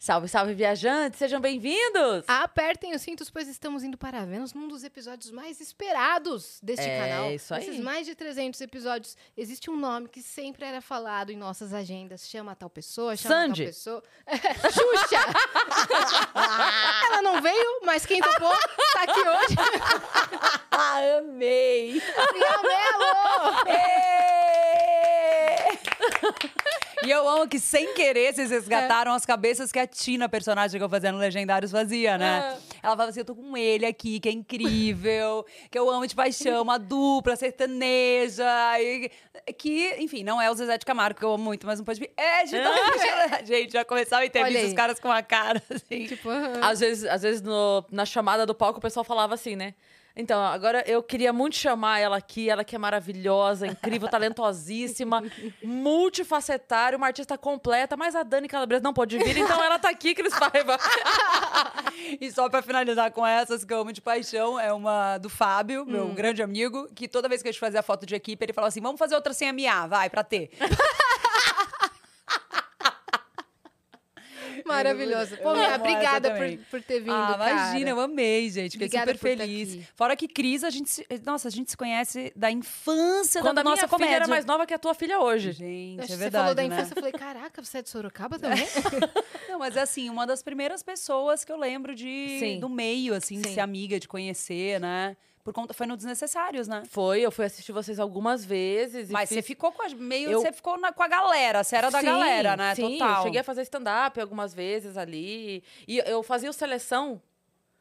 Salve, salve, viajantes! Sejam bem-vindos! Apertem os cintos, pois estamos indo para Vênus num dos episódios mais esperados deste É, canal. isso aí. Esses mais de 300 episódios, existe um nome que sempre era falado em nossas agendas. Chama tal pessoa, chama Sandy. tal pessoa. Xuxa! Ela não veio, mas quem topou tá aqui hoje. Amei! Melo! E eu amo que, sem querer, vocês resgataram as cabeças que a Tina, personagem que eu fazia no Legendários, fazia, né? Ela falava assim: eu tô com ele aqui, que é incrível, que eu amo de paixão, uma dupla sertaneja. e- que, enfim, não é o Zezé de Camargo, que eu amo muito, mas não pode vir. É, gente, gente, já começava a entrevista, os caras com a cara, assim. Tipo, aham. Às vezes, às vezes no- na chamada do palco o pessoal falava assim, né? Então, agora eu queria muito chamar ela aqui, ela que é maravilhosa, incrível, talentosíssima, multifacetária, uma artista completa, mas a Dani Calabresa não pôde vir, então ela tá aqui, Cris Paiva. E só pra finalizar com essas que eu amo de paixão, é uma do Fábio, meu Hum. grande amigo, que toda vez que a gente fazia foto de equipe, ele falava assim: vamos fazer outra sem a Mia, vai, pra ter. Maravilhosa. Pô, essa obrigada por, por ter vindo, ah, imagina, cara. eu amei, gente. Fiquei Obrigada super feliz. Fora que Cris, a gente se, nossa, a gente se conhece da infância Quando da a minha nossa filha comédia. era mais nova que a tua filha hoje. Gente, Acho é verdade, você falou da né? infância, eu falei, caraca, você é de Sorocaba também? Não, mas é assim, uma das primeiras pessoas que eu lembro de Sim. do meio, assim, de Sim. ser amiga, de conhecer, né? Por conta, foi no Desnecessários, né? Foi, eu fui assistir vocês algumas vezes. Mas você fiz- ficou com a, meio, Eu- você ficou na- com a galera, você era da Sim, galera, né? Sim, Total. eu cheguei a fazer stand-up algumas vezes ali. E eu fazia o seleção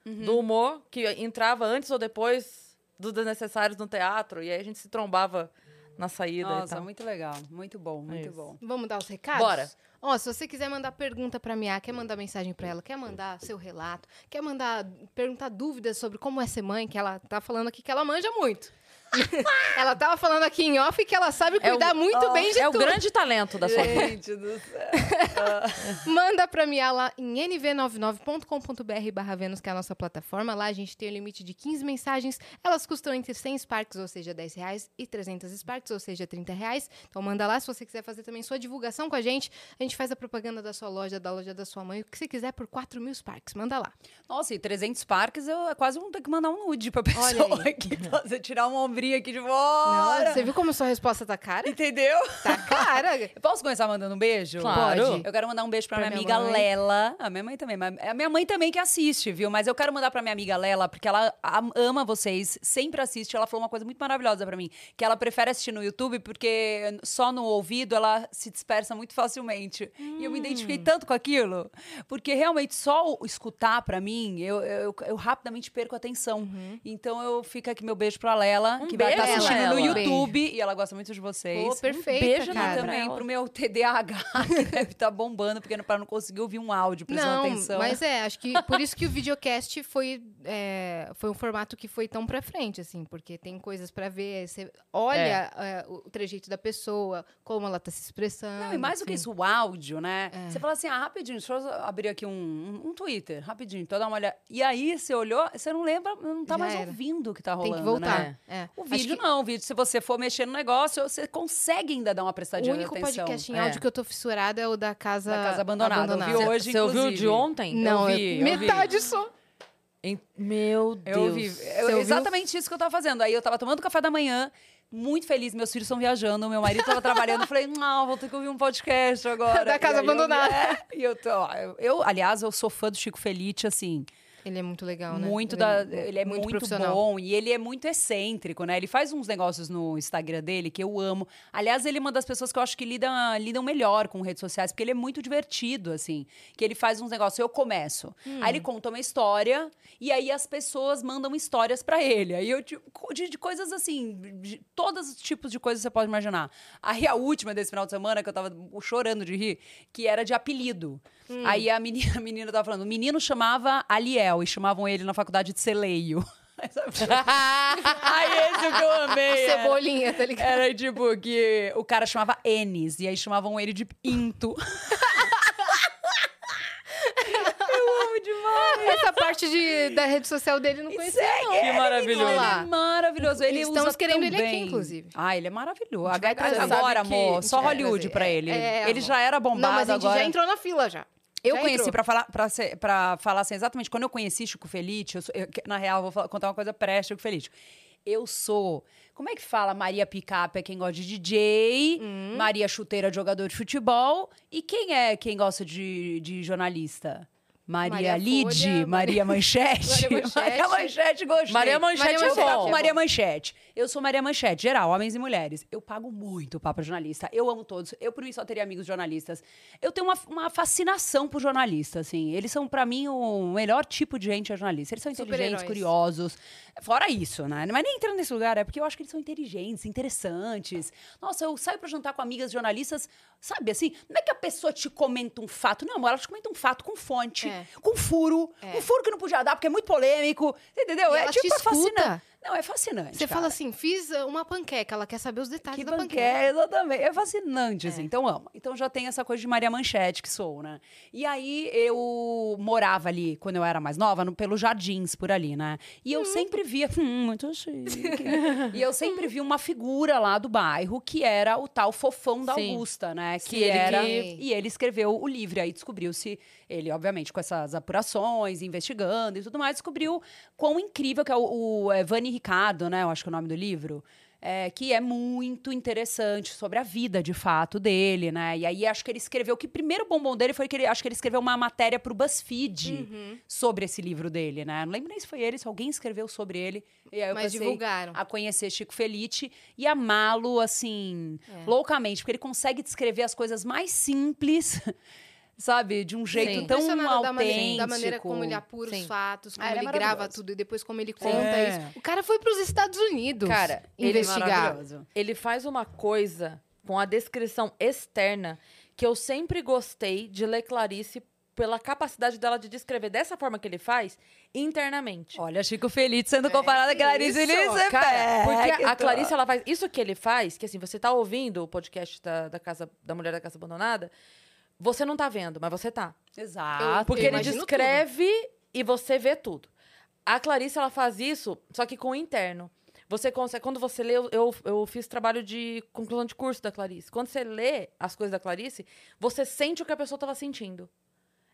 Uhum. do humor, que entrava antes ou depois dos desnecessários no teatro. E aí a gente se trombava na saída e Nossa, tal. muito legal, muito bom, muito isso. bom. Vamos dar os recados? Bora. Ó, se você quiser mandar pergunta pra Mia, quer mandar mensagem pra ela, quer mandar seu relato, quer mandar perguntar dúvidas sobre como é ser mãe, que ela tá falando aqui que ela manja muito. ela tava falando aqui em off que ela sabe É o- cuidar muito bem de É o tudo. grande talento da sua vida. Gente do céu. Manda pra Mia lá em nv99.com.br barra Vênus, que é a nossa plataforma. Lá a gente tem o limite de 15 mensagens. Elas custam entre 100 Sparks, ou seja, 10 reais, e 300 Sparks, ou seja, 30 reais. Então manda lá se você quiser fazer também sua divulgação com a gente. A gente faz a propaganda da sua loja, da loja da sua mãe, o que você quiser por 4 mil Sparks. Manda lá. Nossa, e 300 parques, eu é quase vou ter que mandar um nude pra Olha pessoa aí. aqui. Você tirar um ombrinho aqui de Não, fora. você viu como sua resposta tá cara? Entendeu? Tá cara. Eu posso começar mandando um beijo? Claro. Pode. Eu quero mandar um beijo pra, Pra minha minha amiga mãe. Lela. A minha mãe também. Mas é a minha mãe também que assiste, viu? Mas eu quero mandar pra minha amiga Lela, porque ela am- ama vocês, sempre assiste. Ela falou uma coisa muito maravilhosa pra mim: que ela prefere assistir no YouTube, porque só no ouvido ela se dispersa muito facilmente. E eu me identifiquei tanto com aquilo, porque realmente só escutar pra mim, eu, eu, eu rapidamente perco a atenção. Então eu fico aqui meu beijo pra Lela, Um que vai estar beijo, assistindo no Lela. YouTube. E ela gosta muito de vocês. Pô, perfeita, beijo E na cara. também ela. pro meu TDAH, que deve estar bombando, porque para não conseguir ouvir um áudio, prestando Não, atenção. mas é, acho que por isso que o videocast foi, é, foi um formato que foi tão pra frente, assim, porque tem coisas pra ver, você olha é, o trejeito da pessoa, como ela tá se expressando. Não, e mais do que assim. isso, o áudio, né? É. Você fala assim, ah, rapidinho, deixa eu abrir aqui um, um, um Twitter, rapidinho, pra eu dar uma olhada. E aí, você olhou, você não lembra, não tá Já mais era. ouvindo o que tá Tem rolando, que voltar. né? é. O Acho vídeo que não, o vídeo, se você for mexer no negócio, você consegue ainda dar uma O prestadinha único de atenção. podcast em É. áudio que eu tô fissurada é o da Casa, Da Casa Abandonada, eu vi Você- hoje, Você ouviu o de ontem? Não, Eu vi, é eu vi. metade só. Em- Meu Deus. Eu ouviu? exatamente isso que eu tava fazendo. Aí eu tava tomando café da manhã, muito feliz. Meus filhos estão viajando, meu marido tava trabalhando. Eu falei, não, vou ter que ouvir um podcast agora. Da Casa E aí eu- Abandonada. é, e eu, tô, ó, eu, eu, aliás, eu sou fã do Chico Felite, assim. Ele é muito legal, né? Muito ele da, é, ele é muito, profissional. bom e ele é muito excêntrico, né? Ele faz uns negócios no Instagram dele que eu amo. Aliás, ele é uma das pessoas que eu acho que lidam, lidam melhor com redes sociais, porque ele é muito divertido, assim. Que ele faz uns negócios, eu começo. Hum. Aí ele conta uma história e aí as pessoas mandam histórias pra ele. Aí eu, tipo, de, de coisas assim, de todos os tipos de coisas que você pode imaginar. Aí a última desse final de semana, que eu tava chorando de rir, que era de apelido. Hum. Aí a menina, a menina tava falando, o menino chamava Aliel e chamavam ele na faculdade de Celeio. aí esse é o que eu amei. era- Cebolinha, tá ligado? Era tipo que o cara chamava Enes, e aí chamavam ele de Pinto. eu amo demais. Essa parte de, da rede social dele não conhecia, não. Que maravilhoso. Ele é maravilhoso. Ele Estamos usa querendo tão ele aqui, inclusive. Ah, ele é maravilhoso. Agora, amor, só Hollywood trazer. pra ele. É, ele amor. já era bombado Não, mas a gente agora. já entrou na fila já. Eu Já conheci, pra falar, pra, ser- pra falar assim, exatamente, quando eu conheci Chico Felite, na real, vou falar- contar uma coisa pré-Chico Felite. Eu sou, como é que fala? Maria Picape é quem gosta de DJ, Hum. Maria Chuteira, jogador de futebol. E quem é quem gosta de, de jornalista? Maria, Maria Lide, Folha, Maria Manchete. Maria Manchete. Maria Manchete, gostei. Maria Manchete Maria é Manchete com Maria Manchete. Eu sou Maria Manchete, geral, homens e mulheres. Eu pago muito pau pra jornalista. Eu amo todos. Eu, por mim, só teria amigos jornalistas. Eu tenho uma, uma fascinação por jornalista, assim. Eles são, pra mim, o melhor tipo de gente é jornalista. Eles são inteligentes, curiosos. Fora isso, né? Mas nem entrando nesse lugar, é porque eu acho que eles são inteligentes, interessantes. Nossa, eu saio pra jantar com amigas jornalistas, sabe assim? Não é que a pessoa te comenta um fato. Não, amor, ela te comenta um fato com fonte, É. com furo. É. Um furo que não podia dar porque é muito polêmico. Entendeu? E é te tipo, escuta. fascinante. Não, é fascinante. Você cara. fala assim, fiz uh, uma panqueca, ela quer saber os detalhes Que da banquete, panqueca. exatamente. É fascinante, assim. Então, amo. Então, já tem essa coisa de Maria Manchete, que sou, né? E aí, eu morava ali, quando eu era mais nova, no, pelos jardins, por ali, né? E eu sempre via... Hum, muito chique. e eu sempre vi uma figura lá do bairro, que era o tal fofão da Sim. Augusta, né? Que Sim, ele era... E ele escreveu o livro. Aí, descobriu-se... Ele, obviamente, com essas apurações, investigando e tudo mais, descobriu quão incrível que é o, o é, Vani Ricardo, né? Eu acho que é o nome do livro. é, que é muito interessante sobre a vida, de fato, dele, né? E aí acho que ele escreveu... Que primeiro bombom dele foi que ele... Acho que ele escreveu uma matéria pro BuzzFeed Uhum. sobre esse livro dele, né? Não lembro nem se foi ele, se alguém escreveu sobre ele. E aí eu Mas divulgaram. a conhecer Chico Felite e amá-lo, assim, É. loucamente. Porque ele consegue descrever as coisas mais simples... Sabe? De um jeito Sim. tão Impressionada da autêntico. maneira, da maneira como ele apura os Sim. fatos, como Ah, ele é ele grava tudo e depois como ele conta É. isso. O cara foi pros Estados Unidos Cara, ele é investigar. Maravilhoso. Ele faz uma coisa com a descrição externa que eu sempre gostei de ler Clarice pela capacidade dela de descrever dessa forma que ele faz internamente. Olha, Chico Feliz sendo É, comparado a Clarice Lispector. Cara, porque a Que Clarice, ela faz. Isso que ele faz, que assim, você tá ouvindo o podcast da, da casa da mulher da casa abandonada, você não tá vendo, mas você tá. Exato. Porque Eu ele descreve e você vê tudo. A Clarice, ela faz isso, só que com o interno. Você consegue, quando você lê, eu, eu, fiz trabalho de conclusão de curso da Clarice. Quando você lê as coisas da Clarice, você sente o que a pessoa estava sentindo.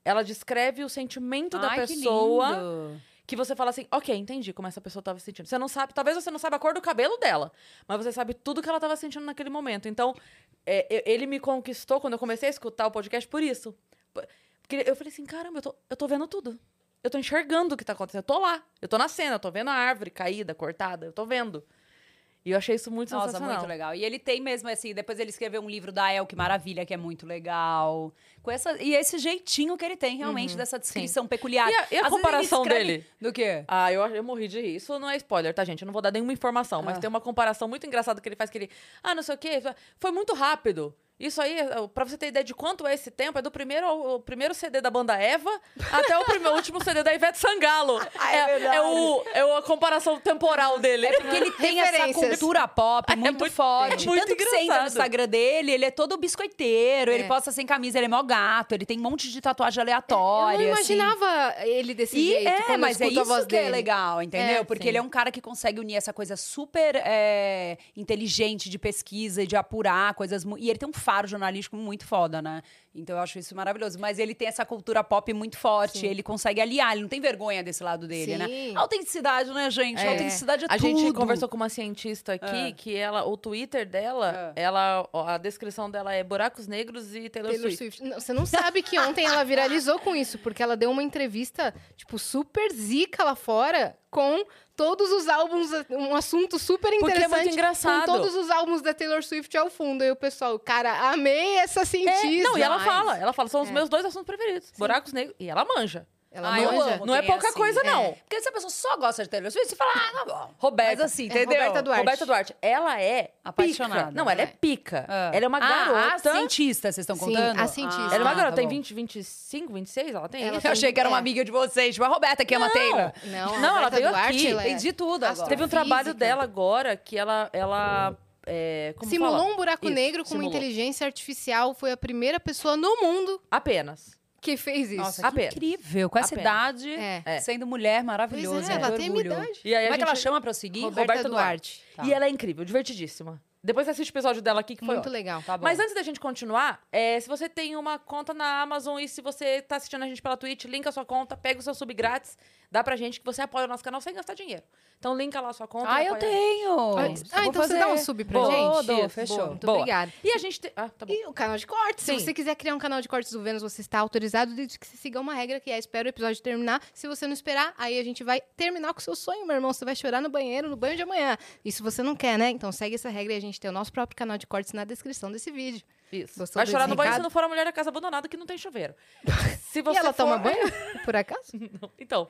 Ela descreve o sentimento da Ai, que pessoa lindo. que você fala assim, ok, entendi como essa pessoa estava sentindo. Você não sabe, talvez você não saiba a cor do cabelo dela, mas você sabe tudo que ela estava sentindo naquele momento. Então, é, ele me conquistou quando eu comecei a escutar o podcast por isso. Porque eu falei assim, caramba, eu tô, eu tô vendo tudo. Eu tô enxergando o que tá acontecendo. Eu tô lá. Eu tô na cena, eu tô vendo a árvore caída, cortada, eu tô vendo. E eu achei isso muito Nossa, sensacional. muito legal. E ele tem mesmo, assim, depois ele escreveu um livro da El, que maravilha, que é muito legal. Com essa, e esse jeitinho que ele tem, realmente, dessa descrição peculiar. E a- e a comparação escreve- dele? Do quê? Ah, eu, eu morri de rir. Isso não é spoiler, tá, gente? Eu não vou dar nenhuma informação, mas Ah. tem uma comparação muito engraçada que ele faz que ele. Ah, não sei o quê. Foi muito rápido. Isso aí, eh, pra você ter ideia de quanto é esse tempo, é do primeiro, o primeiro CD da banda Eva até o primeiro, último CD da Ivete Sangalo. Ah, é verdade. é, o, é a comparação temporal dele. É porque ele tem essa cultura pop muito, muito- forte. é muito Tanto que você entra no engraçado. Instagram dele, ele é todo biscoiteiro, ele É. posta sem camisa, ele é mó gato, ele tem um monte de tatuagem Eu aleatória. não assim. imaginava ele desse E jeito é, mas eu é escuto a voz isso que é dele. legal, entendeu? É, Porque sim. ele é um cara que consegue unir essa coisa super é, inteligente de pesquisa e de apurar coisas. E ele tem um faro jornalístico muito foda, né? Então eu acho isso maravilhoso. Mas ele tem essa cultura pop muito forte, Sim. ele consegue aliar, ele não tem vergonha desse lado dele, né? Sim. Autenticidade, né, gente? É. Autenticidade é A tudo. gente conversou com uma cientista aqui Ah. que ela, o Twitter dela, ela, ó, a descrição dela é buracos negros e Taylor, Taylor Swift. Swift. Não, você não sabe que ontem ela viralizou com isso, porque ela deu uma entrevista, tipo, super zica lá fora, com todos os álbuns, um assunto super Porque é interessante. muito engraçado. Com todos os álbuns da Taylor Swift ao fundo. E o pessoal, cara, amei essa cientista. É, não, e ela fala, ela fala, são os É. meus dois assuntos preferidos. Buracos negros. E ela manja. Ela Ah, manja. amo. Não é é pouca assim. coisa, não. É. Porque se a pessoa só gosta de Taylor Swift, você fala, ah, tá bom. Roberta. Mas assim, É, entendeu? Roberta Duarte. Roberta Duarte, ela é Apaixonada. Pica. Não, ela é, É. pica. Ah. Ela é uma Ah, garota. a cientista, vocês estão Sim, contando? a cientista. Ah, ela é uma tá garota, tem bom. 20, 25, 26, ela tem Ela. Eu achei que era uma É. amiga de vocês, tipo a Roberta que ama Taylor. Não, a Não, ela veio Duarte, aqui, ela é Entendi tudo agora. Teve um trabalho dela agora que ela. ela é, como Simulou fala? um buraco Isso, negro com uma simulou. inteligência artificial. Foi a primeira pessoa no mundo Apenas. Que fez isso. Nossa, que Apenas. incrível. Com essa Apenas. idade, É. É. sendo mulher maravilhosa. é, ela que tem orgulho. idade. E aí Como a é que ela gente- chama pra eu seguir? Roberta, Roberta Duarte. Tá. E ela é incrível, divertidíssima. Depois você assiste o episódio dela aqui, que foi Muito ótimo. legal. Tá bom. Mas antes da gente continuar, é, se você tem uma conta na Amazon e se você tá assistindo a gente pela Twitch, linka a sua conta, pega o seu sub grátis, dá pra gente que você apoia o nosso canal sem gastar dinheiro. Então linka lá a sua conta. Ah, eu tenho! Ah, ah, então você dá um sub pra Vou, gente? dou, fechou. boa. Muito Boa. obrigada. E a gente tem... Ah, tá bom. E o canal de cortes. Sim. Se você quiser criar um canal de cortes do Vênus, você está autorizado desde que você siga uma regra que é espera o episódio terminar. Se você não esperar, aí a gente vai terminar com o seu sonho, meu irmão. Você vai chorar no banheiro, no banho de amanhã. Isso você não quer, né? Então segue essa regra e a gente tem o nosso próprio canal de cortes na descrição desse vídeo. Isso. Gostou Vai chorar no banho se não for a mulher da casa abandonada que não tem chuveiro. Se você e ela for... toma banho, por acaso? Não. Então,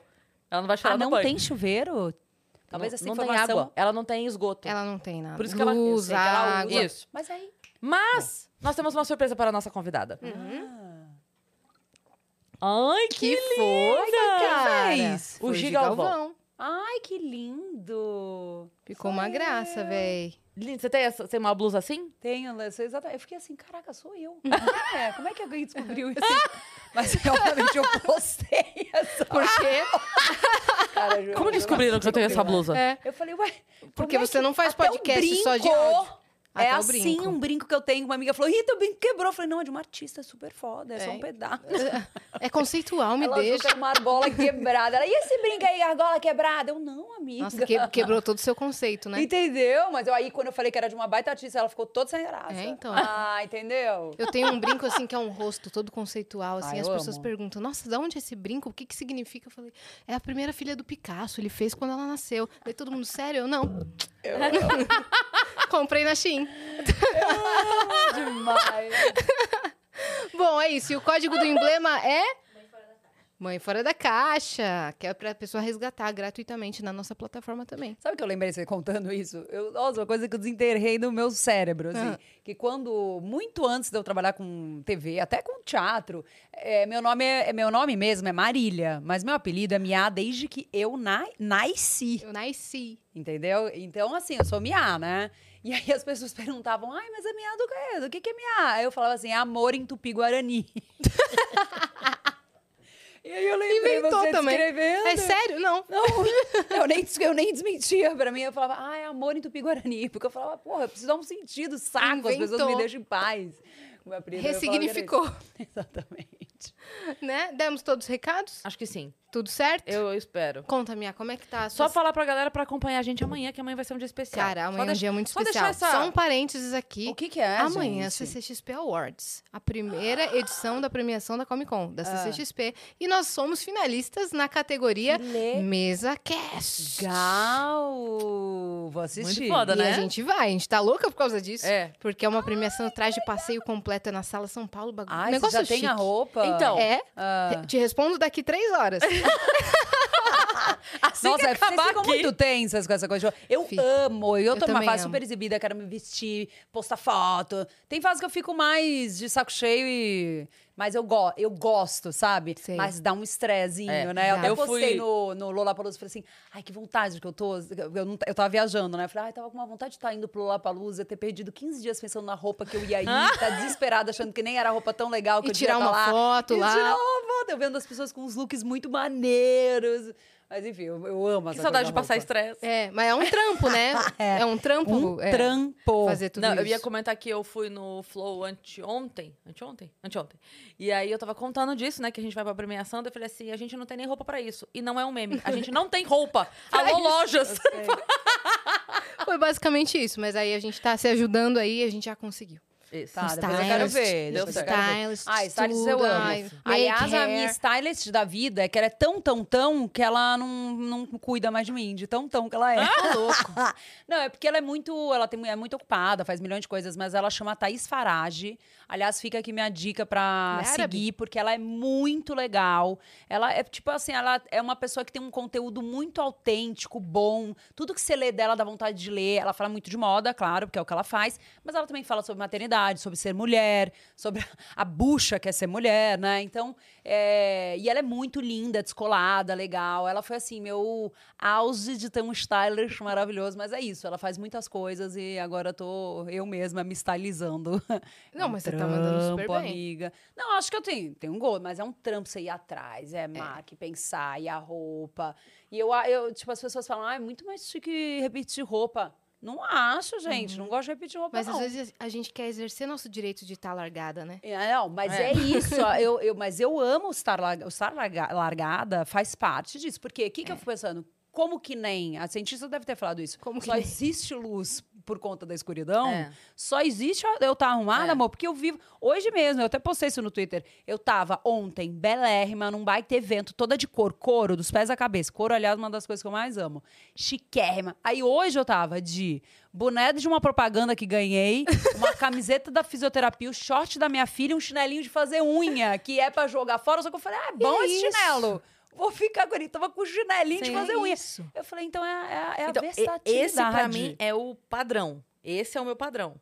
ela não vai chorar Ah, no não banho. tem chuveiro? Talvez não, essa não informação... tem água. Ela não tem esgoto. Ela não tem nada. Por isso que ela- Luz, que ela água. usa. Isso. Mas aí... Mas nós temos uma surpresa para a nossa convidada. Ai, que, Que fez? O Foi Gi Galvão. Ai, que lindo! Ficou uma graça, véi. Lindo. Você tem, essa, tem uma blusa assim? Tenho, sou exatamente. Eu fiquei assim, caraca, sou eu. é, como é que alguém descobriu isso? Mas realmente eu postei essa. Por quê? Cara, eu- Como eu descobriram que eu tenho essa blusa? É. Eu falei, ué. Porque como é você que- não faz até o podcast só de brinco áudio. É Até o assim brinco. um brinco que eu tenho. Uma amiga falou, Rita, o brinco quebrou. Eu falei, não, é de uma artista super foda, é, só É. um pedaço. É conceitual, me Ela deixa. era uma argola quebrada. Ela, e esse brinco aí, argola quebrada? Eu, não, amiga. Nossa, que- quebrou todo o seu conceito, né? Entendeu? Mas eu, aí, quando eu falei que era de uma baita artista, ela ficou toda sem graça. É, então. Ah, entendeu? Eu tenho um brinco assim que é um rosto todo conceitual, assim. Ah, as pessoas amo. perguntam: "Nossa, de onde é esse brinco? O que que significa?" Eu falei: "É a primeira filha do Picasso, ele fez quando ela nasceu". Daí todo mundo: "Sério?" Eu não. Comprei na Shein. Demais. Bom, é isso. E o código do emblema é Mãe fora da caixa, que é pra pessoa resgatar gratuitamente na nossa plataforma também. Sabe o que eu lembrei você contando isso? Eu, nossa, uma coisa que eu desenterrei no meu cérebro, assim. Ah. Que quando, muito antes de eu trabalhar com TV, até com teatro, é, meu, nome é, meu nome mesmo é Marília, mas meu apelido é Miá desde que eu na, nasci, Eu nasci. entendeu? Então, assim, eu sou Miá, né? E aí as pessoas perguntavam, ai, mas é Miá do quê? Do que, que é Miá? Aí eu falava assim, amor em Tupi-Guarani. e aí eu lembrei Inventou você também. descrevendo. É sério? Não. Não, eu nem, eu nem desmentia pra mim. Eu falava, ah, é amor em Tupi-Guarani. Porque eu falava, porra, eu preciso dar um sentido, saco, as pessoas me Inventou. deixam em paz. Ressignificou. Exatamente. né? Demos todos os recados? Acho que sim. Tudo certo? Eu espero. Conta, Minha, como é que tá a Só sua... falar pra galera pra acompanhar a gente amanhã, que amanhã vai ser um dia especial. Cara, amanhã é um deixa- dia muito só especial. deixar essa- Só um parênteses aqui. O que que é, Amanhã, gente? CCXP Awards. A primeira edição da premiação da Comic Con, da Ah. CCXP. E nós somos finalistas na categoria le- Mesa Cast. Legal! Vou assistir. Muito foda, E né? a gente vai, a gente tá louca por causa disso. É. Porque é uma premiação traje de passeio completa na Sala São Paulo. Bagulho. Ai, negócio você já tem chique. a roupa? Então, É. Ah. Te respondo daqui três horas. Assim Nossa, que vocês acabar ficam aqui... muito tensas com essa coisa. Eu Fico. amo. Eu, Eu tô numa também fase amo. super exibida, quero me vestir, postar foto. Tem fase que eu fico mais de saco cheio e... Mas eu, go eu gosto, sabe? Sei. Mas dá um estressinho, É, né? Eu até Eu postei fui- no, no Lollapalooza e falei assim, ai, que vontade que eu tô. Eu, não, eu tava viajando, né? Eu falei, ai, tava com uma vontade de estar indo pro Lollapalooza, ter perdido 15 dias pensando na roupa que eu ia ir, tá desesperada, achando que nem era roupa tão legal que E eu tirar tá uma lá. foto e lá. tirar uma foto. Eu vendo as pessoas com uns looks muito maneiros. Mas enfim, eu, eu amo essa Que saudade de passar estresse. é, mas é um trampo, né? é. um trampo. Um é, trampo. Fazer tudo Não, isso. eu ia comentar que eu fui no Flow anteontem. Anteontem? Anteontem. E aí eu tava contando disso, né? Que a gente vai pra premiação. daí Eu falei assim: a gente não tem nem roupa pra isso. E não é um meme. A gente não tem roupa. Alô, isso. lojas! Foi basicamente isso, mas aí a gente tá se ajudando aí e a gente já conseguiu. Isso. Tá, depois eu quero ver. Deu certo. Stylist, Ah, stylist eu amo. Aliás, a minha hair. stylist da vida é que ela é tão, tão, tão que ela não, não cuida mais de mim, de tão, tão que ela é. Ah, louco. não, é porque ela é muito, ela tem, é muito ocupada, faz milhões de coisas, mas ela chama Thaís Farage. Aliás, fica aqui minha dica pra é árabe? seguir, porque ela é muito legal. Ela é, tipo assim, ela é uma pessoa que tem um conteúdo muito autêntico, bom. Tudo que você lê dela dá vontade de ler. Ela fala muito de moda, claro, porque é o que ela faz. Mas ela também fala sobre maternidade, sobre ser mulher, sobre a bucha que é ser mulher, né? Então, é... e ela é muito linda, descolada, legal. Ela foi assim, meu auge de ter um stylist maravilhoso. Mas é isso, ela faz muitas coisas e agora tô eu mesma me stylizando. Não, mas você tá mandando super Trampo, bem. amiga. Não, acho que eu tenho, tenho um gol, mas é um trampo você ir atrás, é, marca, pensar, e a roupa. E eu, eu, tipo, as pessoas falam, ah, é muito mais chique repetir roupa. Não acho, gente. Não gosto de repetir roupa, Mas não. às vezes a gente quer exercer nosso direito de estar largada, né? É, Não, mas É. é, isso. Eu, eu, mas eu amo estar, larga, estar larga- largada, faz parte disso. Porque o que, que eu fico pensando? Como que nem. A cientista deve ter falado isso. Como que Só nem? existe luz por conta da escuridão. É. Só existe eu estar arrumada, É. amor, porque eu vivo. Hoje mesmo, eu até postei isso no Twitter. Eu tava ontem, belérrima, num baita evento, toda de cor, couro, dos pés à cabeça. Couro, aliás, uma das coisas que eu mais amo. Chiquérrima. Aí hoje eu tava de boné de uma propaganda que ganhei, uma camiseta da fisioterapia, o short da minha filha e um chinelinho de fazer unha, que é pra jogar fora. Só que eu falei, ah, é bom Que esse isso? chinelo. Vou ficar com ele. Tava com o chinelinho de Sim. fazer unha. Isso. Eu falei, então é, é, é Então, a e- versatilidade. esse pra mim é o padrão. Esse é o meu padrão.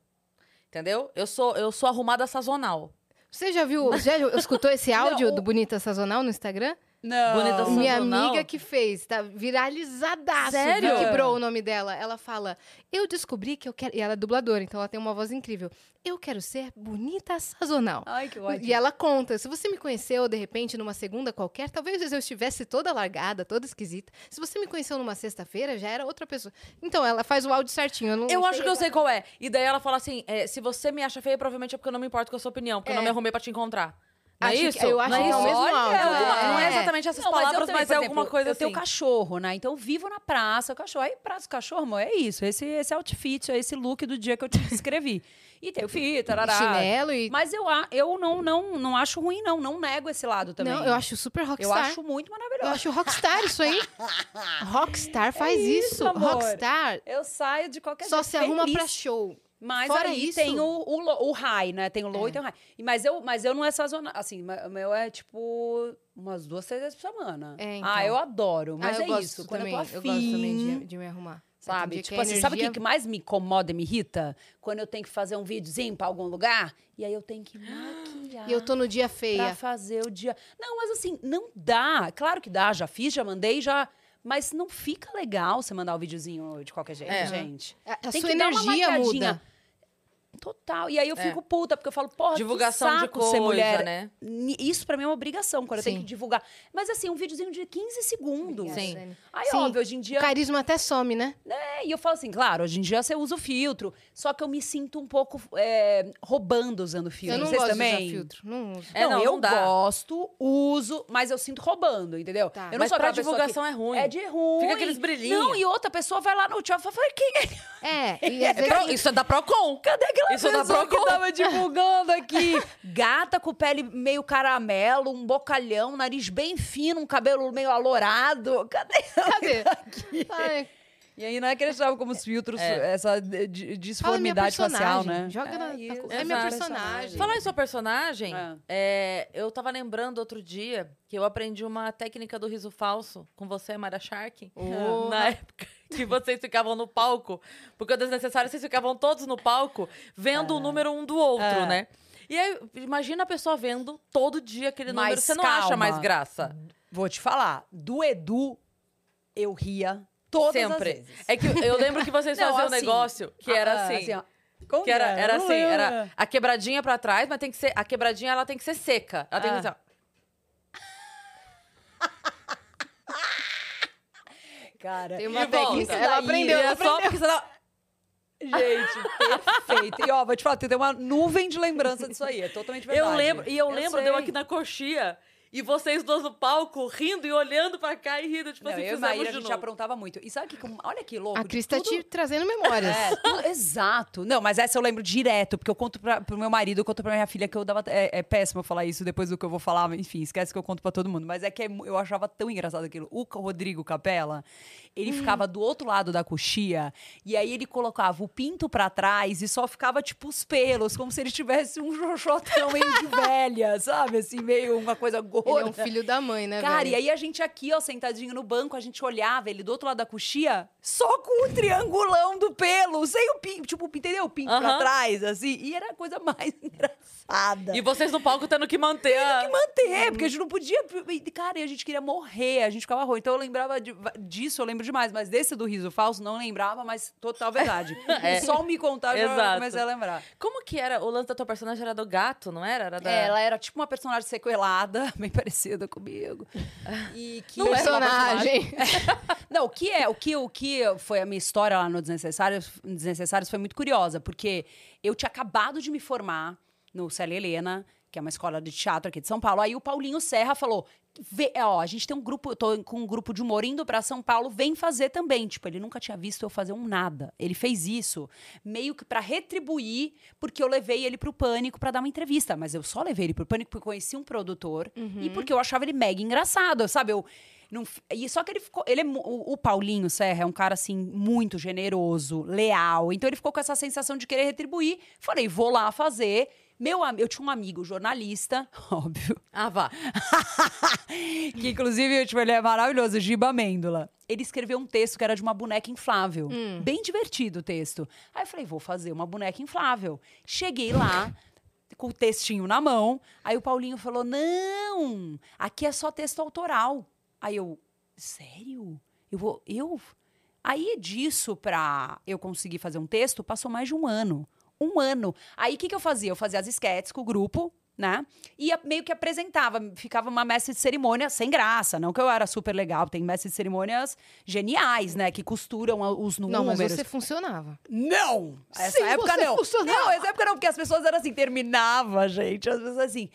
Entendeu? Eu sou, eu sou arrumada sazonal. Você já viu, já escutou esse áudio Não, o- do Bonita Sazonal no Instagram? Não. Bonita Minha Sazonal? amiga que fez, tá viralizadaço. Sério? Bro, o nome dela. Ela fala: Eu descobri que eu quero. E ela é dubladora, então ela tem uma voz incrível. Eu quero ser bonita sazonal. Ai, que ódio. E ela conta: se você me conheceu, de repente, numa segunda qualquer, talvez eu estivesse toda largada, toda esquisita. Se você me conheceu numa sexta-feira, já era outra pessoa. Então, ela faz o áudio certinho. Eu, não Eu sei acho que eu sei qual é. E daí ela fala assim: é, se você me acha feia, provavelmente é porque eu não me importo com a sua opinião, porque eu não É. me arrumei pra te encontrar. Não é Acho que- isso? eu acho não que é o isso? mesmo áudio. É alguma- Não é É. exatamente essas Não, mas eu palavras, também, mas, é exemplo, alguma coisa eu assim. tenho cachorro, né? Então eu vivo na praça, o cachorro. Aí, praça, cachorro, amor, é isso. Esse, esse outfit, é esse look do dia que eu te descrevi. e tem o fio, tarará. Chinelo e. Mas eu, eu não, não, não acho ruim, não. Não nego esse lado também. Não, eu acho super Eu rockstar. acho muito Eu maravilhoso. acho rockstar isso aí. Rockstar faz isso, isso. amor. Rockstar Eu saio de qualquer só jeito se arruma feliz. pra show. Mas Fora aí isso- tem o, o, o high, né? Tem o low É. e tem o high. Mas eu, mas eu não é sazonal. Assim, o meu é tipo umas duas, três vezes por semana. É, então. Ah, eu adoro. Mas ah, eu é isso. Quando também. eu tô afim, eu gosto também de, de me arrumar. Sabe? Tipo a assim, sabe o que energia- mais me incomoda e me irrita? Quando eu tenho que fazer um videozinho pra algum lugar e aí eu tenho que maquiar. E eu tô no dia pra feia. fazer o dia. Não, mas assim, não dá. Claro que dá, já fiz, já mandei, já. Mas não fica legal você mandar o videozinho de qualquer jeito, É. gente. A, a Tem sua energia muda. Total. E aí eu É. fico puta, porque eu falo, porra, Divulgação que de saco coisa, ser mulher. né? Isso pra mim é uma obrigação, quando eu tenho Sim. que divulgar. Mas assim, um videozinho de 15 segundos. Sim. Aí, Sim. óbvio, hoje em O dia. carisma até some, né? É, e eu falo assim, claro, hoje em dia você usa o filtro, só que eu me sinto um pouco é, roubando usando filtro. eu não Vocês gosto também? de usar filtro. Não uso. É, não, não, eu não gosto, uso, mas eu sinto roubando, entendeu? Tá. Eu não Mas sou pra divulgação que- é ruim. É de ruim. Fica aqueles brilhinhos. Não, e outra pessoa vai lá no tchau e fala, quem é? É, e É isso é da Procon. Cadê aquela Isso é da que Procon. tava divulgando aqui? Gata com pele meio caramelo, um bocalhão, nariz bem fino, um cabelo meio alourado. Cadê? Cadê? Ai, E aí não é que eles estavam como os filtros, É. essa minha disformidade facial, né? Joga na, É na- isso. É minha Exato. personagem. Falar em sua personagem, É. é, eu tava lembrando outro dia que eu aprendi uma técnica do riso falso com você, Mara Shark. Oh. Na época que vocês ficavam no palco. Porque o desnecessário, vocês ficavam todos no palco vendo o número um do outro, É. né? E aí, imagina a pessoa vendo todo dia aquele número. Mas Você não acha calma. mais graça? Vou te falar, do Edu eu ria todas Sempre. as vezes. É que eu lembro que vocês Não, faziam um assim, negócio que era Ah, assim. ó. Como que era, era assim, era a quebradinha pra trás, mas tem que ser. A quebradinha ela tem que ser seca. Ela tem que Ah. ser. ó. Cara, Tem uma E técnica. Ela aprendeu, ela é só aprendeu. porque senão. Gente, perfeito. E ó, vou te falar, tem uma nuvem de lembrança disso aí. É totalmente verdade. Eu lembro, e eu, lembro eu sei. aqui na coxia e vocês dois no palco rindo e olhando pra cá e rindo, tipo Não, assim, eu e Maíra, a de gente novo. aprontava muito. E sabe que, olha que louco. A Cris tá tudo- te trazendo memórias. É, tu- exato. Não, mas essa eu lembro direto, porque eu conto pra, pro meu marido, eu conto pra minha filha que eu dava. É, é péssimo eu falar isso depois do que eu vou falar, enfim, esquece que eu conto pra todo mundo. Mas é que é eu achava tão engraçado aquilo. O Rodrigo Capella, ele ficava do outro lado da coxia, e aí ele colocava o pinto pra trás e só ficava tipo os pelos, como se ele tivesse um xoxotão meio de velha, sabe? Assim, meio uma coisa gorda. Ele é um filho da mãe, né, Cara, velho? e aí a gente aqui, ó, sentadinho no banco, a gente olhava ele do outro lado da coxia, só com o triangulão do pelo, sem o pinto, tipo, entendeu? O pinto pra Aham. trás, assim. E era a coisa mais engraçada. E vocês no palco tendo que manter a... que manter, porque a gente não podia. Cara, e a gente queria morrer, a gente ficava ruim. Então eu lembrava de- disso, eu lembro demais. Mas desse do riso falso, não lembrava, mas total verdade. É. Só me contar, eu já comecei a lembrar. Como que era? O lance da tua personagem era do gato, não era? Era da... É, ela era tipo uma personagem sequelada, bem parecida comigo. E que uma Personagem. Não, o que é, o que, o que foi a minha história lá no Desnecessários, Desnecessários foi muito curiosa, porque eu tinha acabado de me formar no Célia Helena, que é uma escola de teatro aqui de São Paulo. Aí o Paulinho Serra falou: Vê, ó, a gente tem um grupo, eu tô com um grupo de humor indo pra São Paulo, vem fazer também. Tipo, ele nunca tinha visto eu fazer um nada. Ele fez isso meio que pra retribuir, porque eu levei ele pro Pânico pra dar uma entrevista. Mas eu só levei ele pro Pânico porque eu conheci um produtor e porque eu achava ele mega engraçado, sabe? Eu não, e só que ele ficou. Ele é, o, o Paulinho Serra é um cara assim, muito generoso, leal. Então ele ficou com essa sensação de querer retribuir. Falei, vou lá fazer. Meu, eu tinha um amigo jornalista, óbvio, Ah, vá. que inclusive tipo, ele é maravilhoso, Giba Amêndola. Ele escreveu um texto que era de uma boneca inflável. Bem divertido o texto. Aí eu falei, vou fazer uma boneca inflável. Cheguei lá, com o textinho na mão. Aí o Paulinho falou: não, aqui é só texto autoral. Aí eu, sério? Eu vou. Eu? Aí disso pra eu conseguir fazer um texto, passou mais de um ano. Um ano. Aí o que, que eu fazia? Eu fazia as esquetes com o grupo, né? E meio que apresentava, ficava uma mestre de cerimônia sem graça. Não que eu era super legal, tem mestres de cerimônias geniais, né? Que costuram os números. Não, mas você funcionava. Não! Essa Sim, época não. funcionava. Não, essa época não, porque as pessoas eram assim, terminava, gente. As pessoas assim,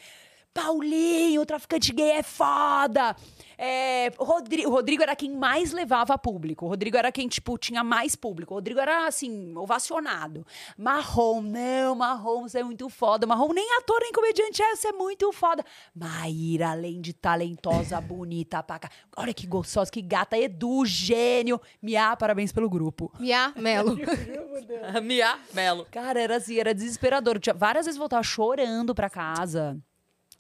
Paulinho, o traficante gay é foda. É, o Rodrigo, o Rodrigo era quem mais levava público. O Rodrigo era quem, tipo, tinha mais público. O Rodrigo era, assim, ovacionado. Marrom, não, Marrom, você é muito foda. Marrom nem ator, nem comediante é, você é muito foda. Maíra, além de talentosa, bonita, paca. Olha que gostosa, que gata, Edu, gênio. Mia, parabéns pelo grupo. Mia Melo. Mia Melo. Cara, era assim, era desesperador. Várias vezes voltava chorando pra casa.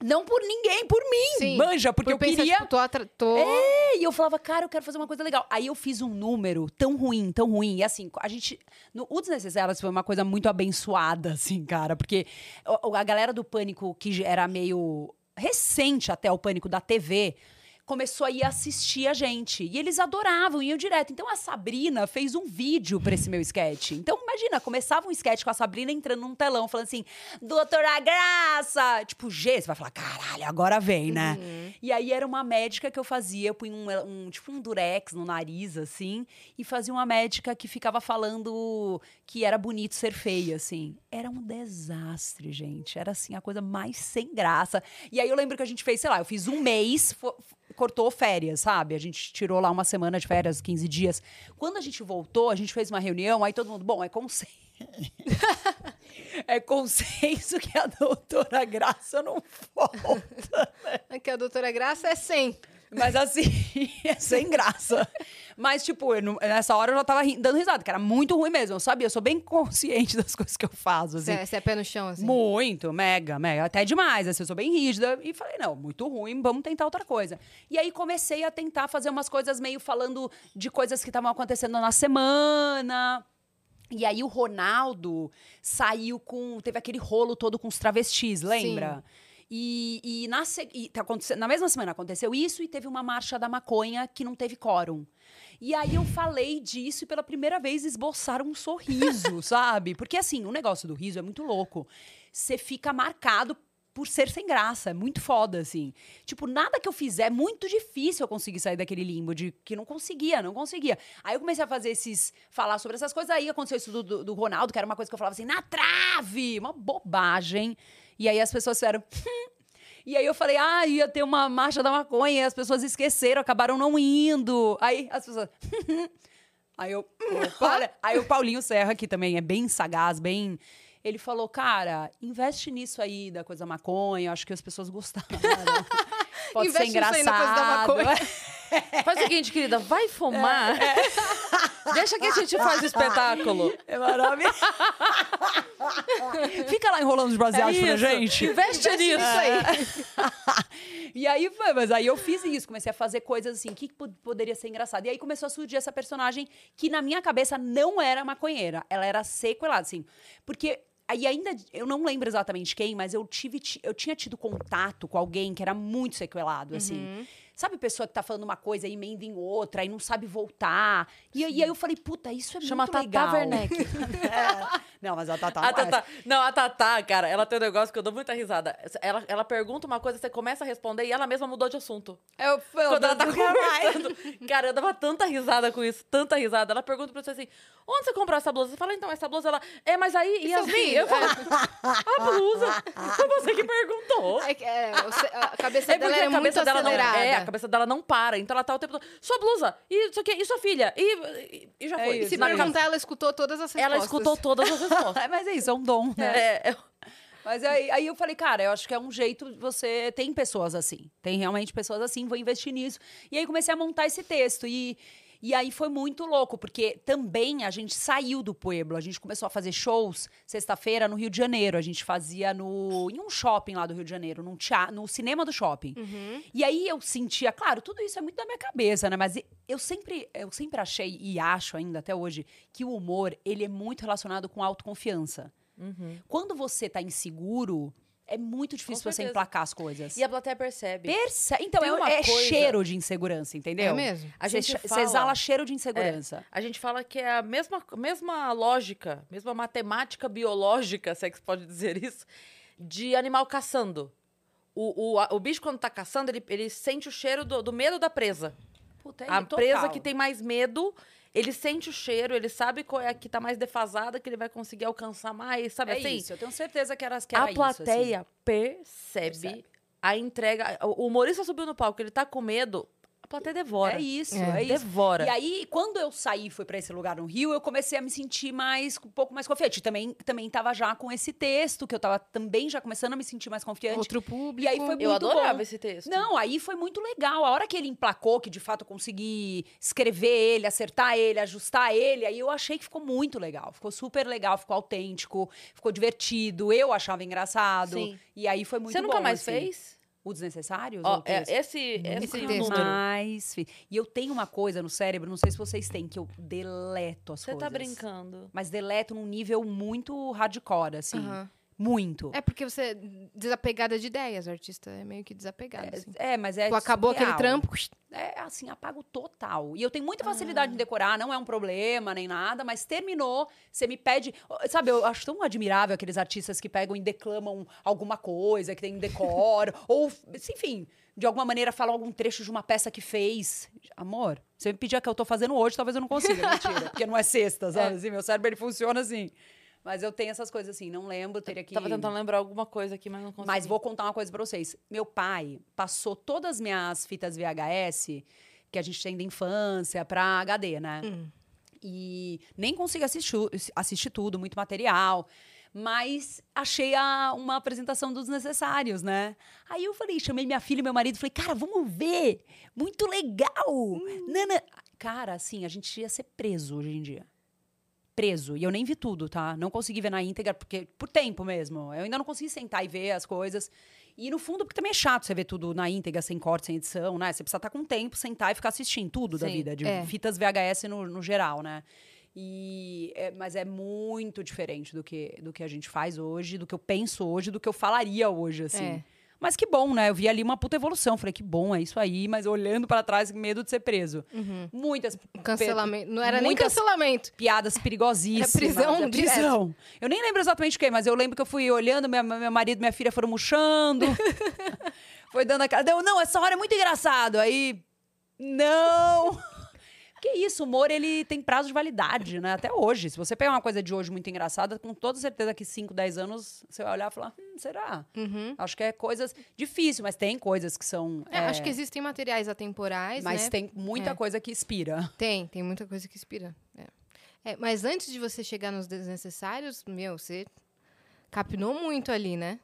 Não por ninguém, por mim. Sim. Manja, porque Por eu pensar, queria. tipo, tô, atra- tô... É, e eu falava, cara, eu quero fazer uma coisa legal. Aí eu fiz um número tão ruim, tão ruim. E assim, a gente. No, o Desnecessários foi uma coisa muito abençoada, assim, cara. Porque a galera do Pânico, que era meio recente até o Pânico da TV. Começou a ir assistir a gente. E eles adoravam, iam direto. Então a Sabrina fez um vídeo pra esse meu sketch. Então, imagina, começava um sketch com a Sabrina entrando num telão, falando assim: Doutora Graça! Tipo, G, você vai falar, caralho, agora vem, né? E aí era uma médica que eu fazia, eu punha um, um- tipo um durex no nariz, assim, e fazia uma médica que ficava falando que era bonito ser feia, assim. Era um desastre, gente. Era assim, a coisa mais sem graça. E aí eu lembro que a gente fez, sei lá, eu fiz um mês, cortou férias, sabe? A gente tirou lá uma semana de férias, 15 dias. Quando a gente voltou, a gente fez uma reunião, aí todo mundo, bom, é consenso. é consenso que a doutora Graça não volta. Aqui a doutora Graça é 100. Mas assim, é sem graça. Mas, tipo, eu não- nessa hora eu já tava ri- dando risada, que era muito ruim mesmo. Eu sabia, eu sou bem consciente das coisas que eu faço, Você assim. é, você é pé no chão, assim. Muito, mega, mega. Até demais. Assim, eu sou bem rígida. E falei, não, muito ruim, vamos tentar outra coisa. E aí comecei a tentar fazer umas coisas meio falando de coisas que estavam acontecendo na semana. E aí o Ronaldo saiu com. Teve aquele rolo todo com os travestis, lembra? E, e na, e tá na mesma semana aconteceu isso e teve uma marcha da maconha que não teve quórum. E aí eu falei disso e pela primeira vez esboçaram um sorriso, sabe? Porque assim, o negócio do riso é muito louco. Você fica marcado por ser sem graça, é muito foda, assim. Tipo, nada que eu fizer, é muito difícil eu conseguir sair daquele limbo de que não conseguia, não conseguia. Aí eu comecei a fazer esses, falar sobre essas coisas, aí aconteceu isso do, do, do Ronaldo, que era uma coisa que eu falava assim, na trave! Uma bobagem. E aí as pessoas fizeram. E aí eu falei, ah, ia ter uma marcha da maconha, e as pessoas esqueceram, acabaram não indo. Aí as pessoas. aí eu. Olha, aí o Paulinho Serra, que também é bem sagaz, bem. Ele falou, cara, investe nisso aí da coisa da maconha, acho que as pessoas gostaram. Pode Investe ser nisso aí na coisa da engraçado. maconha. Faz o seguinte, querida, vai fumar. Deixa que a gente faz o espetáculo. É maravilhoso. Fica lá enrolando os baseados pra É Isso. gente. Investe nisso. aí. e aí foi, mas aí eu fiz isso, comecei a fazer coisas assim, que po- poderia ser engraçado. E aí começou a surgir essa personagem que na minha cabeça não era maconheira, ela era sequelada, assim. Porque aí ainda, eu não lembro exatamente quem, mas eu tive, ti- eu tinha tido contato com alguém que era muito sequelado, assim. Sabe pessoa que tá falando uma coisa e emenda em outra e não sabe voltar? E, aí- e aí eu falei, puta, isso é Chama muito Tata legal. Werneck. É. Não, mas a Tata A não é. Tatá, não, a Tatá, cara, ela tem um negócio que eu dou muita risada. Ela, ela pergunta uma coisa, você começa a responder e ela mesma mudou de assunto. Eu, eu, Quando ela tá não conversando. Cara, eu dava tanta risada com isso, tanta risada. Ela pergunta pra você assim: onde você comprou essa blusa? Você fala, então, essa blusa, ela. É, mas aí, seu Yasmin, filho? eu falo, a blusa. Foi você que perguntou. É, é, a cabeça É dela é a muito cabeça dela não. acelerada. É, a cabeça dela não para. Então ela tá o tempo todo. Sua blusa! E isso aqui, e sua filha? E, e, e já É foi. isso. Se Na perguntar, ela escutou todas as respostas. Ela escutou todas as respostas. É, mas é isso, é um dom, né? É, é, Mas aí, aí eu falei, cara, eu acho que é um jeito de você. Tem pessoas assim. Tem realmente pessoas assim, vou investir nisso. E aí comecei a montar esse texto. E, e aí foi muito louco, porque também a gente saiu do Pueblo. A gente começou a fazer shows sexta-feira no Rio de Janeiro. A gente fazia no, em um shopping lá do Rio de Janeiro, num teatro, no cinema do shopping. Uhum. E aí eu sentia, claro, tudo isso é muito da minha cabeça, né? Mas eu sempre, eu sempre achei e acho ainda até hoje que o humor ele é muito relacionado com autoconfiança. Uhum. Quando você tá inseguro, é muito difícil você emplacar as coisas. E a plateia percebe. Perce... Então, Tem é, uma é coisa- cheiro de insegurança, entendeu? É mesmo? A gente Você fala- exala cheiro de insegurança. A gente fala que é a mesma, mesma lógica, mesma matemática biológica, se é que pode dizer isso, de animal caçando. O, o, a- o bicho, quando tá caçando, ele, ele sente o cheiro do, do medo da presa. Puta, é a total. presa que tem mais medo, ele sente o cheiro, ele sabe qual é a que tá mais defasada, que ele vai conseguir alcançar mais, sabe É assim? isso, eu tenho certeza que era, que era a isso, assim. plateia percebe, Percebe. a entrega. O humorista subiu no palco, ele tá com medo, a plateia devora. É isso, É. é, isso. Devora. E aí, quando eu saí e fui pra esse lugar no Rio, eu comecei a me sentir mais, um pouco mais confiante. Também, também tava já com esse texto, que eu tava também já começando a me sentir mais confiante. Outro público. E aí foi Eu muito adorava bom. esse texto. Não, aí foi muito legal. A hora que ele emplacou, que de fato eu consegui escrever ele, acertar ele, ajustar ele, aí eu achei que ficou muito legal. Ficou super legal, ficou autêntico, ficou divertido. Eu achava engraçado. Sim. E aí foi muito Você bom. nunca mais assim. fez? O Desnecessários? Ó, ou o é, esse, esse Nunca número. mais. E eu tenho uma coisa no cérebro, não sei se vocês têm, que eu deleto as Você coisas. tá brincando. Mas deleto num nível muito hardcore, assim. Muito. É porque você é desapegada de ideias, o artista é meio que desapegado. assim. É, mas é. Tu acabou aquele surreal. trampo, É assim, apago total. E eu tenho muita facilidade em decorar, não é um problema nem nada, mas terminou, você me pede. Sabe, eu acho tão admirável aqueles artistas que pegam e declamam alguma coisa, que tem um decor, ou, enfim, de alguma maneira falam algum trecho de uma peça que fez. Amor, você me pedir a que eu tô fazendo hoje, talvez eu não consiga, mentira. Porque não é sexta, sabe? Assim, meu cérebro ele funciona assim. Mas eu tenho essas coisas assim, não lembro, teria que. Tava tentando lembrar alguma coisa aqui, mas não consegui. Mas vou contar uma coisa pra vocês. Meu pai passou todas as minhas fitas VHS que a gente tem da infância pra HD, né? E nem consigo assistir, assistir tudo, muito material. Mas achei a- uma apresentação dos necessários, né? Aí eu falei, chamei minha filha e meu marido, falei, cara, vamos ver! Muito legal! Nana. Cara, assim, a gente ia ser preso hoje em dia preso. E eu nem vi tudo, tá? Não consegui ver na íntegra, porque por tempo mesmo. Eu ainda não consegui sentar e ver as coisas. E no fundo, porque também é chato você ver tudo na íntegra, sem corte, sem edição, né? Você precisa estar com tempo, sentar e ficar assistindo tudo da Sim, vida, de é. fitas VHS no, no geral, né? E, é- mas é muito diferente do que, do que a gente faz hoje, do que eu penso hoje, do que eu falaria hoje, assim. É. Mas que bom, né? Eu vi ali uma puta evolução. Falei, que bom, é isso aí. Mas olhando pra trás, medo de ser preso. Muitas Cancelamento. Não era nem cancelamento. piadas perigosíssimas. É prisão é prisão. Eu nem lembro exatamente o que, mas eu lembro que eu fui olhando, minha- meu marido e minha filha foram murchando. Foi dando a cara. Não, essa hora é muito engraçado. Aí, não. Que isso, humor, ele tem prazo de validade, né? Até hoje. Se você pegar uma coisa de hoje muito engraçada, com toda certeza que 5, 10 anos, você vai olhar e falar, hum, será? Uhum. Acho que é coisas difíceis, mas tem coisas que são... É, é, Acho que existem materiais atemporais, Mas né? tem muita É. coisa que inspira. Tem, tem muita coisa que inspira. É. É, mas antes de você chegar nos desnecessários, meu, você capinou muito ali, né?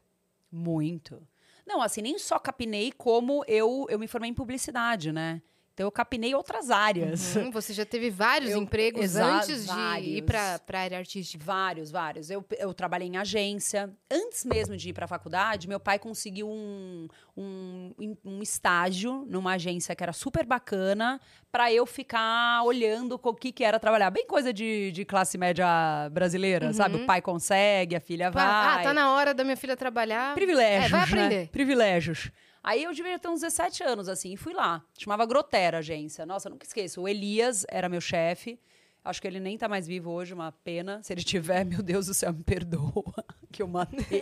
Muito. Não, assim, nem só capinei, como eu, eu me formei em publicidade, né? Então eu capinei outras áreas. Hum, você já teve vários Eu- empregos exa- antes de ir vários. pra, pra área artística. Vários, vários. Eu, eu trabalhei em agência. Antes mesmo de ir para a faculdade, meu pai conseguiu um, um, um estágio numa agência que era super bacana para eu ficar olhando o que, que era trabalhar. Bem coisa de, de classe média brasileira, sabe? O pai consegue, a filha vai. Ah, tá na hora da minha filha trabalhar. Privilégios, É, vai né? aprender. Privilégios. Aí eu devia ter uns 17 anos, assim, e fui lá. Chamava Grotera a agência. Nossa, nunca esqueço. O Elias era meu chefe. Acho que ele nem tá mais vivo hoje, uma pena. Se ele tiver, meu Deus do céu, me perdoa que eu matei.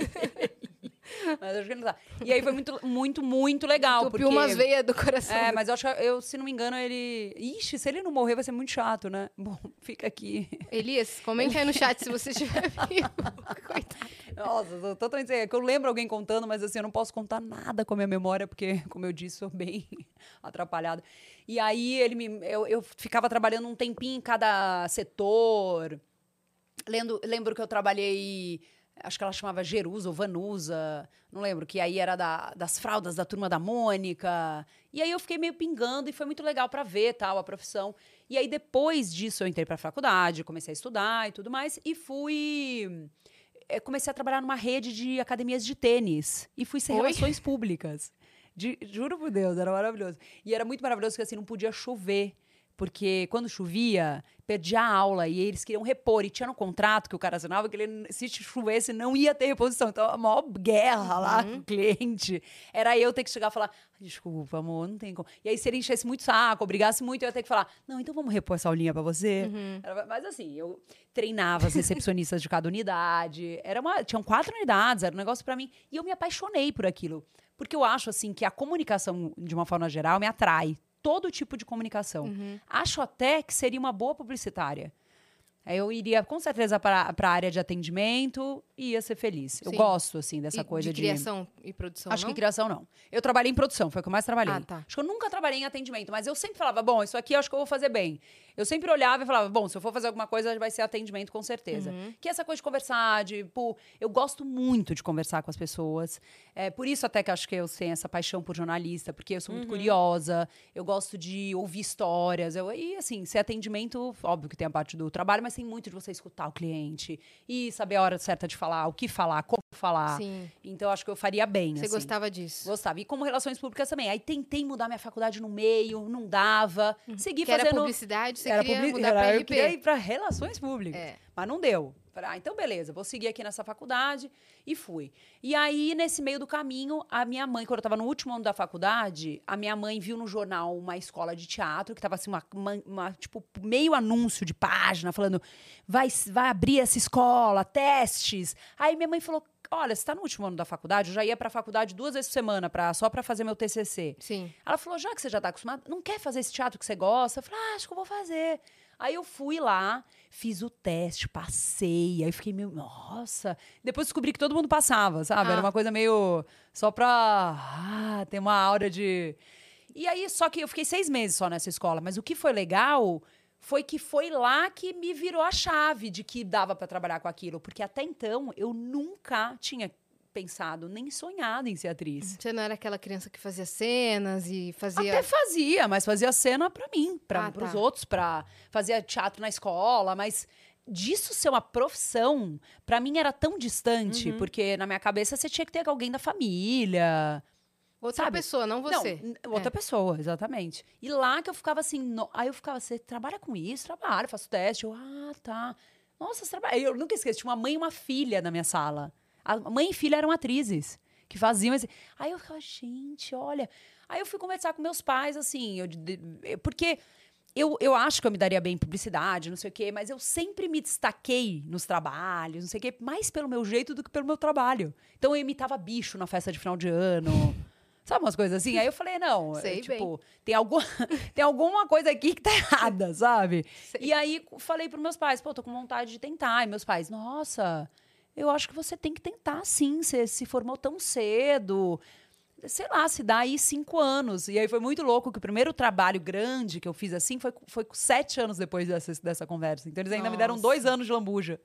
Mas acho que ele não tá. E aí foi muito, muito, muito legal. Tupiu porque... umas veias do coração. É, mas eu acho que, eu, se não me engano, ele. Ixi, se ele não morrer, vai ser muito chato, né? Bom, fica aqui. Elias, comenta aí no chat se você estiver vivo. Coitado. Nossa, eu tô totalmente. É que eu lembro alguém contando, mas assim, eu não posso contar nada com a minha memória, porque, como eu disse, sou bem atrapalhada. E aí ele me. Eu, eu ficava trabalhando um tempinho em cada setor. Lendo, lembro que eu trabalhei. Acho que ela chamava Jerusa ou Vanusa, não lembro, que aí era da- das fraldas da turma da Mônica. E aí eu fiquei meio pingando e foi muito legal para ver tal a profissão. E aí depois disso eu entrei para faculdade, comecei a estudar e tudo mais e fui eh, comecei a trabalhar numa rede de academias de tênis e fui ser Oi? relações públicas. De- juro por Deus, era maravilhoso. E era muito maravilhoso que assim não podia chover. Porque quando chovia, perdia a aula e eles queriam repor. E tinha no contrato que o cara assinava que ele, se chovesse, não ia ter reposição. Então, a maior guerra lá com o cliente era eu ter que chegar e falar: desculpa, amor, não tem como. E aí, se ele enchesse muito saco, obrigasse muito, eu ia ter que falar: não, então vamos repor essa aulinha pra você. Era- Mas assim, eu treinava as recepcionistas de cada unidade. Era uma, tinham quatro unidades, era um negócio pra mim. E eu me apaixonei por aquilo. Porque eu acho, assim, que a comunicação, de uma forma geral, me atrai. Todo tipo de comunicação. Uhum. Acho até que seria uma boa publicitária. Eu iria, com certeza, para a área de atendimento e ia ser feliz. Eu Sim. gosto, assim, dessa E coisa de criação e produção, Acho não? que criação não. Eu trabalhei em produção, foi o que eu mais trabalhei. Ah, tá. Acho que eu nunca trabalhei em atendimento, mas eu sempre falava, bom, isso aqui eu acho que eu vou fazer bem. Eu sempre olhava e falava, bom, se eu for fazer alguma coisa, vai ser atendimento com certeza. Uhum. Que essa coisa de conversar, de, pô, eu gosto muito de conversar com as pessoas. É por isso até que acho que eu tenho essa paixão por jornalista, porque eu sou Uhum. muito curiosa, eu gosto de ouvir histórias. Eu, e assim, ser atendimento, óbvio que tem a parte do trabalho, mas tem muito de você escutar o cliente e saber a hora certa de falar, o que falar, como falar. Sim. Então acho que eu faria bem. Você assim. gostava disso. Gostava. E como relações públicas também. Aí tentei mudar minha faculdade no meio, não dava. Segui Uhum. Que era fazendo. publicidade, você Era queria mudar era- pra Eu RP. queria ir para relações públicas. É. Mas não deu. Falei, ah, então beleza, vou seguir aqui nessa faculdade. E fui. E aí, nesse meio do caminho, a minha mãe, quando eu estava no último ano da faculdade, a minha mãe viu no jornal uma escola de teatro, que tava assim, uma, uma- uma, tipo, meio anúncio de página, falando: vai, vai abrir essa escola, testes. Aí minha mãe falou: olha, você está no último ano da faculdade, eu já ia para a faculdade duas vezes por semana, pra, só para fazer meu TCC. Sim. Ela falou, já que você já tá acostumada, não quer fazer esse teatro que você gosta? Eu falei, ah, acho que eu vou fazer. Aí eu fui lá, fiz o teste, passei, aí fiquei meio, nossa. Depois descobri que todo mundo passava, sabe? Ah. Era uma coisa meio só pra ah, ter uma aura de... E aí, só que eu fiquei seis meses só nessa escola, mas o que foi legal foi que foi lá que me virou a chave de que dava pra trabalhar com aquilo, porque até então eu nunca tinha pensado, nem sonhado em ser atriz. Você não era aquela criança que fazia cenas e fazia. Até fazia, mas fazia cena pra mim, para Ah, tá. outros, para fazia teatro na escola, mas disso ser uma profissão, pra mim era tão distante, Uhum. porque na minha cabeça você tinha que ter alguém da família. Outra sabe? pessoa, não você. Não, outra pessoa, exatamente. E lá que eu ficava assim, no- aí eu ficava, você trabalha com isso? Trabalho, faço teste. Eu, ah, tá. Nossa, você trabalha. Eu nunca esqueço, tinha uma mãe e uma filha na minha sala. A mãe e filha eram atrizes que faziam esse. Aí eu ficava, gente, olha. Aí eu fui conversar com meus pais, assim, eu, porque eu, eu acho que eu me daria bem em publicidade, não sei o quê, mas eu sempre me destaquei nos trabalhos, não sei o quê, mais pelo meu jeito do que pelo meu trabalho. Então eu imitava bicho na festa de final de ano. Sabe umas coisas assim? Aí eu falei, não, é, Sei tipo, tem, algum, tem alguma coisa aqui que tá errada, sabe? Sei. E aí falei pros meus pais, pô, tô com vontade de tentar. E meus pais, nossa, eu acho que você tem que tentar sim, você se formou tão cedo. Sei lá, se dá aí cinco anos. E aí foi muito louco que o primeiro trabalho grande que eu fiz assim foi, foi sete anos depois dessa, dessa conversa. Então eles ainda me deram Nossa. dois anos de lambuja.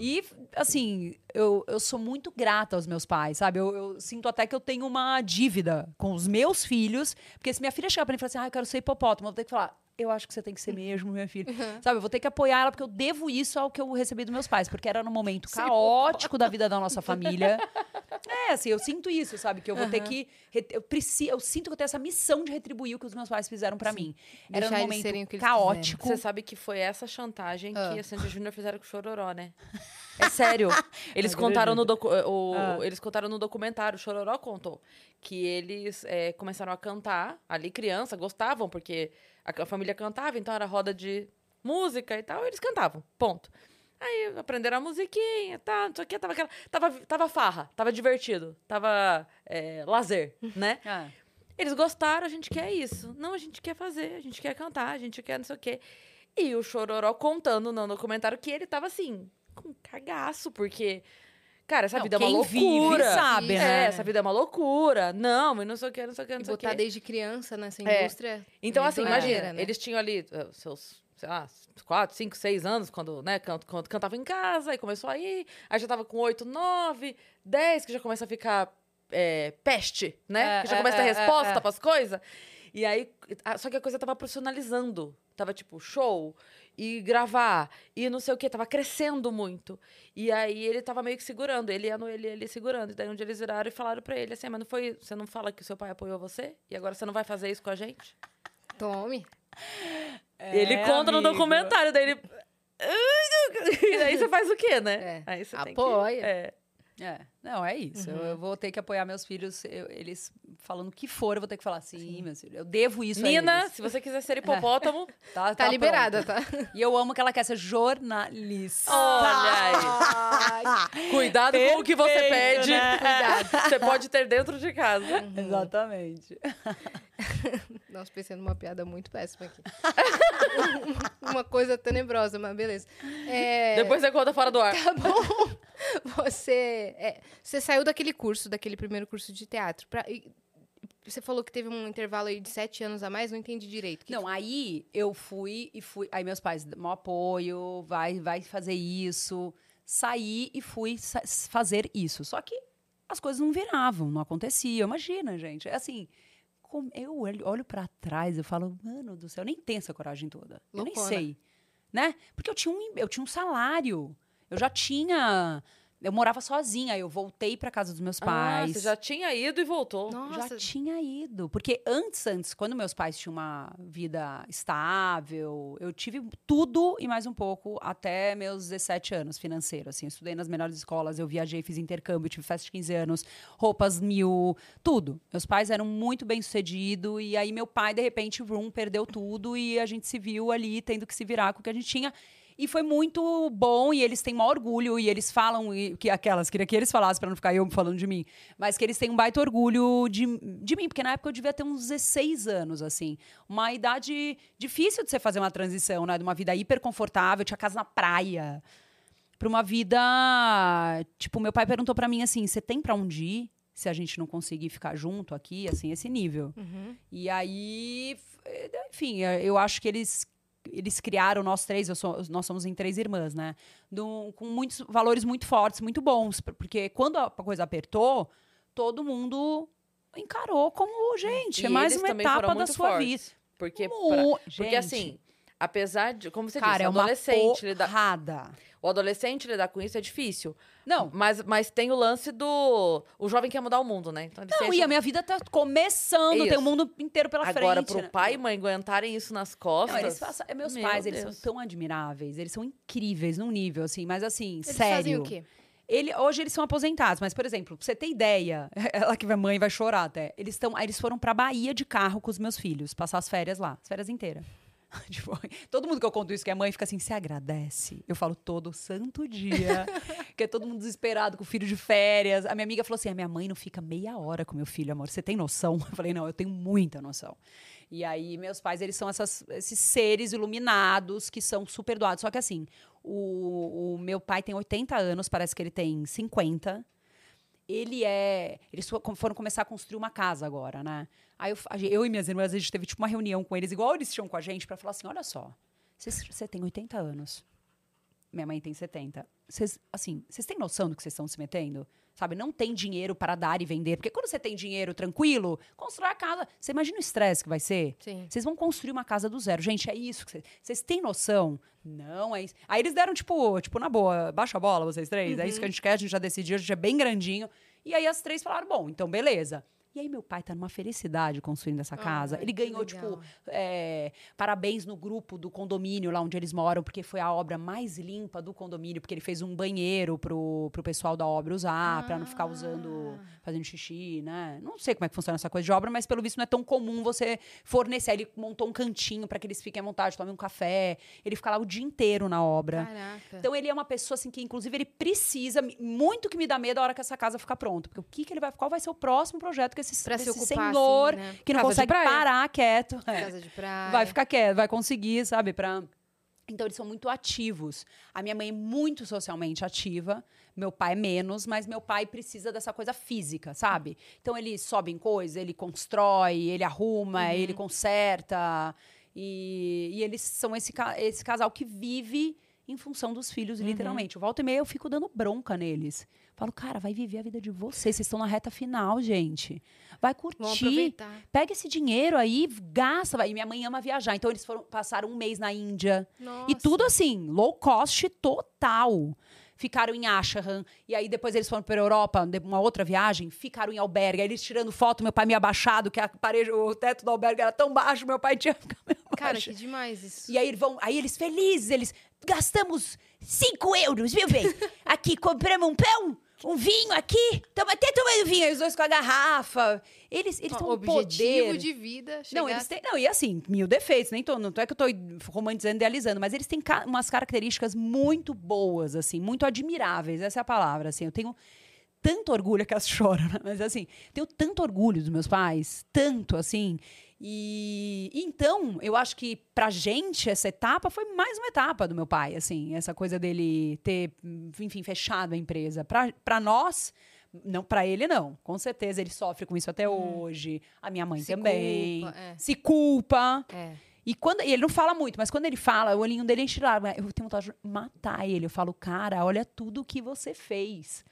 E, assim, eu, eu sou muito grata aos meus pais, sabe? Eu, eu sinto até que eu tenho uma dívida com os meus filhos, porque se minha filha chegar pra mim e falar assim, ah, eu quero ser hipopótamo, eu vou ter que falar, eu acho que você tem que ser mesmo, minha filha. Sabe, eu vou ter que apoiar ela, porque eu devo isso ao que eu recebi dos meus pais, porque era num momento caótico da vida da nossa família. É, assim, eu sinto isso, sabe? Que eu vou ter que. Eu, preciso, eu sinto que eu tenho essa missão de retribuir o que os meus pais fizeram pra mim. Era Deixar num eles serem o momento que eles caótico. Você sabe que foi essa chantagem Ah. que a Sandy Júnior fizeram com o Chororó, né? É sério. Eles contaram no, docu o- Ah. eles contaram no documentário, o Chororó contou, que eles é, começaram a cantar, ali criança, gostavam, porque a, família cantava, então era roda de música e tal, eles cantavam, ponto. Aí aprenderam a musiquinha, tá, não sei o que, tava, aquela, tava, tava farra, tava divertido, tava é, lazer, né? Ah. Eles gostaram, a gente quer isso. Não, a gente quer fazer, a gente quer cantar, a gente quer não sei o quê. E o Chororó contando no documentário que ele tava assim, com cagaço, porque. Cara, essa Não, vida é uma quem loucura. vive sabe, é, né? essa vida é uma loucura. Não, e não sei o que, não sei o que, não E sei o botar que. desde criança nessa É. indústria. Então, é assim, doideira, imagina, né? eles tinham ali eh, seus, sei lá, quatro, cinco, seis anos, quando, né, can- quando cantava em casa, aí começou a ir, aí já tava com oito, nove, dez, que já começa a ficar é, peste, né? É, que já é, começa a ter é, resposta é, é. pras coisas. E aí, só que a coisa tava profissionalizando. Tava, tipo, show e gravar e não sei o que, tava crescendo muito. E aí ele tava meio que segurando, ele ia no ele, ele segurando. E daí um dia eles viraram e falaram pra ele assim: "Ah, mas não foi, você não fala que o seu pai apoiou você? E agora você não vai fazer isso com a gente? Tome. ele É, conta no amigo. documentário, daí ele. E daí você faz o quê, né? É. Aí você tem Apoia. que. É. É, não, é isso. Eu, eu vou ter que apoiar meus filhos, eu- eles falando o que for, eu vou ter que falar, sim, meus filhos, eu devo isso a Nina, se você quiser ser hipopótamo, Tá, Tá, liberada, tá? E eu amo que ela quer ser jornalista. olha aí. Cuidado com o que você Perfeito, pede. né? Cuidado. Você pode ter dentro de casa. Exatamente. Nossa, pensei numa piada muito péssima aqui. uma coisa tenebrosa, mas beleza. É, Depois você conta fora do ar. Tá bom. Você, é, você saiu daquele curso, daquele primeiro curso de teatro. pra- e- você falou que teve um intervalo aí de sete anos a mais, não entendi direito. Que Não, aí eu fui e fui. Aí meus pais, maior apoio, vai, vai fazer isso. Saí e fui fazer isso. Só que as coisas não viravam, não acontecia. Imagina, gente. É assim. Como- eu olho, para trás, eu falo, mano do céu, eu nem tenho essa coragem toda. Eu nem sei. Né? Porque eu tinha, um, eu tinha um salário. Eu já tinha. Eu morava sozinha, eu voltei para casa dos meus Ah, pais. você já tinha ido e voltou. Nossa, Já tinha ido. Porque antes, antes, quando meus pais tinham uma vida estável, eu tive tudo e mais um pouco até meus 17 anos financeiro. Assim, eu estudei nas melhores escolas, eu viajei, fiz intercâmbio, tive festa de 15 anos, roupas mil, tudo. Meus pais eram muito bem sucedidos e aí meu pai, de repente, vroom, perdeu tudo e a gente se viu ali tendo que se virar com o que a gente tinha. E foi muito bom, e eles têm maior orgulho, e eles falam, e- que aquelas, queria que eles falassem para não ficar eu falando de mim, mas que eles têm um baita orgulho de, de mim, porque na época eu devia ter uns 16 anos, assim. Uma idade difícil de você fazer uma transição, né? De uma vida hiper confortável, tinha casa na praia, pra uma vida. Tipo, meu pai perguntou para mim assim: você tem para onde ir? Se a gente não conseguir ficar junto aqui, assim, esse nível. Uhum. E aí, enfim, eu acho que eles eles criaram nós três, sou- nós somos em três irmãs, né? Do- com muitos valores muito fortes, muito bons, por- porque quando a coisa apertou, todo mundo encarou como gente, E é mais uma etapa da sua fortes. vida. Porque, Mu- pra- porque assim, apesar de. Como você cara, disse, é o uma adolescente lidar. porrada. O adolescente lidar com isso é difícil. Não, Mas, mas tem o lance do. O jovem quer mudar o mundo, né? Então não, e a minha vida tá começando, tem Isso. o mundo inteiro pela Agora, frente. pro né? pai e mãe aguentarem isso nas costas. Não, eles façam- meus Meu pais, eles Deus. são tão admiráveis, eles são incríveis num nível, assim, mas assim, Eles sério. fazem o quê? Ele, hoje eles são aposentados, mas, por exemplo, pra você ter ideia, ela que vai mãe vai chorar até. Eles, tão, eles foram pra Bahia de carro com os meus filhos, passar as férias lá, as férias inteiras. Tipo, todo mundo que eu conto isso, que é mãe, fica assim, você agradece? Eu falo todo santo dia, que é todo mundo desesperado com o filho de férias. A minha amiga falou assim, a minha mãe não fica meia hora com meu filho, amor, você tem noção? Eu falei, não, eu tenho muita noção. E aí, meus pais, eles são essas- esses seres iluminados que são super doados. Só que assim, o, o meu pai tem 80 anos, parece que ele tem 50. Ele é. Eles fo- foram começar a construir uma casa agora, né? Aí eu, eu e minhas irmãs, a gente teve tipo uma reunião com eles, igual eles tinham com a gente, pra falar assim: olha só, você tem 80 anos. Minha mãe tem 70. Vocês, assim, vocês têm noção do que vocês estão se metendo? Sabe, não tem dinheiro para dar e vender. Porque quando você tem dinheiro tranquilo, constrói a casa. Você imagina o estresse que vai ser? Sim. Vocês vão construir uma casa do zero. Gente, é isso. que Vocês, vocês têm noção? Não, é isso. Aí eles deram, tipo, tipo, na boa, baixa a bola, vocês três. É isso que a gente quer, a gente já decidiu, a gente é bem grandinho. E aí as três falaram, bom, então beleza. E aí meu pai tá numa felicidade construindo essa casa. Ai, Ele ganhou, tipo, é, parabéns no grupo do condomínio lá onde eles moram, porque foi a obra mais limpa do condomínio, porque ele fez um banheiro pro, pro pessoal da obra usar, pra não ficar usando, fazendo xixi, né? Não sei como é que funciona essa coisa de obra, mas pelo visto não é tão comum você fornecer. Ele montou um cantinho pra que eles fiquem à vontade, tomem um café. Ele fica lá o dia inteiro na obra. Caraca. Então ele é uma pessoa assim que inclusive ele precisa muito que me dá medo a hora que essa casa ficar pronta, porque o que que ele vai, qual vai ser o próximo projeto que esse, Pra se esse ocupar, senhor assim, né? que não Casa consegue parar quieto, é, vai ficar quieto, vai conseguir, sabe, para então eles são muito ativos. A minha mãe é muito socialmente ativa, meu pai é menos, mas meu pai precisa dessa coisa física, sabe? Então ele sobe em coisa, ele constrói, ele arruma, ele conserta. E, e eles são esse, esse casal que vive em função dos filhos, literalmente. O volta e meia eu fico dando bronca neles. Falo, cara, vai viver a vida de vocês. Vocês estão na reta final, gente. Vai curtir. Pega esse dinheiro aí, gasta. vai. E minha mãe ama viajar. Então eles foram passaram um mês na Índia. Nossa. E tudo assim, low cost total. Ficaram em Ashahan. E aí depois eles foram para Europa, uma outra viagem, ficaram em albergue. Aí eles tirando foto, meu pai meio abaixado, que a parede, o teto do albergue era tão baixo, meu pai tinha meio Cara, que demais isso. E aí vão, aí eles felizes, eles gastamos 5 euros, viu, bem? Aqui compramos um pão, um vinho aqui, estamos até tomando vinho, aí os dois com a garrafa. Eles, eles têm um objetivo poder. de vida. Não, eles têm. Não, e assim, mil defeitos, nem tô, não é que eu tô romantizando, idealizando, mas eles têm ca- umas características muito boas, assim, muito admiráveis, essa é a palavra, assim. Eu tenho tanto orgulho, que elas choram, mas assim, tenho tanto orgulho dos meus pais, tanto, assim. E então, eu acho que pra gente essa etapa foi mais uma etapa do meu pai, assim, essa coisa dele ter, enfim, fechado a empresa. Pra, pra nós, não, para ele não. Com certeza ele sofre com isso até hoje. A minha mãe Se também. culpa, é. Se culpa. É. E quando e ele não fala muito, mas quando ele fala, o olhinho dele enche de lágrimas. Eu tenho vontade de matar ele. Eu falo, cara, olha tudo que você fez.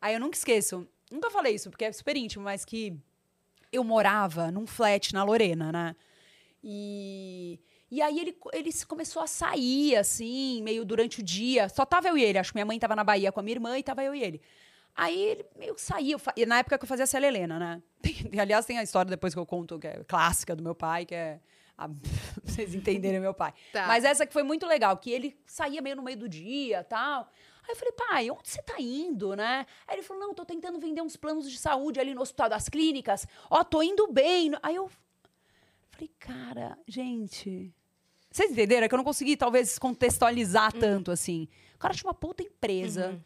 Aí eu nunca esqueço. Nunca falei isso, porque é super íntimo, mas que eu morava num flat na Lorena, né? E, e aí ele, ele começou a sair, assim, meio durante o dia. Só tava eu e ele. Acho que minha mãe tava na Bahia com a minha irmã e tava eu e ele. Aí ele meio que fa- e Na época que eu fazia a Célia Helena, né? E, aliás, tem a história depois que eu conto, que é clássica do meu pai, que é. a- vocês entenderem meu pai. Tá. Mas essa que foi muito legal, que ele saía meio no meio do dia tal. Aí eu falei, pai, onde você tá indo, né? Aí ele falou, não, tô tentando vender uns planos de saúde ali no Hospital das Clínicas. Ó, tô indo bem. Aí eu falei, cara, gente... Vocês entenderam? É que eu não consegui, talvez, contextualizar tanto, assim. O cara tinha uma puta empresa.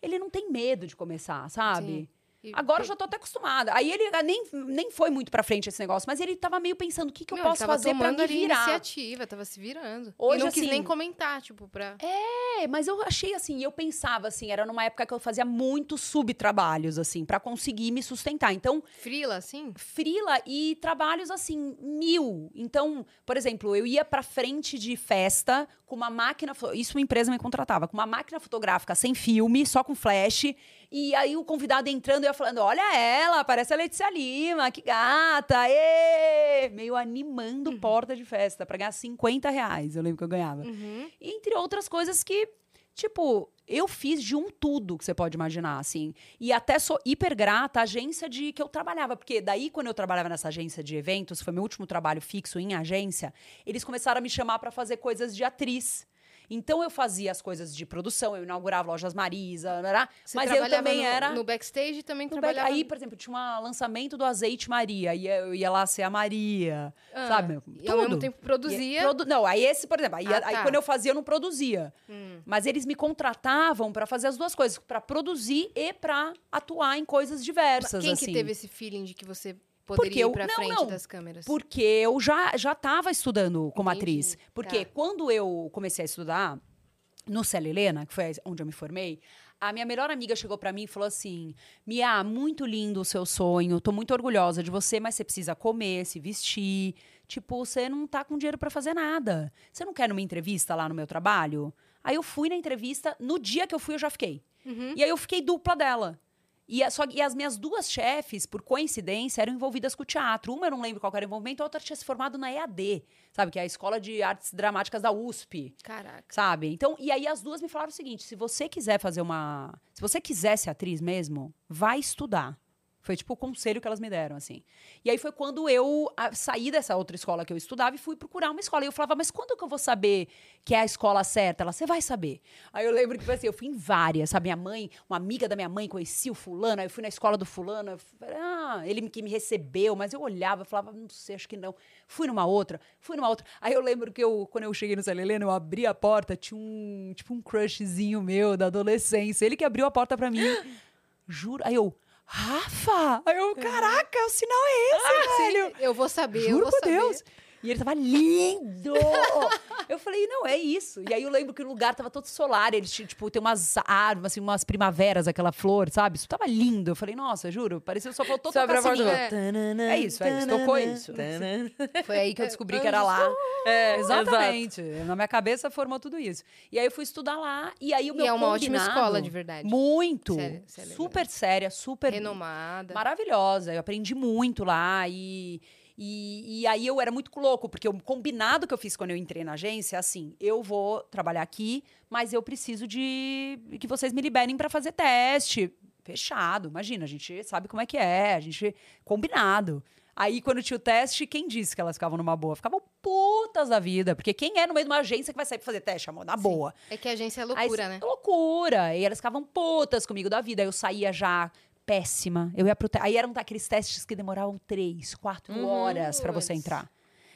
Ele não tem medo de começar, sabe? Sim. Agora eu já tô até acostumada. Aí ele ah, nem, nem foi muito pra frente esse negócio, mas ele tava meio pensando, o que, que eu Meu, posso fazer pra me virar? iniciativa, tava se virando. Hoje, e não quis assim- nem comentar, tipo, pra... É, mas eu achei assim, eu pensava assim, era numa época que eu fazia muitos subtrabalhos, assim, pra conseguir me sustentar. Então, Frila, assim? frila e trabalhos assim, mil. Então, por exemplo, eu ia pra frente de festa com uma máquina, isso uma empresa me contratava, com uma máquina fotográfica sem filme, só com flash, e aí o convidado entrando e eu falando: "Olha ela, parece a Letícia Lima, que gata, ê!" meio animando porta de festa pra ganhar 50 reais, eu lembro que eu ganhava. Uhum. Entre outras coisas que, tipo, eu fiz de um tudo que você pode imaginar, assim. E até sou hiper grata à agência de que eu trabalhava, porque daí, quando eu trabalhava nessa agência de eventos, foi meu último trabalho fixo em agência, eles começaram a me chamar para fazer coisas de atriz. Então eu fazia as coisas de produção, eu inaugurava lojas Marisa, né? Você mas eu também no, era No backstage também no back- trabalhava... Aí, por exemplo, tinha um lançamento do azeite Maria, e eu ia lá ser a Maria, Ah, sabe? E ao mesmo Tudo. tempo produzia... produ- Não, aí esse, por exemplo, aí, Ah, aí tá. quando eu fazia, eu não produzia. Hum. Mas eles me contratavam pra fazer as duas coisas, pra produzir e pra atuar em coisas diversas. Quem assim. que teve esse feeling de que você Porque poderia eu- ir pra não, frente não. das câmeras? Porque eu já já estava estudando como Entendi, atriz. Porque tá. quando eu comecei a estudar no Célia Helena, que foi onde eu me formei, a minha melhor amiga chegou pra mim e falou assim: Mia, muito lindo o seu sonho, tô muito orgulhosa de você, mas você precisa comer, se vestir. Tipo, você não tá com dinheiro pra fazer nada. Você não quer numa entrevista lá no meu trabalho? Aí eu fui na entrevista, no dia que eu fui, eu já fiquei. Uhum. E aí eu fiquei dupla dela. E, a- só, e as minhas duas chefes, por coincidência, eram envolvidas com o teatro. Uma eu não lembro qual era o envolvimento, a outra tinha se formado na EAD, sabe? Que é a Escola de Artes Dramáticas da USP Caraca. sabe? Então, e aí as duas me falaram o seguinte: se você quiser fazer uma. Se você quiser ser atriz mesmo, vai estudar. Foi tipo o conselho que elas me deram, assim. E aí foi quando eu ah, saí dessa outra escola que eu estudava e fui procurar uma escola. E eu falava, mas quando que eu vou saber que é a escola certa? Ela, você vai saber. Aí eu lembro que foi assim, eu fui em várias, sabe? Minha mãe, uma amiga da minha mãe conhecia o fulano, aí eu fui na escola do fulano, falei, ah, ele que me recebeu, mas eu olhava, falava, não sei, acho que não. Fui numa outra, fui numa outra. Aí eu lembro que eu, quando eu cheguei no Célia Helena, eu abri a porta, tinha um, tipo um crushzinho meu da adolescência. Ele que abriu a porta pra mim. Juro. Aí eu, Rafa! Aí eu, caraca, o sinal é esse, velho. Eu vou saber, eu Juro vou por saber. Deus. E ele tava lindo! eu falei, não, é isso. E aí eu lembro que o lugar tava todo solar. Eles tinham, tipo, tem umas árvores, assim, umas primaveras, aquela flor, sabe? Isso tava lindo. Eu falei, nossa, juro, parecia só faltou Você abre tocar a porta. sininho. É. É isso, é isso. Tocou isso. Foi aí que eu descobri que era lá. É, Exatamente. Na minha cabeça formou tudo isso. E aí eu fui estudar lá. E aí o meu E é uma ótima escola, de verdade. Muito. Sério, sério, super séria, super Renomada. maravilhosa. Eu aprendi muito lá e, e, e aí eu era muito louco, porque o combinado que eu fiz quando eu entrei na agência é assim: eu vou trabalhar aqui, mas eu preciso de que vocês me liberem para fazer teste. Fechado, imagina, a gente sabe como é que é, a gente. Combinado. Aí, quando tinha o teste, quem disse que elas ficavam numa boa? Ficavam putas da vida. Porque quem é no meio de uma agência que vai sair pra fazer teste, amor? Na boa. É que a agência é Aí, loucura, né? Loucura. E elas ficavam putas comigo da vida. Eu saía já péssima. Eu ia pro te... Aí eram aqueles testes que demoravam três, quatro Uhum. horas pra você entrar.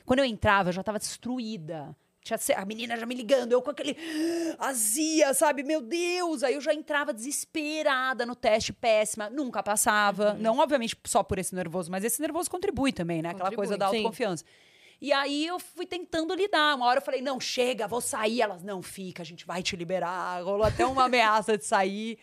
Quando eu entrava, eu já tava destruída. Tinha a menina já me ligando, eu com aquele azia, sabe? Meu Deus! Aí eu já entrava desesperada no teste, péssima, nunca passava. Uhum. Não, obviamente, só por esse nervoso, mas esse nervoso contribui também, né? Aquela Contribui. coisa da Sim. autoconfiança. E aí eu fui tentando lidar. Uma hora eu falei, não, chega, vou sair. Elas, não, fica, a gente vai te liberar. Rolou até uma ameaça de sair.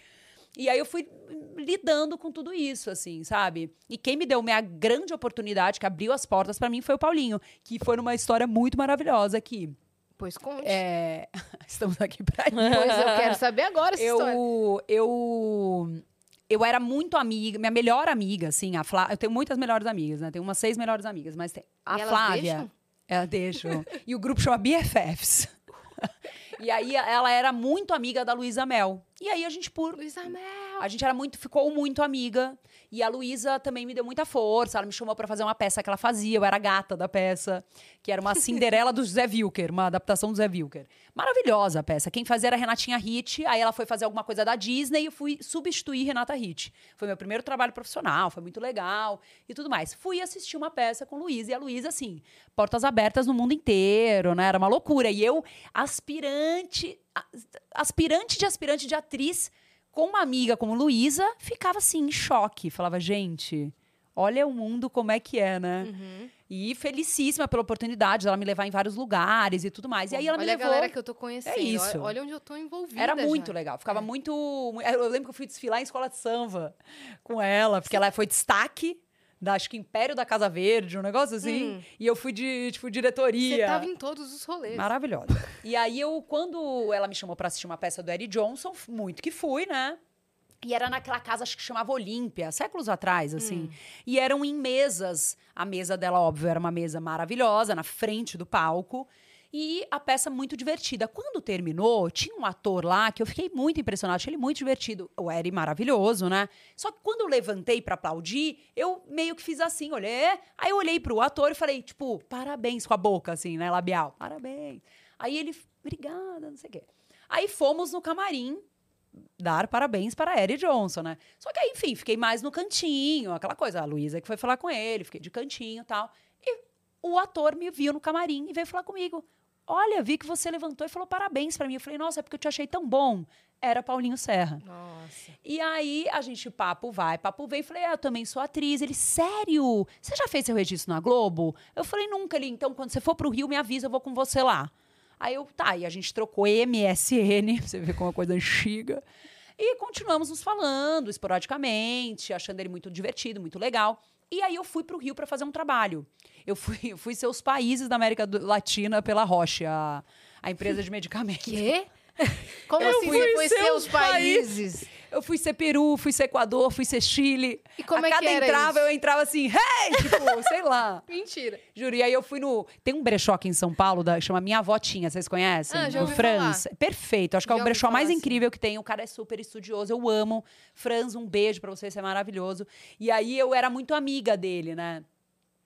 E aí eu fui lidando com tudo isso, assim, sabe? E quem me deu minha grande oportunidade, que abriu as portas pra mim, foi o Paulinho, que foi numa história muito maravilhosa aqui. Pois conte. É... Estamos aqui pra isso. Pois eu quero saber agora essa história. Eu, eu, eu era muito amiga, minha melhor amiga, assim, a Flávia. Eu tenho muitas melhores amigas, né? Tenho umas seis melhores amigas, mas tem. A E Flávia. deixam? Ela deixa. e o grupo chama BFFs. E aí ela era muito amiga da Luísa Mel. E aí a gente, por Luísa Mel. a gente era muito, ficou muito amiga. E a Luísa também me deu muita força. Ela me chamou pra fazer uma peça que ela fazia. Eu era gata da peça, que era uma Cinderela do Zé Wilker, uma adaptação do Zé Wilker. Maravilhosa a peça. Quem fazia era a Renatinha Hit. Aí ela foi fazer alguma coisa da Disney e eu fui substituir Renata Hit. Foi meu primeiro trabalho profissional, foi muito legal e tudo mais. Fui assistir uma peça com Luísa e a Luísa, assim, portas abertas no mundo inteiro, né? Era uma loucura. E eu, aspirante, aspirante de aspirante de atriz, com uma amiga como Luísa, ficava assim, em choque. Falava, gente, olha o mundo como é que é, né? Uhum. E felicíssima pela oportunidade dela me levar em vários lugares e tudo mais. E aí ela Olha me a levou. galera que eu tô conhecendo. É isso. Olha, olha onde eu tô envolvida. Era muito já. legal. Ficava É. muito. Eu lembro que eu fui desfilar em escola de samba com ela, porque ela foi destaque da, acho que Império da Casa Verde, um negócio assim. Hum. E eu fui de, tipo, diretoria. Você tava em todos os rolês. Maravilhosa. E aí eu, quando ela me chamou pra assistir uma peça do Eric Johnson, muito que fui, né? E era naquela casa, acho que chamava Olímpia, séculos atrás, assim. E eram em mesas. A mesa dela, óbvio, era uma mesa maravilhosa, na frente do palco. E a peça muito divertida. Quando terminou, tinha um ator lá que eu fiquei muito impressionada, achei ele muito divertido. O Eri maravilhoso, né? Só que quando eu levantei pra aplaudir, eu meio que fiz assim, olhei. é? Aí eu olhei pro ator e falei, tipo, parabéns com a boca, assim, né? Labial. Parabéns. Aí ele, obrigada, não sei o quê. Aí fomos no camarim dar parabéns para Eric Johnson, né? Só que aí, enfim, fiquei mais no cantinho, aquela coisa. A Luísa que foi falar com ele, fiquei de cantinho e tal. E o ator me viu no camarim e veio falar comigo. Olha, vi que você levantou e falou parabéns para mim. Eu falei, nossa, é porque eu te achei tão bom. Era Paulinho Serra. Nossa. E aí, a gente, papo vai, papo vem. Falei, ah, eu também sou atriz. Ele, sério? Você já fez seu registro na Globo? Eu falei, nunca. Ele, então, quando você for pro Rio, me avisa, eu vou com você lá. Aí eu, tá, e a gente trocou MSN, você vê como uma coisa antiga. E continuamos nos falando esporadicamente, achando ele muito divertido, muito legal. E aí eu fui pro Rio para fazer um trabalho. Eu fui, eu fui ser os países da América Latina pela Roche, a, a empresa de medicamentos. Quê? Como Eu assim fui você conheceu seus os países? Eu fui ser Peru, fui ser Equador, fui ser Chile. E como a é que cada era entrava, isso? eu entrava assim, hey! Tipo, sei lá. Mentira. Juro, e aí eu fui no. Tem um brechó aqui em São Paulo, da, chama Minha Avó Tinha, vocês conhecem? Ah, já no ouvi Franz. Perfeito, acho que é Já o ouvi brechó mais falar, sim. incrível que tem. O cara é super estudioso, eu amo. Franz, um beijo pra você, você é maravilhoso. E aí eu era muito amiga dele, né?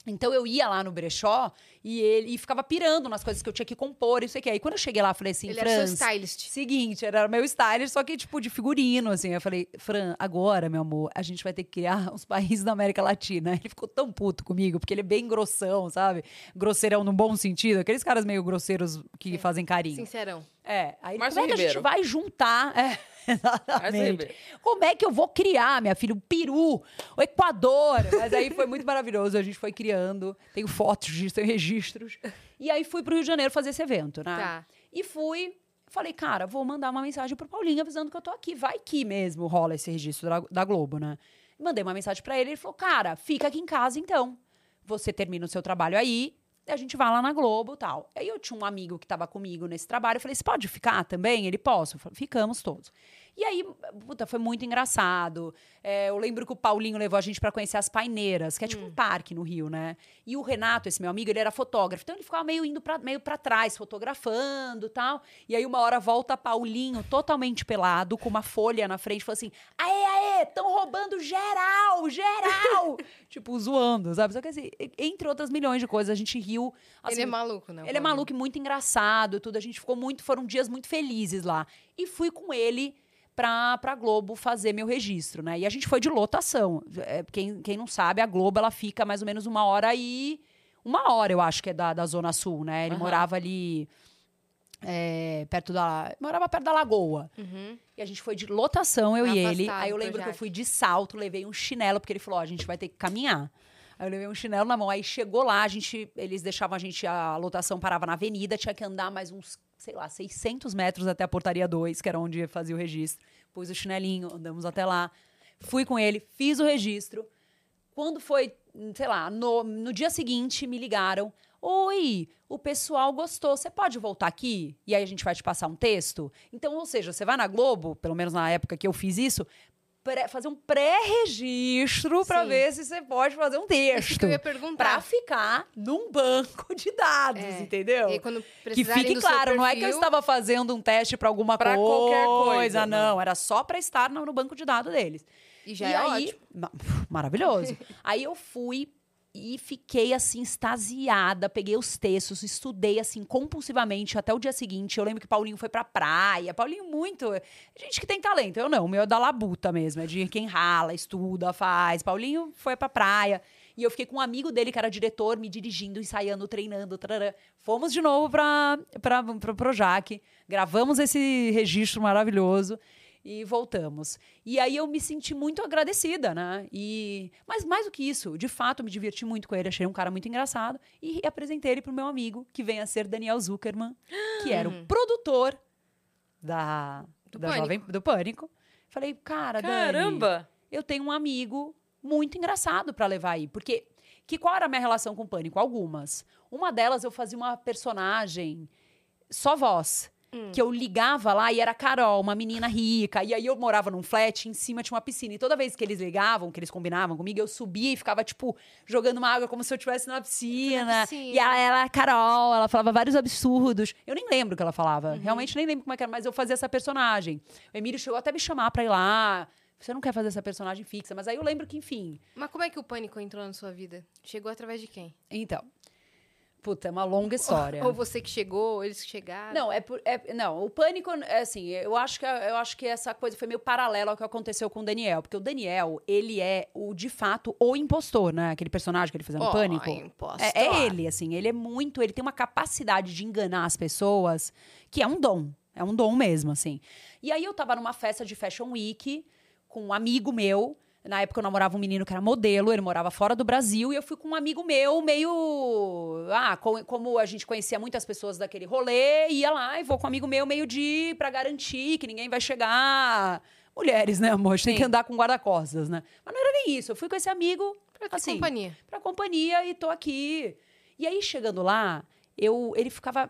Então eu ia lá no brechó e ele e ficava pirando nas coisas que eu tinha que compor, isso aqui. Aí quando eu cheguei lá, eu falei assim, Ele era seu stylist. Seguinte, era meu style, só que tipo de figurino, assim. Eu falei, Fran, agora, meu amor, a gente vai ter que criar os países da América Latina. Ele ficou tão puto comigo, porque ele é bem grossão, sabe? Grosseirão no bom sentido, aqueles caras meio grosseiros que fazem carinho. Sincerão. É, aí Márcio como é que a gente vai juntar? É, exatamente. Como é que eu vou criar, minha filha, o Peru, o Equador? Mas aí foi muito maravilhoso, a gente foi criando, tenho fotos disso, tenho registros. E aí fui pro Rio de Janeiro fazer esse evento, né? Tá. E fui, falei, cara, vou mandar uma mensagem pro Paulinho avisando que eu tô aqui. Vai que mesmo rola esse registro da, da Globo, né? Mandei uma mensagem pra ele, ele falou, cara, fica aqui em casa então. Você termina o seu trabalho aí, a gente vai lá na Globo tal. Aí eu tinha um amigo que tava comigo nesse trabalho, eu falei, você pode ficar também? Ele, posso. Falei, Ficamos todos. E aí, puta, foi muito engraçado. É, eu lembro que o Paulinho levou a gente pra conhecer as paineiras, que é tipo um parque no Rio, né? E o Renato, esse meu amigo, ele era fotógrafo. Então ele ficava meio indo pra, meio pra trás, fotografando e tal. E aí, uma hora volta Paulinho, totalmente pelado, com uma folha na frente, falou assim: aê, aê, estão roubando geral, geral! tipo, zoando, sabe? Só que assim, entre outras milhões de coisas, a gente riu. assim, Ele é maluco, né? ele é maluco e muito engraçado, tudo. A gente ficou muito, foram dias muito felizes lá. E fui com ele pra, pra Globo fazer meu registro, né? E a gente foi de lotação. É, quem, quem não sabe, a Globo, ela fica mais ou menos uma hora e... Uma hora, eu acho que é da, da Zona Sul, né? Ele Aham. morava ali... é, perto da... Morava perto da Lagoa. Uhum. E a gente foi de lotação, eu e ele. Afastado Aí eu lembro que eu fui de salto, levei um chinelo, porque ele falou: a gente vai ter que caminhar. Aí eu levei um chinelo na mão. Aí chegou lá, a gente, eles deixavam a gente, a lotação parava na avenida, tinha que andar mais uns, sei lá, 600 metros até a portaria 2, que era onde fazia o registro. Pus o chinelinho, andamos até lá. Fui com ele, fiz o registro. Quando foi, sei lá, no, no dia seguinte, me ligaram. Oi, o pessoal gostou. Você pode voltar aqui? E aí a gente vai te passar um texto? Então, ou seja, você vai na Globo, pelo menos na época que eu fiz isso, pré- fazer um pré-registro para ver se você pode fazer um texto. Isso que eu ia Pra ficar num banco de dados, É. entendeu? E quando Que fique claro, não é que eu perfil- estava fazendo um teste para alguma Pra coisa, qualquer coisa, não. Era só para estar no, no banco de dados deles. E já e é aí, ótimo. ma- maravilhoso. aí eu fui e fiquei assim extasiada, peguei os textos, estudei assim compulsivamente até o dia seguinte. Eu lembro que Paulinho foi pra praia. Paulinho muito, gente que tem talento. Eu não, o meu é da labuta mesmo, é de quem rala, estuda, faz. Paulinho foi pra praia. E eu fiquei com um amigo dele, que era diretor, me dirigindo, ensaiando, treinando. Tarará. Fomos de novo para o Projac, gravamos esse registro maravilhoso e voltamos. E aí eu me senti muito agradecida, né? E mas mais do que isso, de fato, me diverti muito com ele, achei um cara muito engraçado e apresentei ele pro meu amigo, que vem a ser Daniel Zuckerman, que era o produtor da Do da Pânico. Jovem do Pânico. Falei, cara, Dani, Caramba! eu tenho um amigo muito engraçado pra levar aí. Porque que qual era a minha relação com o pânico? Algumas. Uma delas eu fazia uma personagem só voz. Que eu ligava lá e era Carol, uma menina rica. E aí eu morava num flat, em cima tinha uma piscina. E toda vez que eles ligavam, que eles combinavam comigo, eu subia e ficava, tipo, jogando uma água como se eu estivesse na piscina. piscina. E ela era a Carol, ela falava vários absurdos. Eu nem lembro o que ela falava. Realmente nem lembro como é que era, mas eu fazia essa personagem. O Emílio chegou até me chamar pra ir lá. Você não quer fazer essa personagem fixa, mas aí eu lembro que, enfim. Mas como é que o pânico entrou na sua vida? Chegou através de quem? Então. Puta, é uma longa história. Ou você que chegou, ou eles que chegaram? Não, é, por- é- não, o pânico é assim, eu acho que eu acho que essa coisa foi meio paralela ao que aconteceu com o Daniel, porque o Daniel, ele é o de fato o impostor, né? Aquele personagem que ele fazia no Ó, pânico. impostor. É, é ele, assim, ele é muito, ele tem uma capacidade de enganar as pessoas que é um dom, é um dom mesmo, assim. E aí eu tava numa festa de Fashion Week com um amigo meu, na época eu namorava um menino que era modelo, ele morava fora do Brasil, e eu fui com um amigo meu meio. Ah, co- como a gente conhecia muitas pessoas daquele rolê, ia lá e vou com um amigo meu meio de. pra garantir que ninguém vai chegar. Mulheres, né, amor? A gente tem Sim. que andar com guarda-costas, né? Mas não era nem isso. Eu fui com esse amigo. Pra assim, companhia. pra companhia e tô aqui. E aí, chegando lá, eu, ele ficava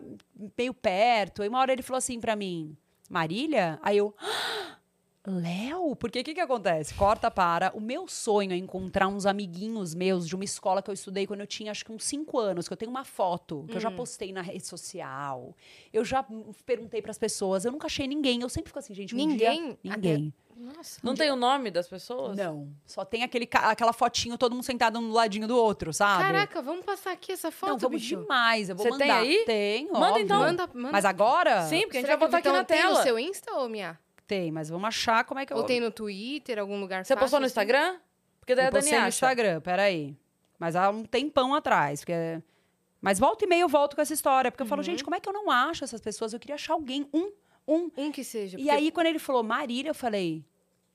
meio perto. Aí uma hora ele falou assim pra mim: Marília? Aí eu. "Ah, Léo? Porque o que, que acontece? Corta para. O meu sonho é encontrar uns amiguinhos meus de uma escola que eu estudei quando eu tinha acho que uns 5 anos, que eu tenho uma foto, que eu já postei na rede social. Eu já hum, perguntei pras pessoas, eu nunca achei ninguém. Eu sempre fico assim, gente, um Ninguém? dia... Ninguém. Nossa. Não tem o nome das pessoas? Não. Só tem aquele, aquela fotinho, todo mundo sentado um do ladinho do outro, sabe? Caraca, vamos passar aqui essa foto, Não, vamos bicho. demais. Eu vou Você mandar. tem aí? Tenho, Manda óbvio. então. Manda, manda. Mas agora? Sim, porque a gente Será vai botar que aqui na tem tela. no seu Insta, ô Mia? Tem, mas vamos achar como é que eu Ou tem no Twitter, algum lugar Você fácil, postou no assim? Instagram? Porque daí Eu a Dani postei no acha. Instagram, peraí. Mas há um tempão atrás. Porque... Mas volta e meia eu volto com essa história. Porque eu Uhum. falo, gente, como é que eu não acho essas pessoas? Eu queria achar alguém, um, um. Um que seja. E aí, quando ele falou Marília, eu falei,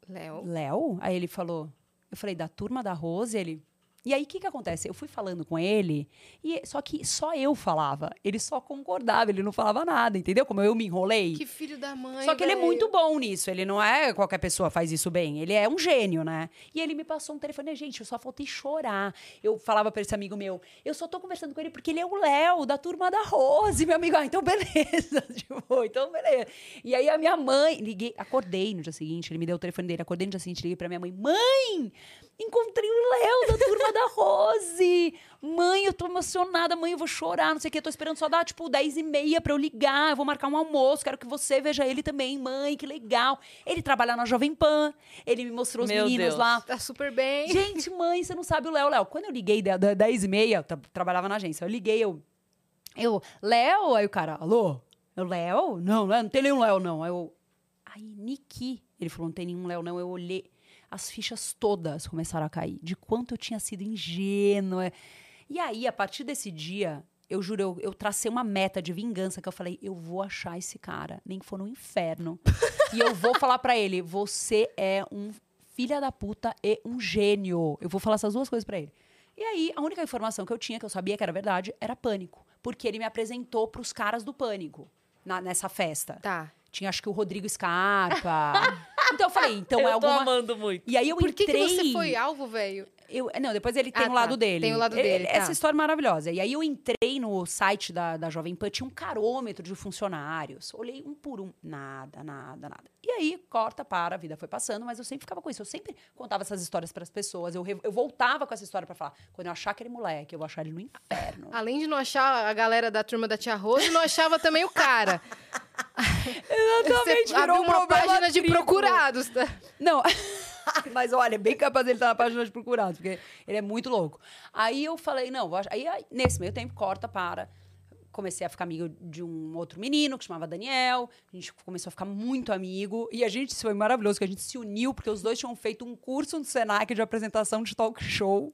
Léo. Léo? Aí ele falou, eu falei, da turma da Rose? Ele. E aí, o que que acontece? Eu fui falando com ele, e só que só eu falava. Ele só concordava, ele não falava nada, entendeu? Como eu me enrolei. Que filho da mãe. Só que ele é muito bom nisso. Ele não é qualquer pessoa faz isso bem. Ele é um gênio, né? E ele me passou um telefone. Gente, eu só faltei chorar. Eu falava pra esse amigo meu, eu só tô conversando com ele porque ele é o Léo, da turma da Rose. Meu amigo, ah, então beleza. tipo, então beleza. E aí a minha mãe, liguei, acordei no dia seguinte, ele me deu o telefone dele, acordei no dia seguinte, liguei pra minha mãe, mãe, encontrei o Léo da turma da Rose. Mãe, eu tô emocionada, mãe, eu vou chorar, não sei o que, eu tô esperando só dar, tipo, 10 e meia pra eu ligar, eu vou marcar um almoço, quero que você veja ele também, mãe, que legal. Ele trabalha na Jovem Pan, ele me mostrou os Meu meninos Deus. lá. Tá super bem. Gente, mãe, você não sabe o Léo, Léo. Quando eu liguei da, da 10 e meia, eu tra- trabalhava na agência, eu liguei, eu, eu, Léo? Aí o cara, alô? Eu, Léo? Não, não, não tem nenhum Léo, não. Aí eu, aí, Niki. Ele falou, não tem nenhum Léo, não. Eu olhei, as fichas todas começaram a cair, de quanto eu tinha sido ingênua. E aí, a partir desse dia, eu juro, eu, eu tracei uma meta de vingança que eu falei, eu vou achar esse cara, nem que for no inferno. e eu vou falar pra ele, você é um filha da puta e um gênio. Eu vou falar essas duas coisas pra ele. E aí, a única informação que eu tinha, que eu sabia que era verdade, era pânico. Porque ele me apresentou pros caras do pânico na- nessa festa. Tá. Tinha, acho que o Rodrigo Scarpa. então eu falei, então eu é tô alguma. amando muito. E aí eu Por que, que entrei. você foi alvo, velho? Eu, não, depois ele tem Ah, o tá. lado dele. Tem o lado Ele- dele, tá. Essa história é maravilhosa. E aí eu entrei no site da, da Jovem Pan, tinha um carômetro de funcionários. Olhei um por um. Nada, nada, nada. E aí, corta, para, a vida foi passando, mas eu sempre ficava com isso. Eu sempre contava essas histórias para as pessoas. Eu, eu voltava com essa história para falar. Quando eu achar aquele moleque, eu vou achar ele no inferno. Além de não achar a galera da turma da Tia Rose, não achava também o cara. Exatamente, Você virou um uma página de procurados. Tá? Não. Mas olha, é bem capaz dele estar na página de procurados, porque ele é muito louco. Aí eu falei, não, vou aí, nesse meio tempo, corta, para. Comecei a ficar amigo de um outro menino que chamava Daniel. A gente começou a ficar muito amigo. E a gente, isso foi maravilhoso, que a gente se uniu, porque os dois tinham feito um curso no Senac de apresentação de talk show.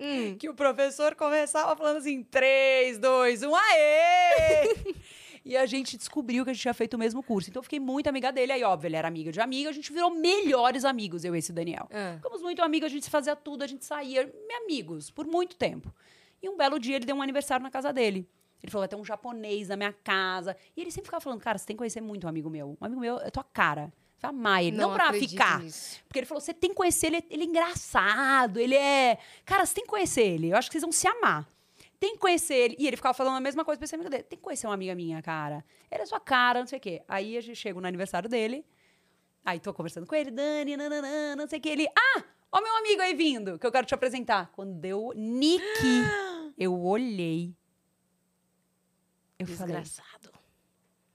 Hum. Que o professor começava falando assim: 3, 2, 1, aê! E a gente descobriu que a gente tinha feito o mesmo curso. Então eu fiquei muito amiga dele. Aí, óbvio, ele era amigo de amiga. A gente virou melhores amigos, eu e esse Daniel. Ah. Ficamos muito amigos, a gente fazia tudo, a gente saía, me amigos, por muito tempo. E um belo dia ele deu um aniversário na casa dele. Ele falou: vai ter um japonês na minha casa. E ele sempre ficava falando: cara, você tem que conhecer muito um amigo meu. Um amigo meu é tua cara. Você vai amar ele. Não, pra acredito ficar. nisso. Porque ele falou: você tem que conhecer ele, ele é engraçado, ele é. Cara, você tem que conhecer ele. Eu acho que vocês vão se amar. Tem que conhecer ele. E ele ficava falando a mesma coisa pra esse amigo dele. Tem que conhecer uma amiga minha, cara. Ele é sua cara, não sei o quê. Aí a gente chega no aniversário dele. Aí tô conversando com ele, Dani, nananã, não sei o que. Ele, ah, ó meu amigo aí vindo, que eu quero te apresentar. Quando deu Nick, eu olhei. Eu falei, Desgraçado.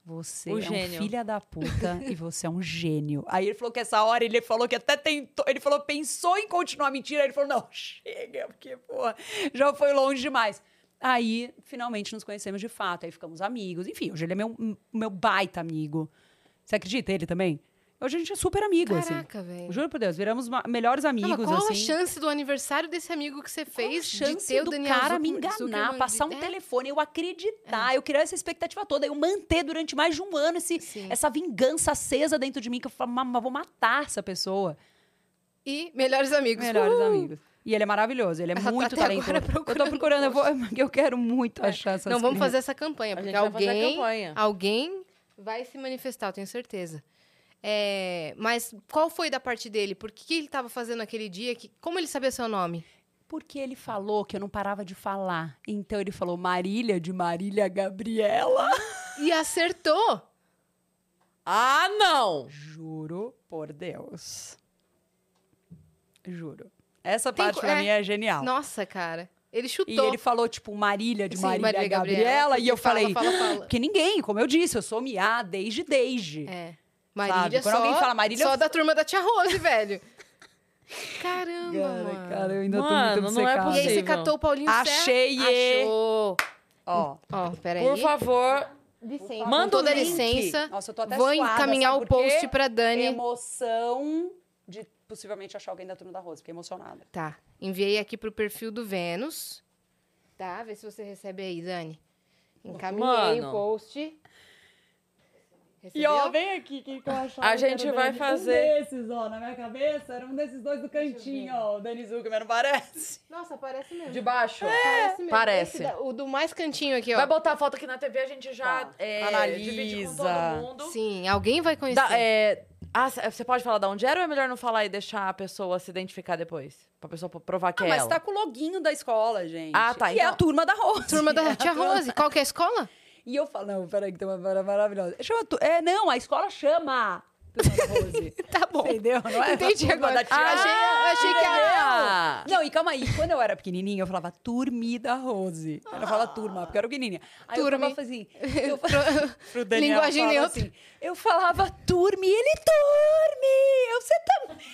você O é gênio. um filha da puta e você é um gênio. Aí ele falou que essa hora, ele falou que até tentou, ele falou, pensou em continuar a mentira. Aí ele falou, não, chega, porque, pô, já foi longe demais. Aí, finalmente, nos conhecemos de fato. Aí ficamos amigos. Enfim, hoje ele é meu, meu baita amigo. Você acredita? Ele também? Hoje a gente é super amigo, assim. Caraca, velho. Juro por Deus, viramos melhores Não, amigos, mas qual assim. a chance do aniversário desse amigo que você Qual a fez de chance o do Daniel cara me Zucker- enganar, Zuckerman passar um de- É. telefone, eu acreditar, eu criar essa expectativa toda, eu manter durante mais de um ano esse, Sim. essa vingança acesa dentro de mim, que eu falo, "Mas vou matar essa pessoa. E melhores amigos. Melhores Uhul. amigos. E ele é maravilhoso, ele é Ela muito até talentoso. agora Eu tô procurando eu, vou, eu quero muito É. achar essas Não, vamos coisas. fazer essa campanha, porque alguém, campanha. alguém vai se manifestar, eu tenho certeza. É, mas qual foi da parte dele? Por que ele estava fazendo aquele dia? Que, como ele sabia seu nome? Porque ele falou que eu não parava de falar. Então ele falou Marília de Marília Gabriela. E acertou! Ah, não! Juro por Deus. Juro. Essa Tem parte co- pra é. mim é genial. Nossa, cara. Ele chutou. E ele falou, tipo, Marília de Sim, Marília, Marília Gabriela, Gabriela, e eu fala, falei, fala, fala. porque ninguém, como eu disse, eu sou Miá desde desde. É. Marília Quando só, alguém fala Marília, só eu- da turma da Tia Rose, velho. Caramba, mano. eu ainda tô Mano, muito não é E obcecada. aí você possível. catou o Paulinho Achei, Serra? e- Achou. Ó, Ó, peraí. Por favor, Licença. Manda Com toda licença, Nossa, eu tô até vou suada, encaminhar sabe o post pra Dani. emoção de possivelmente achar alguém da turma da Rose. Fiquei emocionada. Tá. Enviei aqui pro perfil do Vênus. Tá, vê se você recebe aí, Dani. Encaminhei Mano. o post. E Recebeu? ó, vem aqui, quem que eu achava A que gente era o vai fazer- Um desses, ó, na minha cabeça, era um desses dois do cantinho, ó. O Dani Zuckerman, não parece? Nossa, parece mesmo. de baixo. Parece mesmo. Parece. Da- o do mais cantinho aqui, ó. Vai botar a foto aqui na TV, a gente já Tá. é, Analisa. divide com todo mundo. Sim, alguém vai conhecer. Dá- é, ah, você pode falar de onde era ou é melhor não falar e deixar a pessoa se identificar depois? Pra pessoa provar que Ah, é mas ela. tá com o loginho da escola, gente. Ah, tá, E é então- a turma da Rose. Turma da É Tia turma- Rose. Qual que é a escola? E eu falo, não, peraí, que tem uma mara- maravilhosa. Chama tu... É, não, a escola chama. Rose. Tá bom. Entendeu? Não é Entendi agora. tia Ah, achei, achei que era... Não, e calma aí, quando eu era pequenininha, eu falava turmi da Rose. Não falava turma, porque eu era pequenininha. Aí Turmi. eu falava assim, eu falava, pro Daniel, Linguagem neutra. assim, eu falava turmi, ele turmi, eu, você também.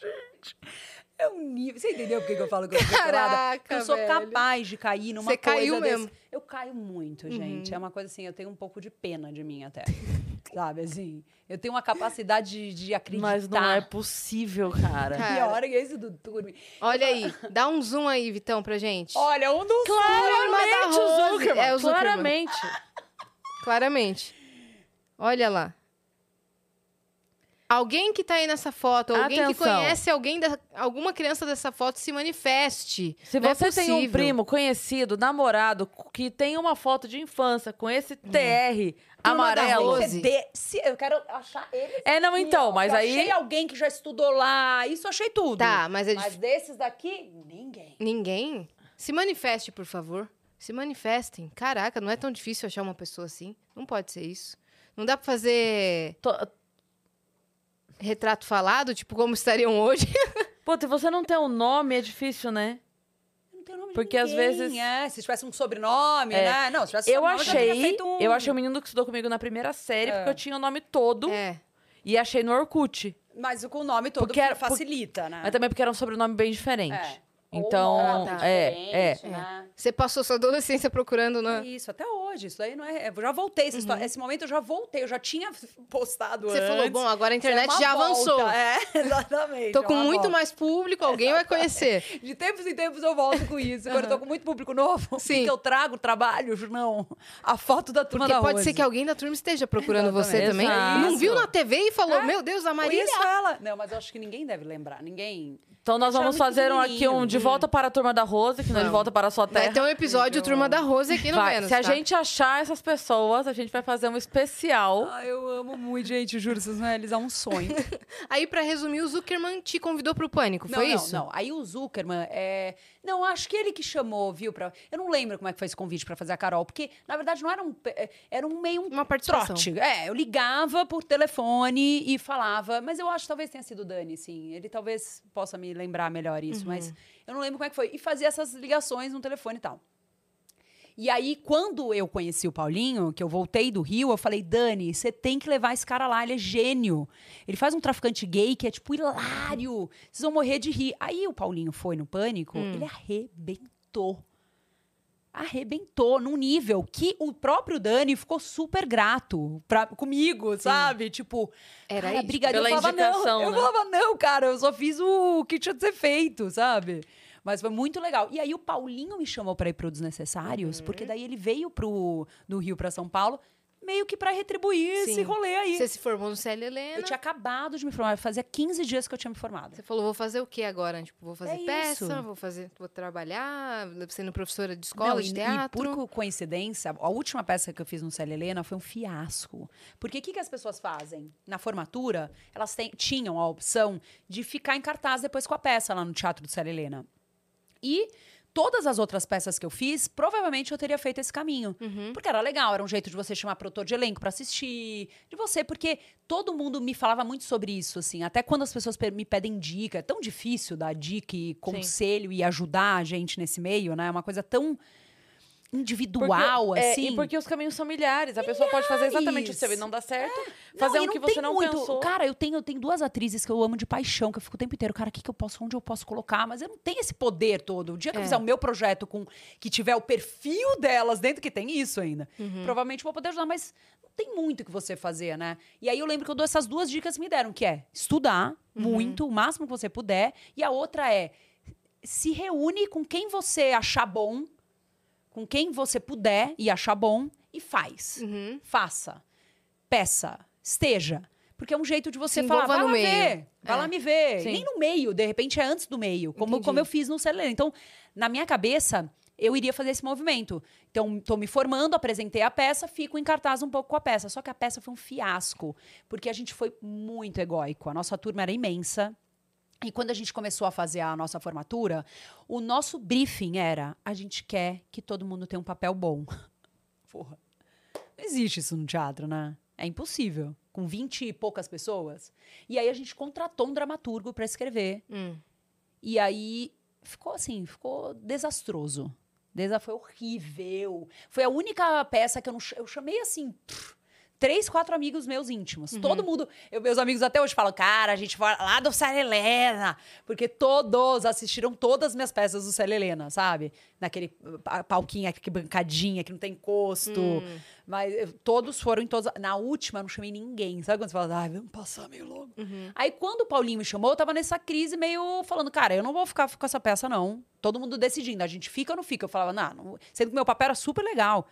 Gente, é um nível, você entendeu por que eu falo que eu sou? Caraca, Porque eu sou velho. capaz de cair numa Você coisa caiu desse- mesmo. Uhum. Eu caio muito, gente. É uma coisa assim, eu tenho um pouco de pena de mim até. Sabe, assim, eu tenho uma capacidade de, de acreditar. Mas não é possível, cara. Cara. Pior é esse do turmi. Olha aí, dá um zoom aí, Vitão, pra gente. Olha, um dos Claramente o. Zuckerman. É o Zuckerman. Claramente. Claramente. Olha lá. Alguém que tá aí nessa foto, alguém que Atenção. conhece alguém da, alguma criança dessa foto, se manifeste. Se Não é você tem um primo conhecido, namorado, que tem uma foto de infância com esse TR Hum. Amarelo. De- se- eu quero achar ele. É, não, então, mas eu aí. Achei alguém que já estudou lá, isso eu achei tudo. Tá, mas é Mas desses daqui, ninguém. Ninguém? Se manifeste, por favor. Se manifestem. Caraca, não é tão difícil achar uma pessoa assim. Não pode ser isso. Não dá pra fazer To- retrato falado, tipo como estariam hoje. Puta, e você não tem um nome, é difícil, né? Não tem nome de Porque às ninguém, vezes- É, se tivesse um sobrenome, É. né? Não, se tivesse Eu sobrenome, já teria achei. feito um... Eu achei o menino que estudou comigo na primeira série, É. porque eu tinha o nome todo. É. E achei no Orkut. Mas com o nome todo Porque era- facilita, né? Mas também porque era um sobrenome bem diferente. É. Ou Então, um nome é, diferente, é. né? Você passou sua adolescência procurando na. Isso, até hoje. Isso aí não é. Eu já voltei essa história. Esse momento eu já voltei. Eu já tinha postado Uhum. Você antes. falou, bom, agora a Isso é internet uma já avançou. volta. É, exatamente. Tô é com muito volta. mais público, alguém vai conhecer. De tempos em tempos eu volto com isso. Quando eu tô com muito público novo, Sim. que eu trago trabalho, não. A foto da turma Porque da pode Rose. ser que alguém da turma esteja procurando você Exatamente. também. Exato. Não viu na TV e falou, meu Deus, a Marília. Conheço ela. Não, mas eu acho que ninguém deve lembrar. Ninguém. Então nós vamos fazer um, aqui um. De Volta para a Turma da Rose, que não é De. Volta para a Sua Terra. Vai ter um episódio Turma da Rose aqui no Vai. Vênus. Se a tá? gente achar essas pessoas, a gente vai fazer um especial. Ah, eu amo muito, gente. Juro, vocês vão realizar um sonho. Aí, pra resumir, o Zuckerman te convidou pro pânico, Não, foi não, isso? Não, aí o Zuckerman é. Não, acho que ele que chamou, viu? Pra... Eu não lembro como é que foi esse convite pra fazer a Carol, porque, na verdade, não era um. é, Era um meio um Uma participação. trote. É, eu ligava por telefone e falava, mas eu acho que talvez tenha sido o Dani, sim. Ele talvez possa me lembrar melhor isso, Uhum. mas eu não lembro como é que foi. E fazia essas ligações no telefone e tal. E aí, quando eu conheci o Paulinho, que eu voltei do Rio, eu falei, Dani, você tem que levar esse cara lá, ele é gênio. Ele faz um traficante gay que é, tipo, hilário. Vocês vão morrer de rir. Aí o Paulinho foi no Pânico, Hum. ele arrebentou. Arrebentou num nível que o próprio Dani ficou super grato pra, comigo, sabe? Tipo, Era cara, brigadeiro. Pela eu falava, indicação, não. Eu né? falava, não, cara, eu só fiz o que tinha de ser feito, sabe? Mas foi muito legal. E aí o Paulinho me chamou pra ir pro Desnecessários, Uhum. porque daí ele veio pro, do Rio pra São Paulo, meio que pra retribuir esse Sim. rolê aí. Você se formou no CL Helena. Eu tinha acabado de me formar, fazia 15 dias que eu tinha me formado. Você falou, vou fazer o que agora? Tipo, vou fazer É peça, isso. vou fazer, vou trabalhar, sendo professora de escola, Não, de e- teatro. E por co- coincidência, a última peça que eu fiz no Célia Helena foi um fiasco. Porque o que, que as pessoas fazem? Na formatura, elas têm- tinham a opção de ficar em cartaz depois com a peça lá no Teatro do Célia Helena. E todas as outras peças que eu fiz, provavelmente eu teria feito esse caminho. Uhum. Porque era legal, era um jeito de você chamar produtor de elenco pra assistir, de você, porque todo mundo me falava muito sobre isso, assim. Até quando as pessoas pe- me pedem dica, é tão difícil dar dica e conselho e ajudar a gente nesse meio, né? É uma coisa tão individual, Porque- é, assim. e porque os caminhos são milhares. A pessoa pode fazer exatamente o seu e não dá certo. fazer e um que você não muito. pensou. Cara, eu tenho, eu tenho duas atrizes que eu amo de paixão, que eu fico o tempo inteiro, cara, o que, que eu posso, onde eu posso colocar? Mas eu não tenho esse poder todo. O dia que eu É. fizer o meu projeto com que tiver o perfil delas dentro, que tem isso ainda, Uhum. provavelmente vou poder ajudar, mas não tem muito o que você fazer, né? E aí eu lembro que eu dou essas duas dicas que me deram, que é estudar Uhum. muito, o máximo que você puder, e a outra é se reúne com quem você achar bom, com quem você puder e achar bom, e faz Uhum. faça, peça, esteja. Porque é um jeito de você Se falar, vai lá meio. ver, vai É. lá me ver. Sim. Nem no meio, de repente é antes do meio, como, Entendi. como eu fiz no Celera. Então, na minha cabeça, eu iria fazer esse movimento. Então, tô me formando, apresentei a peça, fico em cartaz um pouco com a peça. Só que a peça foi um fiasco, porque a gente foi muito egóico. A nossa turma era imensa. E quando a gente começou a fazer a nossa formatura, o nosso briefing era: a gente quer que todo mundo tenha um papel bom. Porra. Não existe isso no teatro, né? É impossível. Com 20 e poucas pessoas. E aí a gente contratou um dramaturgo para escrever. Hum. E aí ficou assim, ficou desastroso. Desa foi horrível. Foi a única peça que eu não eu chamei assim. pff, Três, quatro amigos meus íntimos. Todo mundo. eu- meus amigos até hoje falam, cara, a gente foi lá do Célia Helena. Porque todos assistiram todas as minhas peças do Célia Helena, sabe? Naquele pa- palquinho, aquele bancadinha que não tem encosto. Hum. Mas eu- todos foram em todas. Na última, eu não chamei ninguém. Sabe quando você fala, ai, vamos passar meio logo. Aí, quando o Paulinho me chamou, eu tava nessa crise meio falando, cara, eu não vou ficar com essa peça, não. Todo mundo decidindo, a gente fica ou não fica? Eu falava, não, não. Sendo que meu papel era super legal.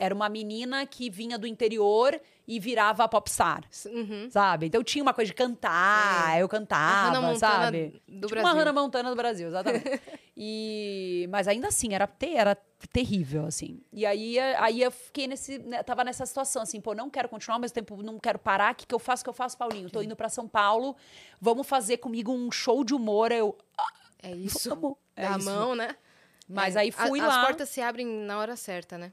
Era uma menina que vinha do interior e virava popstar. Uhum. Sabe? Então tinha uma coisa de cantar, eu cantava, sabe? do tipo Brasil. uma Hannah Montana do Brasil, exatamente. e, mas ainda assim, era, te, era terrível, assim. E aí, aí eu fiquei nesse. né, tava nessa situação, assim, pô, não quero continuar, ao mesmo tempo não quero parar. O que, que eu faço? O que eu faço, Paulinho? Tô indo pra São Paulo, vamos fazer comigo um show de humor. Eu. É isso. Vamos. É Dá a isso. mão, né? Mas É. aí fui A- lá. As portas se abrem na hora certa, né?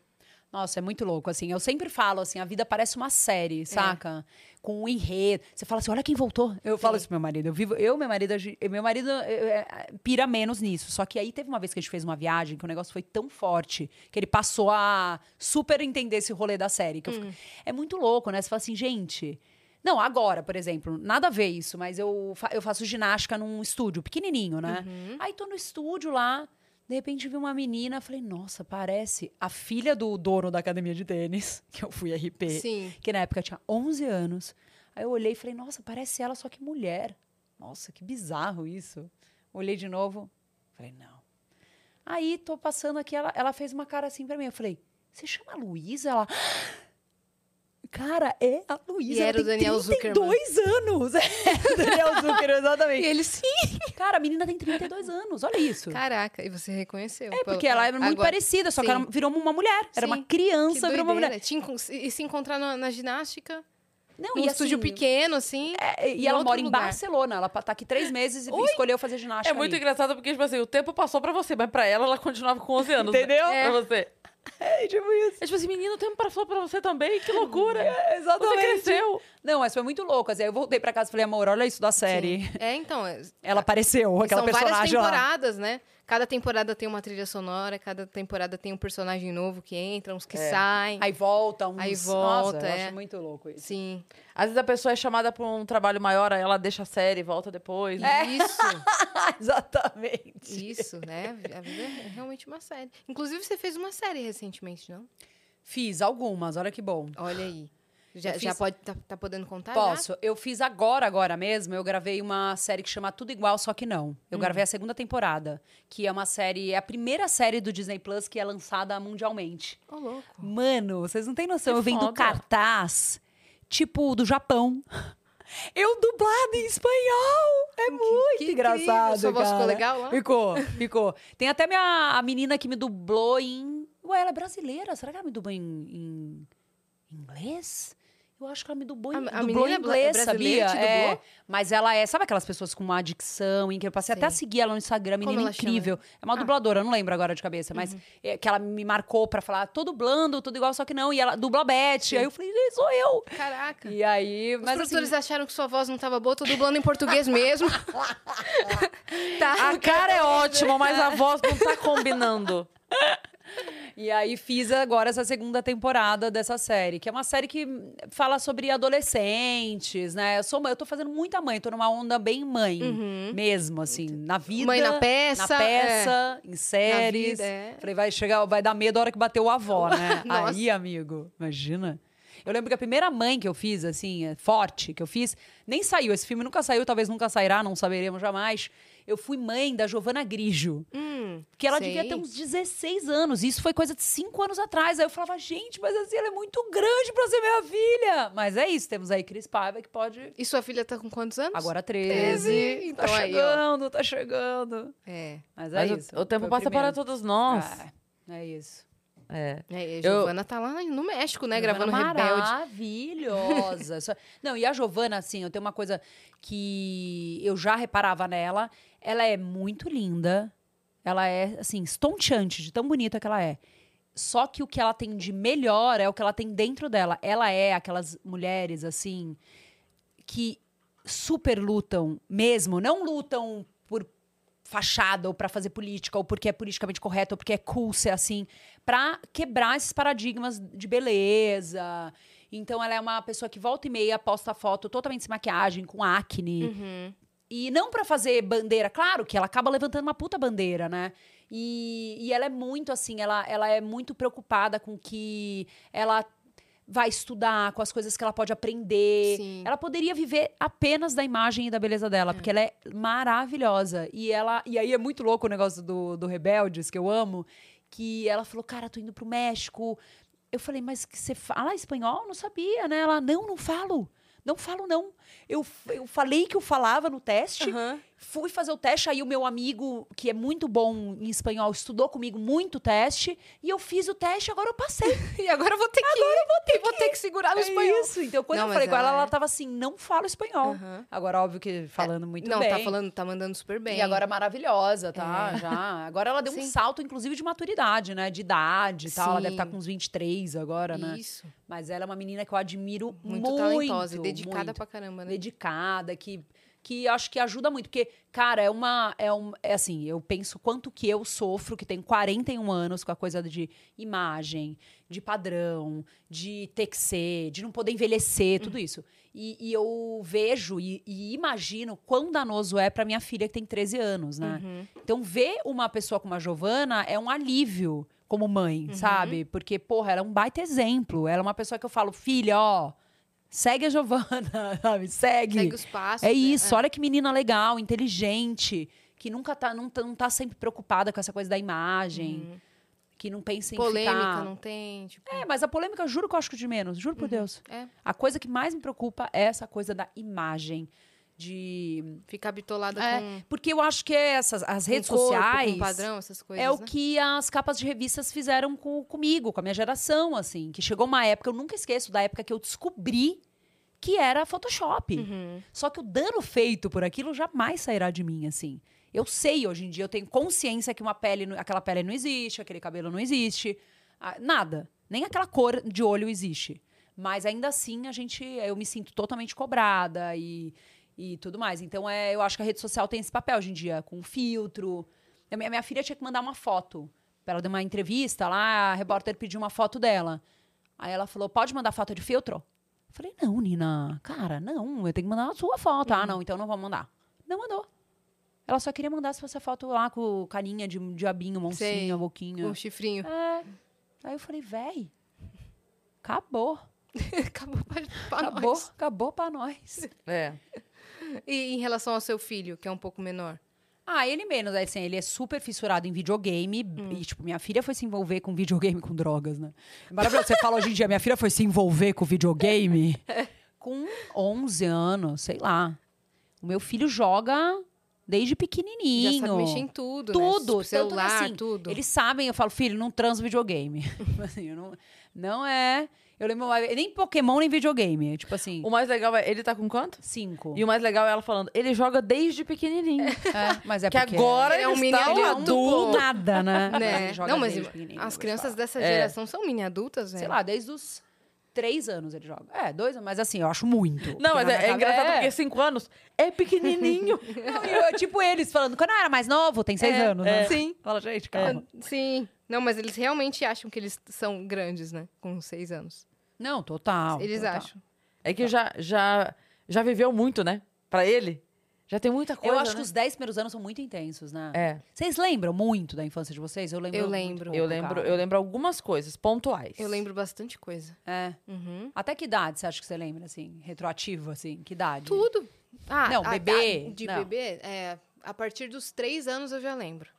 Nossa, é muito louco, assim. Eu sempre falo, assim, a vida parece uma série, saca? Com um enredo. Você fala assim, olha quem voltou. Eu falo isso pro meu marido. Eu vivo, eu, meu marido, meu marido é, é, pira menos nisso. Só que aí teve uma vez que a gente fez uma viagem que o negócio foi tão forte que ele passou a super entender esse rolê da série. Que eu fico- É muito louco, né? Você fala assim, gente. Não, agora, por exemplo, nada a ver isso, mas eu, fa- eu faço ginástica num estúdio pequenininho, né? Aí tô no estúdio lá, de repente vi uma menina, falei, nossa, parece a filha do dono da academia de tênis, que eu fui RP, Sim. que na época tinha 11 anos. Aí eu olhei e falei, nossa, parece ela, só que mulher. Nossa, que bizarro isso. Olhei de novo, falei, não. Aí tô passando aqui, ela, ela fez uma cara assim pra mim. Eu falei, você chama Luísa? Ela. Cara, é a Luísa. E ela era o tem Daniel 32 anos. É, o Daniel Zuckerman, exatamente. E ele sim. Cara, a menina tem 32 anos, olha isso. Caraca, e você reconheceu. É, porque ela era muito agora- parecida, só que Sim. ela virou uma mulher. Era Sim. uma Que criança, virou uma mulher. E se encontrar na, na ginástica, Não, num e estúdio assim, pequeno, assim. é, em e ela mora em lugar. Barcelona. Ela tá aqui três meses e escolheu fazer ginástica. É muito ali. engraçado porque, tipo assim, o tempo passou pra você, mas pra ela, ela continuava com 11 anos. Entendeu? Né? Pra você. É, tipo isso. É tipo assim, menino, o tempo passou pra você também, que loucura. Você Exatamente. cresceu. Não, mas foi muito louco. Assim, aí eu voltei pra casa e falei, amor, olha isso da série. Sim. É, então. é- Ela apareceu, aquela são várias personagem lá. temporadas, né? Cada temporada tem uma trilha sonora, cada temporada tem um personagem novo que entra, uns que saem. Aí volta, uns... Aí Nossa, volta, eu é. acho muito louco isso. Sim. Às vezes a pessoa é chamada pra um trabalho maior, aí ela deixa a série, volta depois. É. Isso, Exatamente. isso, né? A vida é realmente uma série. Inclusive, você fez uma série recentemente, não? Fiz algumas, olha que bom. Olha aí. Já, Eu já fiz- pode, tá, tá podendo contar? Posso. Eu fiz agora, agora mesmo, eu gravei uma série que chama Tudo Igual, só que não. Eu gravei a segunda temporada, que é uma série, é a primeira série do Disney Plus que é lançada mundialmente. Já? Ô, louco. Mano, vocês não têm noção, Que eu venho do foda. cartaz, tipo, do Japão. Eu dublado em espanhol! É muito que engraçado. Sua voz ficou legal lá? Ficou, ficou. Tem até minha, a menina que me dublou em... Ué, ela é brasileira, será que ela me dublou em, em inglês? Eu acho que ela me dublou em, A- a dublou em é inglês, é sabia? É, mas ela é, sabe aquelas pessoas com uma adicção, em que eu passei até a seguir ela no Instagram, menina ela chama? incrível. É uma Ah. Uhum. dubladora, não lembro agora de cabeça, mas é, que ela me marcou pra falar, tô dublando, tudo igual, só que não. E ela dubla a Beth. Aí eu falei, "Ih, sou eu. Caraca. E aí, Os mas produtores assim, acharam que sua voz não tava boa, tô dublando em português mesmo. tá. A cara é ótima, mas a voz não tá combinando. E aí fiz agora essa segunda temporada dessa série, que é uma série que fala sobre adolescentes, né? Eu sou mãe, eu tô fazendo muita mãe, tô numa onda bem mãe, mesmo, assim, na vida. Uhum. Mãe na peça, Na peça, em séries. vida, é. Falei, vai chegar, vai dar medo a hora que bater o avó, né? Aí, amigo, imagina. Eu lembro que a primeira mãe que eu fiz, assim, é, forte, que eu fiz, nem saiu. Esse filme nunca saiu, talvez nunca sairá, não saberemos jamais. Eu fui mãe da Giovana Grigio. Hum, Que ela sei. devia ter uns 16 anos. Isso foi coisa de 5 anos atrás. Aí eu falava, gente, mas assim, ela é muito grande pra ser minha filha. Mas é isso, temos aí Cris Paiva que pode. E sua filha tá com quantos anos? Agora 13. 13, Tá então aí, ó. chegando, tá chegando. É. Mas é Mas o- isso. o, tempo foi passa para primeiro. todos nós. É, é isso. É. É, e a Eu- Giovana tá lá no México, né? Gravando Giovana Rebelde. Maravilhosa. Não, e a Giovana, assim, eu tenho uma coisa que eu já reparava nela. Ela é muito linda. Ela é, assim, estonteante de tão bonita que ela é. Só que o que ela tem de melhor é o que ela tem dentro dela. Ela é aquelas mulheres, assim, que super lutam mesmo. Não lutam por fachada ou pra fazer política ou porque é politicamente correto ou porque é cool ser assim, Pra quebrar esses paradigmas de beleza. Então ela é uma pessoa que volta e meia posta foto totalmente sem maquiagem, com acne. Uhum. E não pra fazer bandeira, claro que ela acaba levantando uma puta bandeira, né? E, e ela é muito assim, ela, ela é muito preocupada com que ela vai estudar, com as coisas que ela pode aprender. Sim. Ela poderia viver apenas da imagem e da beleza dela, porque ela é maravilhosa. E ela e aí é muito louco o negócio do, do Rebeldes, que eu amo, que ela falou, cara, tô indo pro México. Eu falei, mas você fala espanhol? Não sabia, né? Ela, não, não falo. Não falo, não. Eu, eu falei que eu falava no teste, Aham. Fui fazer o teste, aí o meu amigo, que é muito bom em espanhol, estudou comigo muito o teste, e eu fiz o teste, agora eu passei. E agora eu vou ter que. Agora eu vou ter, vou ter que segurar no É espanhol. isso. Então, quando Não, eu falei com ela, ela ela é- tava assim, não falo espanhol. Aham. Agora, óbvio que falando muito Não, bem. tá falando, tá mandando super bem. E agora é maravilhosa, tá? É. Já. Agora ela deu um Sim. salto, inclusive, de maturidade, né? De idade e tal. Ela deve estar Sim. com uns 23 agora, né? Isso. Mas ela é uma menina que eu admiro muito. Muito, talentosa e dedicada muito. pra caramba, né? dedicada, que, que acho que ajuda muito. Porque, cara, é uma. É, um, é assim, eu penso quanto que eu sofro, que tenho 41 anos com a coisa de imagem, de padrão, de ter que ser, de não poder envelhecer, tudo isso. E, e eu vejo e, e imagino quão danoso é pra minha filha, que tem 13 anos, né? Uhum. Então, ver uma pessoa como a Giovana é um alívio como mãe, sabe? Porque, porra, ela é um baita exemplo. Ela é uma pessoa que eu falo, filha, ó, segue a Giovana, sabe? Segue. Segue os passos. É né? isso, olha que menina legal, inteligente, que nunca tá, não, tá- não tá sempre preocupada com essa coisa da imagem, que não pensa em Polêmica ficar... não tem, tipo. É, mas a polêmica, eu juro que eu acho que de menos, juro por Deus. É, A coisa que mais me preocupa é essa coisa da imagem, de... ficar bitolada É, com. porque eu acho que essas, as redes corpo, sociais... Padrão, essas coisas. É o né? que as capas de revistas fizeram com, comigo, com a minha geração, assim. Que chegou uma época, eu nunca esqueço da época que eu descobri que era Photoshop. Uhum. Só que o dano feito por aquilo jamais sairá de mim, assim. Eu sei, hoje em dia, eu tenho consciência que uma pele, aquela pele não existe, aquele cabelo não existe. ah, nada. Nem aquela cor de olho existe. Mas ainda assim, a gente, eu me sinto totalmente cobrada e, e tudo mais. Então, é, eu acho que a rede social tem esse papel hoje em dia, com filtro. A minha, minha filha tinha que mandar uma foto. Pra ela dar uma entrevista lá, a repórter pediu uma foto dela. Aí ela falou: pode mandar foto de filtro? Eu falei, não, Nina, cara, não, eu tenho que mandar a sua foto. Ah, não, então não vou mandar. Não mandou. Ela só queria mandar se fosse a foto lá com carinha de diabinho, Sei, boquinha. Com o chifrinho. É. Aí eu falei, véi, acabou. Acabou pra, pra acabou, nós. acabou pra nós. É. E em relação ao seu filho, que é um pouco menor? Ah, ele menos, assim, ele é super fissurado em videogame. Hum. E, tipo, minha filha foi se envolver com videogame com drogas, né? É maravilhoso. Você fala hoje em dia, minha filha foi se envolver com videogame com 11 anos, sei lá. O meu filho joga desde pequenininho. Já sabe mexer em tudo, né? Tudo, tanto celular, assim, tudo. Eles sabem, eu falo, filho, não transa videogame. assim, não, Não é. Eu lembro, nem Pokémon, nem videogame. Tipo assim, O mais legal é, ele tá com quanto? cinco. E o mais legal é ela falando, ele joga desde pequenininho. É, mas é que porque... agora Ele é um mini está um adulto, nada, né? Né? Ele joga Não, mas desde pequenininho, as crianças dessa É. geração são mini adultas, velho. Sei lá, desde os três anos ele joga. É, dois, mas assim, eu acho muito. Não, mas é, é engraçado cabeça- porque cinco anos é pequenininho. Não, eu, tipo eles falando, quando eu era mais novo, tem seis É, anos, né? Sim. Fala, gente, calma. Sim. Não, mas eles realmente acham que eles são grandes, né? Com seis anos. Não, total. eles total. acham. É que já, já, já viveu muito, né? Pra ele. Já tem muita coisa, Eu acho né? que os dez primeiros anos são muito intensos, né? É, Vocês lembram muito da infância de vocês? Eu lembro. Eu muito lembro. eu lembro, eu lembro algumas coisas pontuais. Eu lembro bastante coisa. É. Uhum. Até que idade você acha que você lembra, assim? Retroativo, assim? Que idade? Tudo. Ah, Não, a- bebê, a- de não. bebê, é, a partir dos três anos eu já lembro.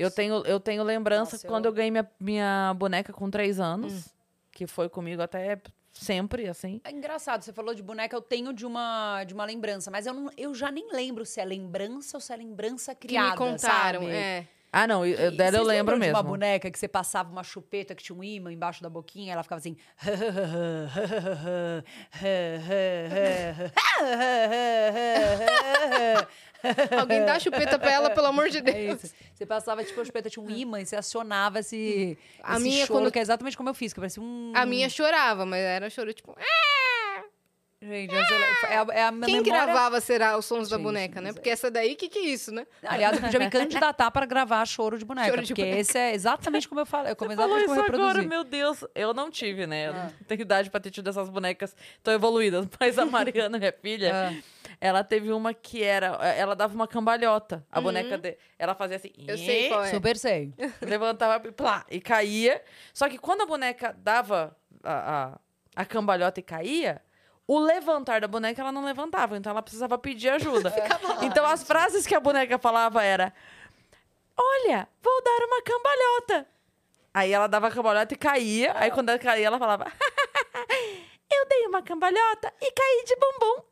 Eu tenho, eu tenho lembrança Nossa, quando eu- eu ganhei minha, minha boneca com três anos, que foi comigo até sempre, assim. É engraçado, você falou de boneca, eu tenho de uma, de uma lembrança, mas eu, não, eu já nem lembro se é lembrança ou se é lembrança Que criada, me contaram, sabe? é. Ah, não, eu- E dela eu lembro mesmo. de uma boneca que você passava uma chupeta que tinha um imã embaixo da boquinha, ela ficava assim. Alguém dá a chupeta pra ela, pelo amor de É Deus. isso. Você passava, tipo, a chupeta tinha um imã e você acionava esse, A esse minha, choro, quando- que é exatamente como eu fiz, que parecia um... A minha chorava, mas era choro tipo. Gente, essa é a, é a Quem memória- gravava será os sons da Gente, boneca, né? é. Porque essa daí, que que é isso, né? Aliás, eu podia me candidatar para gravar choro de boneca, Choro de porque boneca. esse é exatamente como eu falei. Como Você falou isso como eu agora, meu Deus. Eu não tive, né? Eu Ah. não tenho idade pra ter tido essas bonecas tão evoluídas. Mas a Mariana, minha filha, Ah. ela teve uma que era... Ela dava uma cambalhota. A boneca de, Ela fazia assim... Eu sei qual é. Super sei. levantava e plá, e caía. Só que quando a boneca dava a, a, a cambalhota e caía, o levantar da boneca ela não levantava, então ela precisava pedir ajuda. então as frases que a boneca falava era: Olha, vou dar uma cambalhota. Aí ela dava a cambalhota e caía. Aí quando ela caía, ela falava: Eu dei uma cambalhota e caí de bumbum.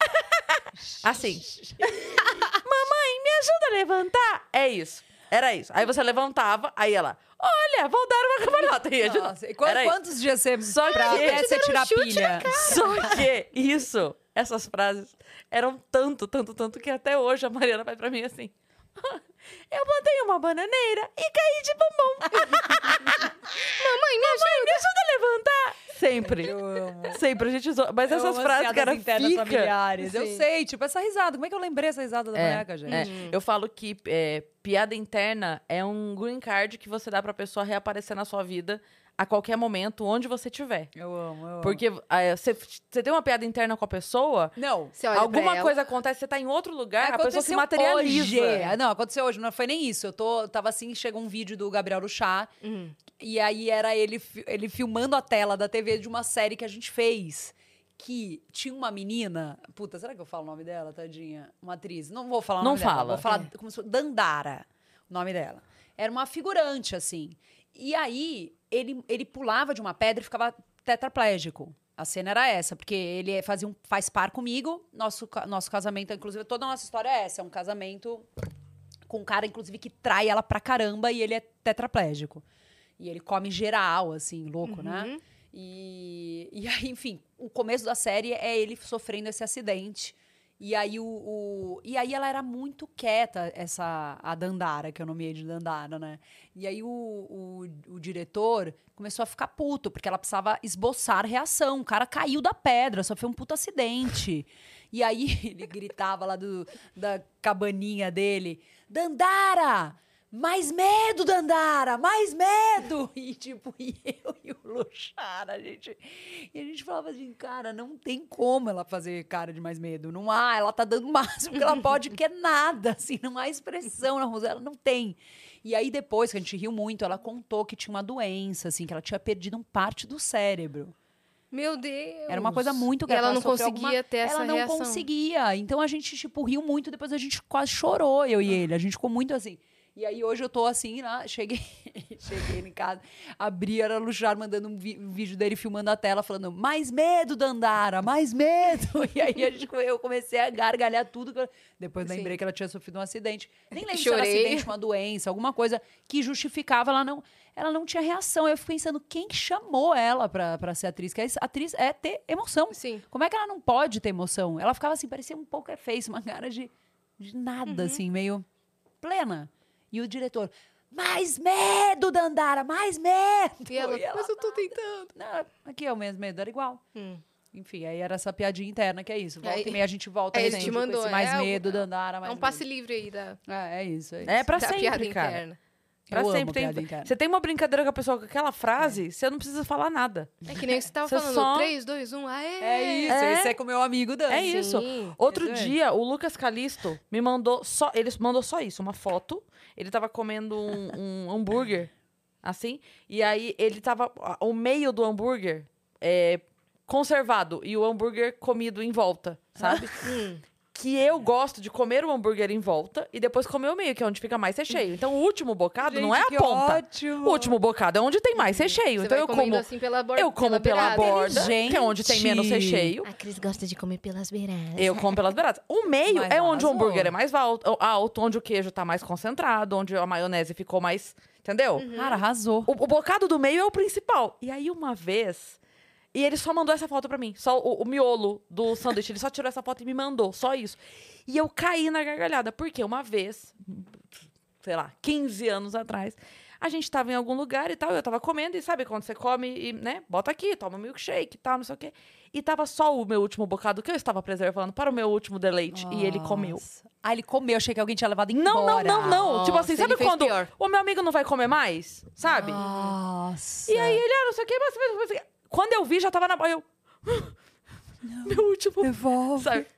assim. Mamãe, me ajuda a levantar. É isso. Era isso. Aí você levantava, aí ela, olha, vou dar uma cambalhota. E. Nossa, e Era quantos dias você Só pra que- até você tirar a pilha? Só que isso, essas frases, eram tanto, tanto, tanto que até hoje a Mariana faz pra mim assim. Eu plantei uma bananeira e caí de bumbum. Mamãe, me ajuda. Me ajuda a levantar. Sempre. Eu amo. Sempre a gente usou. Mas Eu essas frases, cara, internas fica. familiares. Eu Sim. sei, tipo, essa risada. Como é que eu lembrei essa risada da É, boneca, gente? é. Eu falo que é, piada interna é um green card que você dá pra pessoa reaparecer na sua vida a qualquer momento, onde você estiver. Eu amo, eu amo. Porque é, você você tem uma piada interna com a pessoa, Não. Você olha pra alguma ela, coisa acontece, você tá em outro lugar, a pessoa se Aconteceu materializa. Hoje. Ah, Não, aconteceu hoje. Não foi nem isso. Eu tô, tava assim, chegou um vídeo do Gabriel do Chá. Uhum. E aí era ele, ele filmando a tela da TV de uma série que a gente fez. Que tinha uma menina. Puta, será que eu falo o nome dela, tadinha? Uma atriz. Não vou falar o Não nome dela. fala. Vou falar É. como se fosse Dandara, o nome dela. Era uma figurante, assim. E aí ele, ele pulava de uma pedra e ficava tetraplégico. A cena era essa, porque ele fazia um, faz par comigo. Nosso, nosso casamento, inclusive, toda a nossa história é essa. É um casamento com um cara, inclusive, que trai ela pra caramba e ele é tetraplégico. E ele come geral, assim, louco, né? Uhum. E, e aí, enfim, o começo da série é ele sofrendo esse acidente. E aí, o, o- e aí ela era muito quieta, essa a Dandara, que eu nomeei de Dandara, né? E aí o, o, o diretor começou a ficar puto, porque ela precisava esboçar reação. O cara caiu da pedra, sofreu um puto acidente. E aí ele gritava lá do, da cabaninha dele: Dandara! Mais medo, Dandara! Mais medo! E tipo, e eu e o Luxara, a gente. E a gente falava assim, cara, não tem como ela fazer cara de mais medo. Não há, ela tá dando o máximo que ela pode, porque é nada, assim, não há expressão na Rosela, não tem. E aí, depois, que a gente riu muito, ela contou que tinha uma doença, assim, que ela tinha perdido um parte do cérebro. Meu Deus. Era uma coisa muito grave. ela não sofreu conseguia ter essa Ela não reação. conseguia. Então a gente, tipo, riu muito, depois a gente quase chorou, eu e ele. A gente ficou muito assim. E aí hoje eu tô assim, lá, cheguei, cheguei em casa, abri, era Lujar mandando um, vi- um vídeo dele filmando a tela, falando, mais medo, Dandara, mais medo. E aí a gente, eu comecei a gargalhar tudo. eu- Depois Sim. lembrei que ela tinha sofrido um acidente. Nem lembro se era Chorei. acidente, uma doença, alguma coisa que justificava, ela não, ela não tinha reação. Eu fico pensando, quem que chamou ela pra, pra ser atriz? Que a atriz é ter emoção. Sim. Como é que ela não pode ter emoção? Ela ficava assim, parecia um pouco face, uma cara de, de Uhum. nada, assim, meio plena. E o diretor, mais medo, Dandara, mais medo! E ela, mas eu tô tentando. Não, aqui é o mesmo medo, era igual. Hum. Enfim, aí era essa piadinha interna que é isso. Volta Aí- e meia a gente volta aí ele sempre te com mandou, esse mais é, medo, é Dandara, mais É um medo. passe livre aí da, É, é isso, é isso. É pra da piada sempre, cara. interna. Pra Eu sempre. Tem, piada você tem uma brincadeira com a pessoa com aquela frase, você não precisa falar nada. É que nem você tava Você falando, só- 3, 2, 1, aê! É isso, É. esse é com o meu amigo Dan. É isso. Sim. Outro Exatamente. dia, o Lucas Calisto me mandou só. Ele mandou só isso, uma foto. Ele tava comendo um, um hambúrguer, assim. E aí ele tava. O meio do hambúrguer é conservado e o hambúrguer comido em volta, sabe? Hum. Que eu gosto de comer o hambúrguer em volta e depois comer o meio, que é onde fica mais recheio. Então o último bocado não é a Gente, ponta. ótimo. O último bocado é onde tem mais recheio. Você então vai eu como. assim pela borda. Eu como pela, beirada. borda, que é onde tem menos Gente. recheio. A Cris gosta de comer pelas beiradas. Eu como pelas beiradas. O meio Mas é onde o hambúrguer é mais alto, alto, onde o queijo tá mais concentrado, onde a maionese ficou mais. Entendeu? Cara, arrasou. O, o bocado do meio é o principal. E aí, uma vez. E ele só mandou essa foto pra mim. Só o, o miolo do sanduíche. Ele só tirou essa foto e me mandou. Só isso. E eu caí na gargalhada. Porque uma vez, sei lá, 15 anos atrás, a gente tava em algum lugar e tal. Eu tava comendo. E sabe quando você come e, né? Bota aqui, toma um milkshake e tal, não sei o quê. E tava só o meu último bocado que eu estava preservando para o meu último deleite. E ele comeu. Nossa. Ah, ele comeu. Achei que alguém tinha levado embora. Não, não, não, não. Nossa, tipo assim, sabe quando pior. o meu amigo não vai comer mais? Sabe? Nossa. E aí ele, ah, não sei o mas, mas, mas- Quando eu vi, já tava na boia. Eu. Meu último. Devolve. Sabe?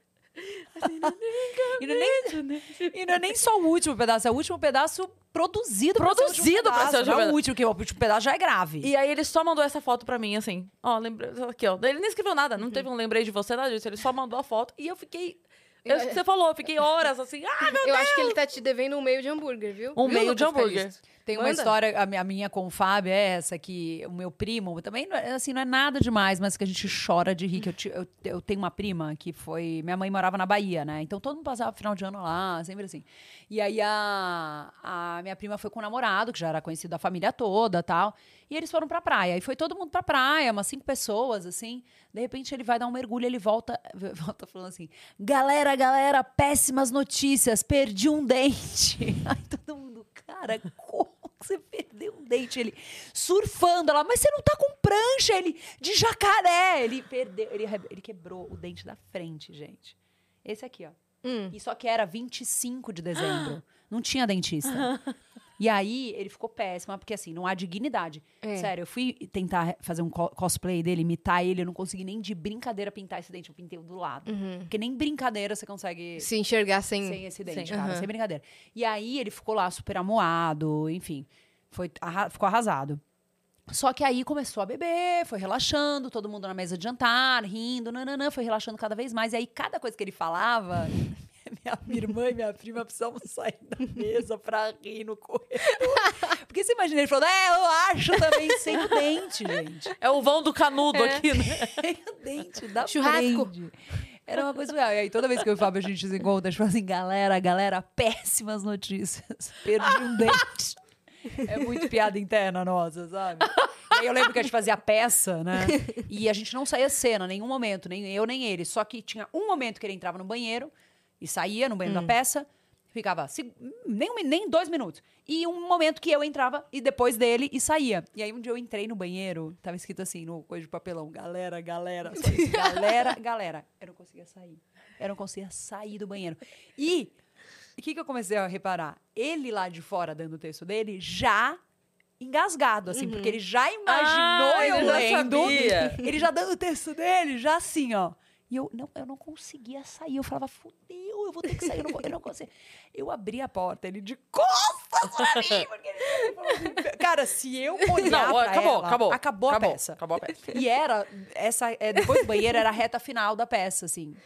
E não, é nem, e não é nem só o último pedaço, é o último pedaço produzido pra ser o último Produzido pra ser o pedaço, último não é o último, que o último pedaço já é grave. E aí ele só mandou essa foto pra mim, assim. Ó, lembrei. Aqui, ó. Ele nem escreveu nada, não teve um lembrei de você, nada disso. Ele só mandou a foto e eu fiquei. Eu, Eu- você falou, eu fiquei horas assim. Ah, meu Eu acho que ele tá te devendo um meio de hambúrguer, viu? Um Viu, meio de Lucas hambúrguer. Calisto? Tem uma Manda. história, a minha, a minha com o Fábio é essa, que o meu primo, também, não é, assim, não é nada demais, mas que a gente chora de rir. Que eu, eu, eu tenho uma prima que foi. Minha mãe morava na Bahia, né? Então todo mundo passava final de ano lá, sempre assim. E aí a, a minha prima foi com o namorado, que já era conhecido da família toda tal. E eles foram pra praia. E foi todo mundo pra praia, umas cinco pessoas, assim. De repente ele vai dar um mergulho, ele volta, volta falando assim: Galera, galera, péssimas notícias, perdi um dente. Aí todo mundo, cara, como que você perdeu um dente? Ele surfando lá, mas você não tá com prancha, ele de jacaré. Ele perdeu, ele, ele quebrou o dente da frente, gente. Esse aqui, ó. Hum. E só que era 25 de dezembro. Não tinha dentista. E aí ele ficou péssimo, porque assim, não há dignidade. É. Sério, eu fui tentar fazer um co- cosplay dele, imitar ele, eu não consegui nem de brincadeira pintar esse dente, eu pintei o do lado. Porque nem brincadeira você consegue Se enxergar sem... sem esse dente, Sim. cara, Aham. sem brincadeira. E aí ele ficou lá super amoado, enfim, foi, arra- ficou arrasado. Só que aí começou a beber, foi relaxando, todo mundo na mesa de jantar, rindo, nananã, foi relaxando cada vez mais. E aí, cada coisa que ele falava, minha, minha irmã e minha prima precisavam sair da mesa pra rir no corredor. Porque você imagina ele falando, é, eu acho também, sem o dente, gente. É o vão do canudo É. aqui, né? Sem o dente da Churrasco. Era uma coisa real. E aí, toda vez que eu e o Fábio a gente se encontra, a gente fala assim, galera, galera, péssimas notícias. Perdi um dente. É muito piada interna nossa, sabe? E aí eu lembro que a gente fazia peça, né? E a gente não saía cena, nenhum momento, nem eu nem ele. Só que tinha um momento que ele entrava no banheiro e saía no banheiro da peça, ficava nem, um nem dois minutos. E um momento que eu entrava e depois dele e saía. E aí um dia eu entrei no banheiro, tava escrito assim, no coisa de papelão, galera, galera, isso, galera, galera. Eu não conseguia sair. Eu não conseguia sair do banheiro. E o que, que eu comecei a reparar? Ele lá de fora dando o texto dele já engasgado, assim, porque ele já imaginou Ah, eu ele já lendo. sabia. Ele já dando o texto dele, já assim, ó. E eu não, eu não conseguia sair. Eu falava, fudeu, eu vou ter que sair. Eu não, vou- eu não consigo. Eu abri a porta, ele de costas pra mim. Porque ele falou assim, Cara, se eu olhar Não, acabou, ela, acabou. Acabou a peça. Acabou a peça. E era, essa, é, depois do banheiro, era a reta final da peça, assim.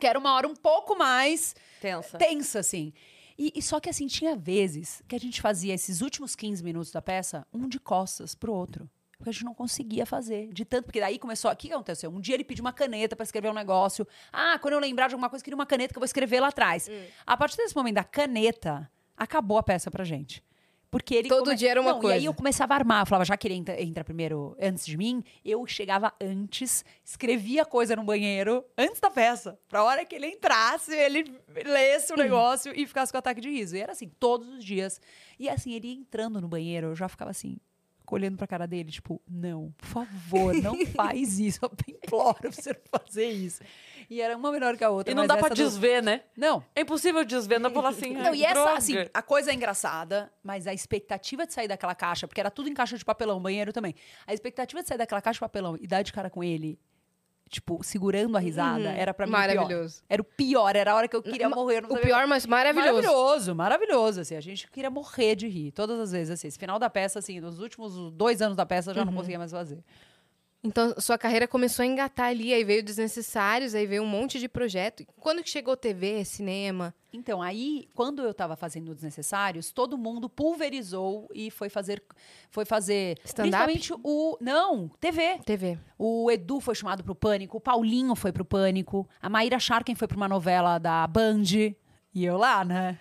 Que era uma hora um pouco mais Tensa. tensa, assim. E, e só que assim, tinha vezes que a gente fazia esses últimos 15 minutos da peça, um de costas pro outro. Porque a gente não conseguia fazer. De tanto, porque daí começou. O que aconteceu? Um dia ele pediu uma caneta para escrever um negócio. Ah, quando eu lembrar de alguma coisa, eu queria uma caneta que eu vou escrever lá atrás. A partir desse momento da caneta, acabou a peça pra gente. Porque ele Todo dia era uma Não, E coisa. aí eu começava a armar. Eu falava, já que ele entra, entra primeiro antes de mim, eu chegava antes, escrevia coisa no banheiro antes da peça. Pra hora que ele entrasse, ele lesse o negócio e ficasse com ataque de riso. E era assim, todos os dias. E assim, ele ia entrando no banheiro, eu já ficava assim, olhando pra cara dele, tipo, não, por favor, não faz isso. Eu imploro você não fazer isso. E era uma melhor que a outra. E não dá pra do- desver, né? Não, É impossível desver, não pra falar assim. não, "Ai, e essa, droga." assim, a coisa é engraçada, mas a expectativa de sair daquela caixa, porque era tudo em caixa de papelão, banheiro também. A expectativa de sair daquela caixa de papelão e dar de cara com ele, tipo, segurando a risada, era pra mim. Maravilhoso. Era o pior, era a hora que eu queria Ma- morrer. não O pior, mas maravilhoso. Maravilhoso, maravilhoso, assim. A gente queria morrer de rir, todas as vezes, assim. Esse final da peça, assim, nos últimos dois anos da peça, eu já não Uhum. conseguia mais fazer. Então, sua carreira começou a engatar ali, aí veio Desnecessários, aí veio um monte de projeto. Quando que chegou TV, cinema? Então, aí, quando eu tava fazendo Desnecessários, todo mundo pulverizou e foi fazer. Foi fazer. Principalmente o. Não, TV. TV. O Edu foi chamado pro Pânico, o Paulinho foi pro Pânico, a Maíra Sharken foi pra uma novela da Band. E eu lá, né?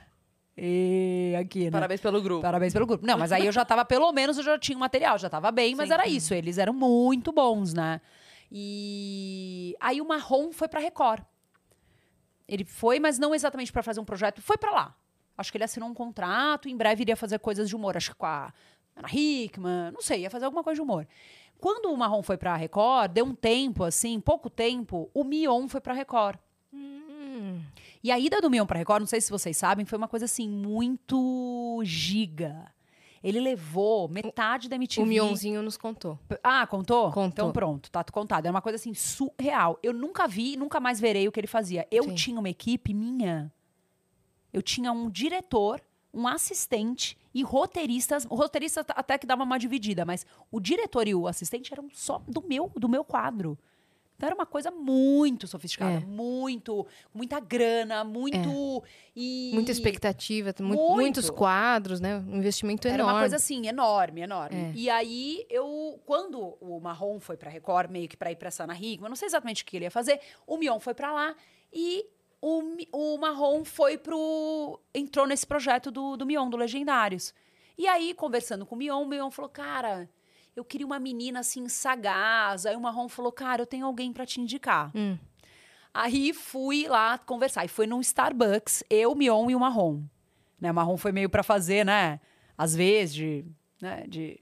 E aqui, né? Parabéns pelo grupo. Parabéns pelo grupo. Não, mas aí eu já tava, pelo menos, eu já tinha um material, já tava bem, mas Sim. era isso. Eles eram muito bons, né? E aí o Marrom foi pra Record. Ele foi, mas não exatamente pra fazer um projeto, foi pra lá. Acho que ele assinou um contrato, em breve iria fazer coisas de humor, acho que com a Ana Hickman, não sei, ia fazer alguma coisa de humor. Quando o Marrom foi pra Record, deu um tempo, assim, pouco tempo, o Mion foi pra Record. Hum. E a ida do Mion pra Record, não sei se vocês sabem, foi uma coisa assim muito giga. Ele levou metade da MTV. O Mionzinho nos contou. Ah, contou? Contou. Então pronto, tá contado. É uma coisa assim surreal. Eu nunca vi, nunca mais verei o que ele fazia. Eu Sim. tinha uma equipe minha. Eu tinha um diretor, um assistente e roteiristas. O roteirista até que dava uma dividida, mas o diretor e o assistente eram só do meu, do meu quadro. Então era uma coisa muito sofisticada, É. muito, muita grana, muito e Muita expectativa, mu- Muito. muitos quadros, né? Um investimento Era enorme. uma coisa assim, enorme, enorme. É. E aí, eu, quando o Marrom foi pra Record, meio que pra ir pra Sana Hickman, não sei exatamente o que ele ia fazer, o Mion foi pra lá e o, o Marrom foi pro. entrou nesse projeto do, do Mion, do Legendários. E aí, conversando com o Mion, o Mion falou, cara. Eu queria uma menina assim, sagaz. Aí o Marrom falou: Cara, eu tenho alguém pra te indicar. Hum. Aí fui lá conversar. E foi num Starbucks, eu, Mion e o Marrom. Né? O Marrom foi meio pra fazer, né? Às vezes, de, né? de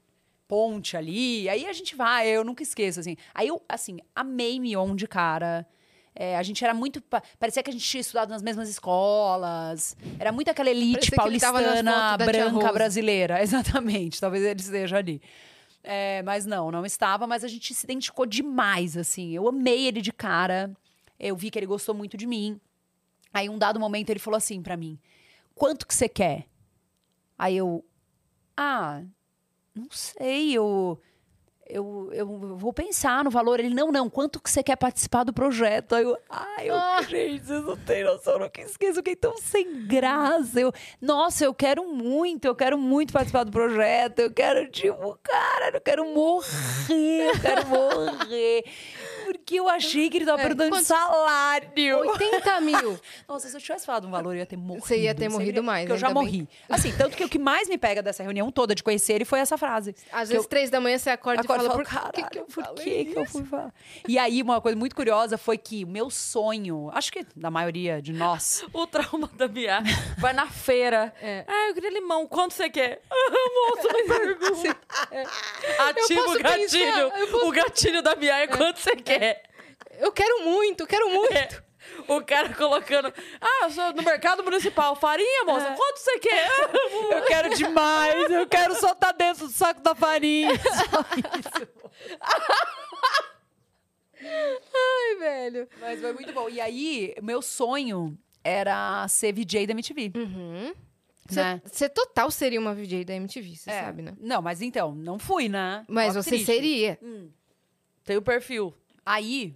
ponte ali. Aí a gente vai, eu nunca esqueço, assim. Aí eu, assim, amei Mion de cara. É, a gente era muito. pa- Parecia que a gente tinha estudado nas mesmas escolas. Era muito aquela elite Parecia paulistana branca brasileira. Exatamente. Talvez ele esteja ali. É, mas não, não estava, mas a gente se identificou demais, assim. Eu amei ele de cara. Eu vi que ele gostou muito de mim. Aí, um dado momento, ele falou assim pra mim: Quanto que você quer? Aí eu. Ah, não sei, eu. Eu, eu vou pensar no valor. Ele, não, não, quanto que você quer participar do projeto? Aí eu, ai, eu, gente, vocês não têm noção, eu nunca esqueço, eu fiquei tão sem graça. Eu, nossa, eu quero muito, eu quero muito participar do projeto, eu quero, tipo, cara, eu quero morrer, eu quero morrer. Porque eu achei que ele tava É, perguntando salário. 80 mil. Nossa, se eu tivesse falado um valor, eu ia ter morrido. Você ia ter morrido mais, Porque eu já ainda bem. morri. Assim, tanto que o que mais me pega dessa reunião toda de conhecer ele foi essa frase. Às vezes, eu- três da manhã, você acorda, Acordo e fala, e falo, por que, "Caralho, que eu por que que eu isso?" fui falar? E aí, uma coisa muito curiosa foi que o meu sonho, acho que da maioria de nós, O trauma da Bia vai na feira. É. Ah, eu queria limão. Quanto você quer? Ah, moço, me pergunta. Ativa posso o gatilho. pensar, posso- O gatilho da Bia é quanto você quer. Eu quero muito, quero muito. É. O cara colocando. Ah, eu sou no mercado municipal. Farinha, moça? É. Quanto você quer? eu quero demais, eu quero só estar dentro do saco da farinha. Ai, velho. Mas foi muito bom. E aí, meu sonho era ser VJ da MTV. Uhum. Né? Você total seria uma VJ da MTV, você É. sabe, né? Não, mas então, não fui, né? Mas Ó, você triste. seria. Tem o perfil. Aí,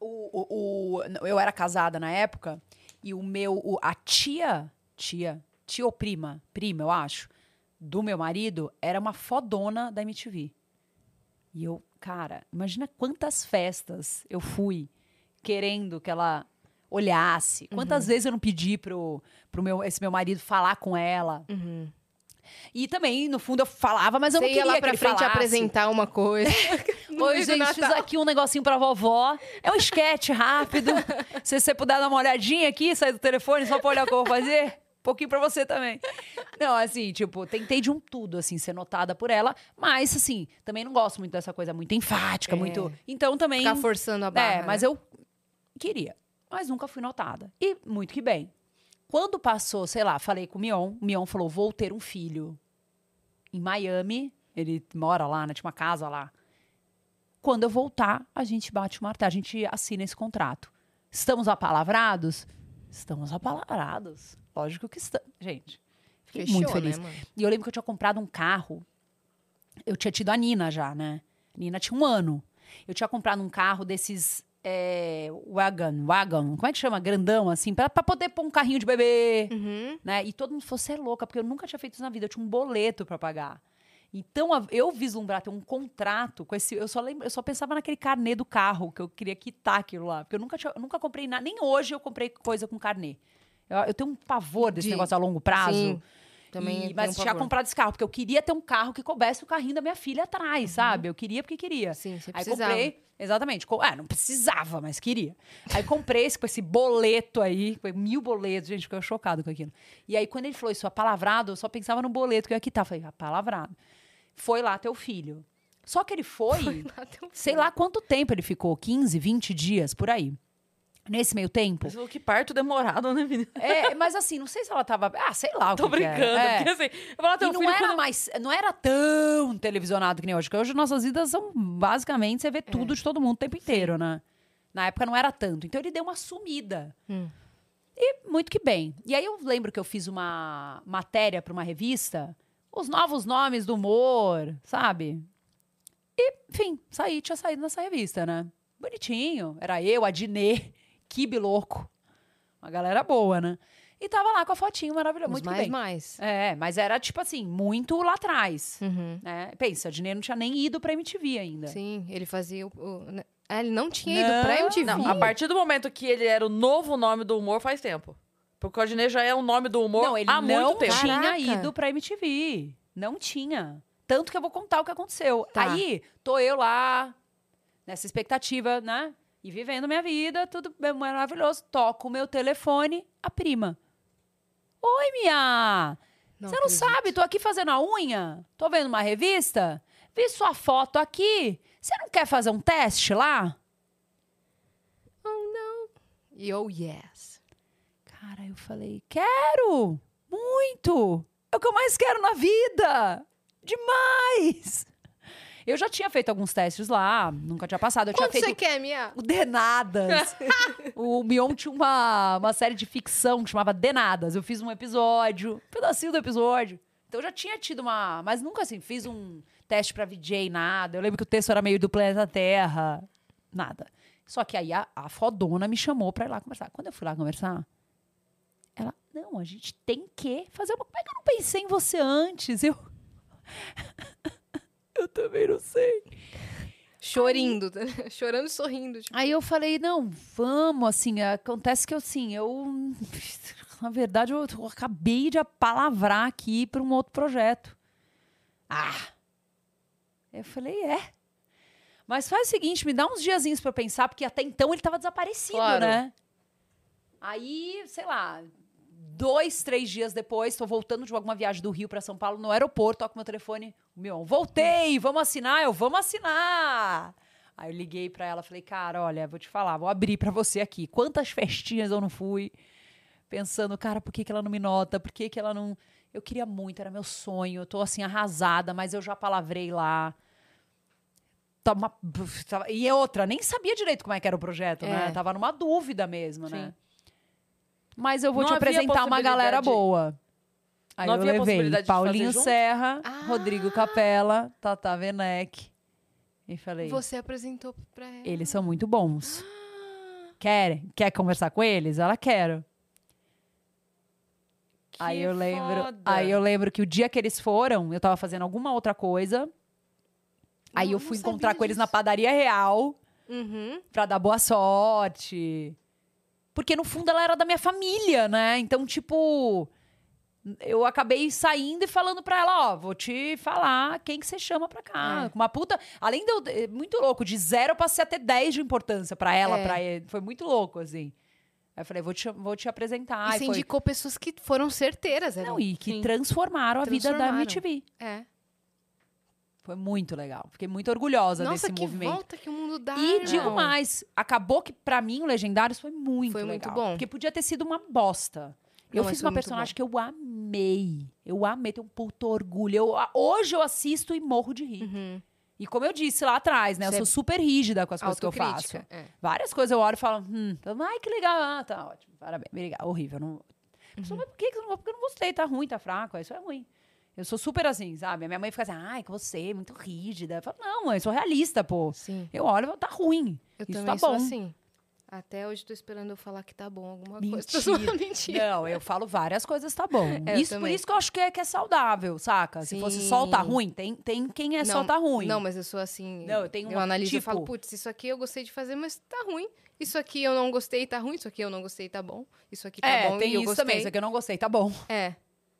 o, o- o- eu era casada na época e o meu, o- a tia tia, tia ou prima, prima, eu acho, do meu marido, era uma fodona da MTV. E eu, cara, imagina quantas festas eu fui querendo que ela olhasse. Quantas Uhum. vezes eu não pedi pro, pro meu, esse meu marido falar com ela. E também, no fundo, eu falava, mas eu. Você não ia queria lá pra que ele frente falasse. apresentar uma coisa. Oi, gente, fiz aqui um negocinho pra vovó. É um esquete rápido. Se você puder dar uma olhadinha aqui, sair do telefone só pra olhar o que eu vou fazer. Um pouquinho pra você também. Não, assim, tipo, tentei de um tudo, assim, ser notada por ela. Mas, assim, também não gosto muito dessa coisa muito enfática, É. muito... Então, também... Ficar forçando a barra. É, mas né? eu queria. Mas nunca fui notada. E muito que bem. Quando passou, sei lá, falei com o Mion, o Mion falou: vou ter um filho. Em Miami, ele mora lá, né? Tinha uma casa lá. Quando eu voltar, a gente bate o martelo, a gente assina esse contrato. Estamos apalavrados? Estamos apalavrados. Lógico que estamos. Gente, fiquei Fechou, muito feliz. né? E eu lembro que eu tinha comprado um carro. Eu tinha tido a Nina já, né? Nina tinha um ano. Eu tinha comprado um carro desses é, wagon, wagon, como é que chama? Grandão, assim, pra, pra poder pôr um carrinho de bebê, Uhum. né? E todo mundo falou, você é louca, porque eu nunca tinha feito isso na vida. Eu tinha um boleto pra pagar. Então, eu vislumbrar ter um contrato com esse. Eu só, lembro, eu só pensava naquele carnê do carro, que eu queria quitar aquilo lá. Porque eu nunca, tinha, eu nunca comprei nada. Nem hoje eu comprei coisa com carnê. Eu, eu tenho um pavor desse De- negócio a longo prazo. Sim, também E- mas um tinha comprado esse carro, porque eu queria ter um carro que coubesse o carrinho da minha filha atrás, sabe? Eu queria porque queria. Sim, você Aí precisava. comprei, exatamente. Ah, não precisava, mas queria. Aí comprei esse, com esse boleto aí, foi mil boletos, gente, fiquei chocado com aquilo. E aí, quando ele falou isso, apalavrado, eu só pensava no boleto que eu ia quitar. Falei, apalavrado. Foi lá teu filho. Só que ele foi, sei lá quanto tempo ele ficou, 15, 20 dias, por aí. Nesse meio tempo. Mas que parto demorado, né, menina? É, mas assim, não sei se ela tava. Ah, sei lá Tô que que brincando. É. Porque assim, eu falo, E teu não era cuida- mais, não era tão televisionado que nem hoje, porque hoje nossas vidas são basicamente você vê tudo de todo mundo o tempo inteiro, né? Na época não era tanto. Então ele deu uma sumida. Hum. E muito que bem. E aí eu lembro que eu fiz uma matéria para uma revista, os novos nomes do humor, sabe? E, enfim, saí, tinha saído nessa revista, né? Bonitinho. Era eu, a Dinê, Kibe louco. Uma galera boa, né? E tava lá com a fotinho maravilhosa. Os Muito mais, bem. mais. É, mas era tipo assim, muito lá atrás. Uhum. Né? Pensa, Dinê não tinha nem ido pra MTV ainda. Sim, ele fazia o... o- né? Ah, ele não tinha ido Não, pra MTV. Não, a partir do momento que ele era o novo nome do humor, faz tempo. Porque o Adnê já é o nome do humor Não, ele há não muito tempo. tinha Caraca. ido pra MTV. Não tinha. Tanto que eu vou contar o que aconteceu. Tá. Aí, tô eu lá, nessa expectativa, né? E vivendo minha vida, tudo bem, maravilhoso. Toco o meu telefone, a prima. Oi, Mia! Não Você não acredito. sabe, tô aqui fazendo a unha. Tô vendo uma revista. Vi sua foto aqui. Você não quer fazer um teste lá? E oh, yes. Cara, eu falei, quero! Muito! É o que eu mais quero na vida! Demais! Eu já tinha feito alguns testes lá, nunca tinha passado. Eu Quanto tinha você feito quer, Mia? o Denadas. o Mion tinha uma, uma série de ficção que chamava Denadas. Eu fiz um episódio, um pedacinho do episódio. Então eu já tinha tido uma. Mas nunca assim, fiz um teste pra VJ, nada. Eu lembro que o texto era meio do planeta Terra. Nada. Só que aí a, a fodona me chamou pra ir lá conversar. Quando eu fui lá conversar, ela, não, a gente tem que fazer uma. Como é que eu não pensei em você antes? Eu. Eu também não sei. Chorindo, tá? chorando e sorrindo. Tipo, Aí eu falei, não, vamos, assim, acontece que eu, assim, eu, na verdade, eu, eu acabei de palavrar aqui para um outro projeto. Ah! Eu falei, é. Mas faz o seguinte, me dá uns diazinhos para pensar, porque até então ele estava desaparecido, Claro. né? Aí, sei lá, dois, três dias depois, estou voltando de alguma viagem do Rio para São Paulo, no aeroporto, toco meu telefone, meu, voltei, vamos assinar? Eu, vamos assinar! Aí eu liguei pra ela, falei, cara, olha, vou te falar, vou abrir pra você aqui. Quantas festinhas eu não fui pensando, cara, por que, que ela não me nota? Por que, que ela não. Eu queria muito, era meu sonho. Eu tô assim, arrasada, mas eu já palavrei lá. Tava uma- E outra, nem sabia direito como é que era o projeto, né? É. Tava numa dúvida mesmo, né? Sim. Mas eu vou Não te apresentar uma galera boa. Aí Não eu havia levei possibilidade de fazer Paulinho junto? Serra, Ah! Rodrigo Capella, Tata Werneck. E falei, você apresentou pra ela. eles são muito bons. Quer? Quer conversar com eles? Ela quer. Aí eu lembro, foda. aí eu lembro que o dia que eles foram, eu tava fazendo alguma outra coisa. Aí eu não fui encontrar com eles na disso. padaria real Uhum. pra dar boa sorte. Porque no fundo ela era da minha família, né? Então, tipo, eu acabei saindo e falando pra ela, ó, vou te falar quem que você chama pra cá. É. Uma puta, além de eu, é muito louco, de zero eu passei a ter 10 de importância pra ela, É. pra ele. Foi muito louco, assim. Aí eu falei, vou te, vou te apresentar. e você foi- indicou pessoas que foram certeiras. Eram. Não, e que Sim. transformaram a vida da Transformaram. MTV. É. Foi muito legal. Fiquei muito orgulhosa Nossa, desse que movimento. volta que o mundo dá. E digo irmão. mais, acabou que pra mim o Legendários foi muito Foi legal. muito bom. Porque podia ter sido uma bosta. Não, eu mas fiz uma muito personagem que eu amei. Eu amei, tenho um puto orgulho. Eu, hoje eu assisto e morro de rir. Uhum. E como eu disse lá atrás, né? Eu Você sou super rígida com as coisas que eu faço. É. Várias coisas eu olho e falo, hum, ai, que legal. Ah, tá ótimo. Parabéns. Obrigada. Horrível. Não... Pessoa, Mas por que que eu não Porque eu não gostei, tá ruim, tá fraco. Isso é ruim. Eu sou super assim, sabe? A minha mãe fica assim, ai, que você é muito rígida. Eu falo, não, mãe, eu sou realista, pô. Sim. Eu olho e falo, tá ruim. Eu Isso também tá sou bom. assim. Até hoje tô esperando eu falar que tá bom alguma coisa. Mentira. Zoando, mentira. Não, eu falo várias coisas, tá bom. É, eu isso, por isso que eu acho que é, que é saudável, saca? Se fosse Sim. só o tá ruim, tem, tem quem é só tá ruim. Não, mas eu sou assim. Não, eu tenho Eu uma- analiso e tipo- falo, putz, isso aqui eu gostei de fazer, mas tá ruim. Isso aqui eu não gostei, tá ruim. Isso aqui eu não gostei, tá bom. Isso aqui tá é, bom tem e eu isso gostei. também. Isso aqui eu não gostei, tá bom. É,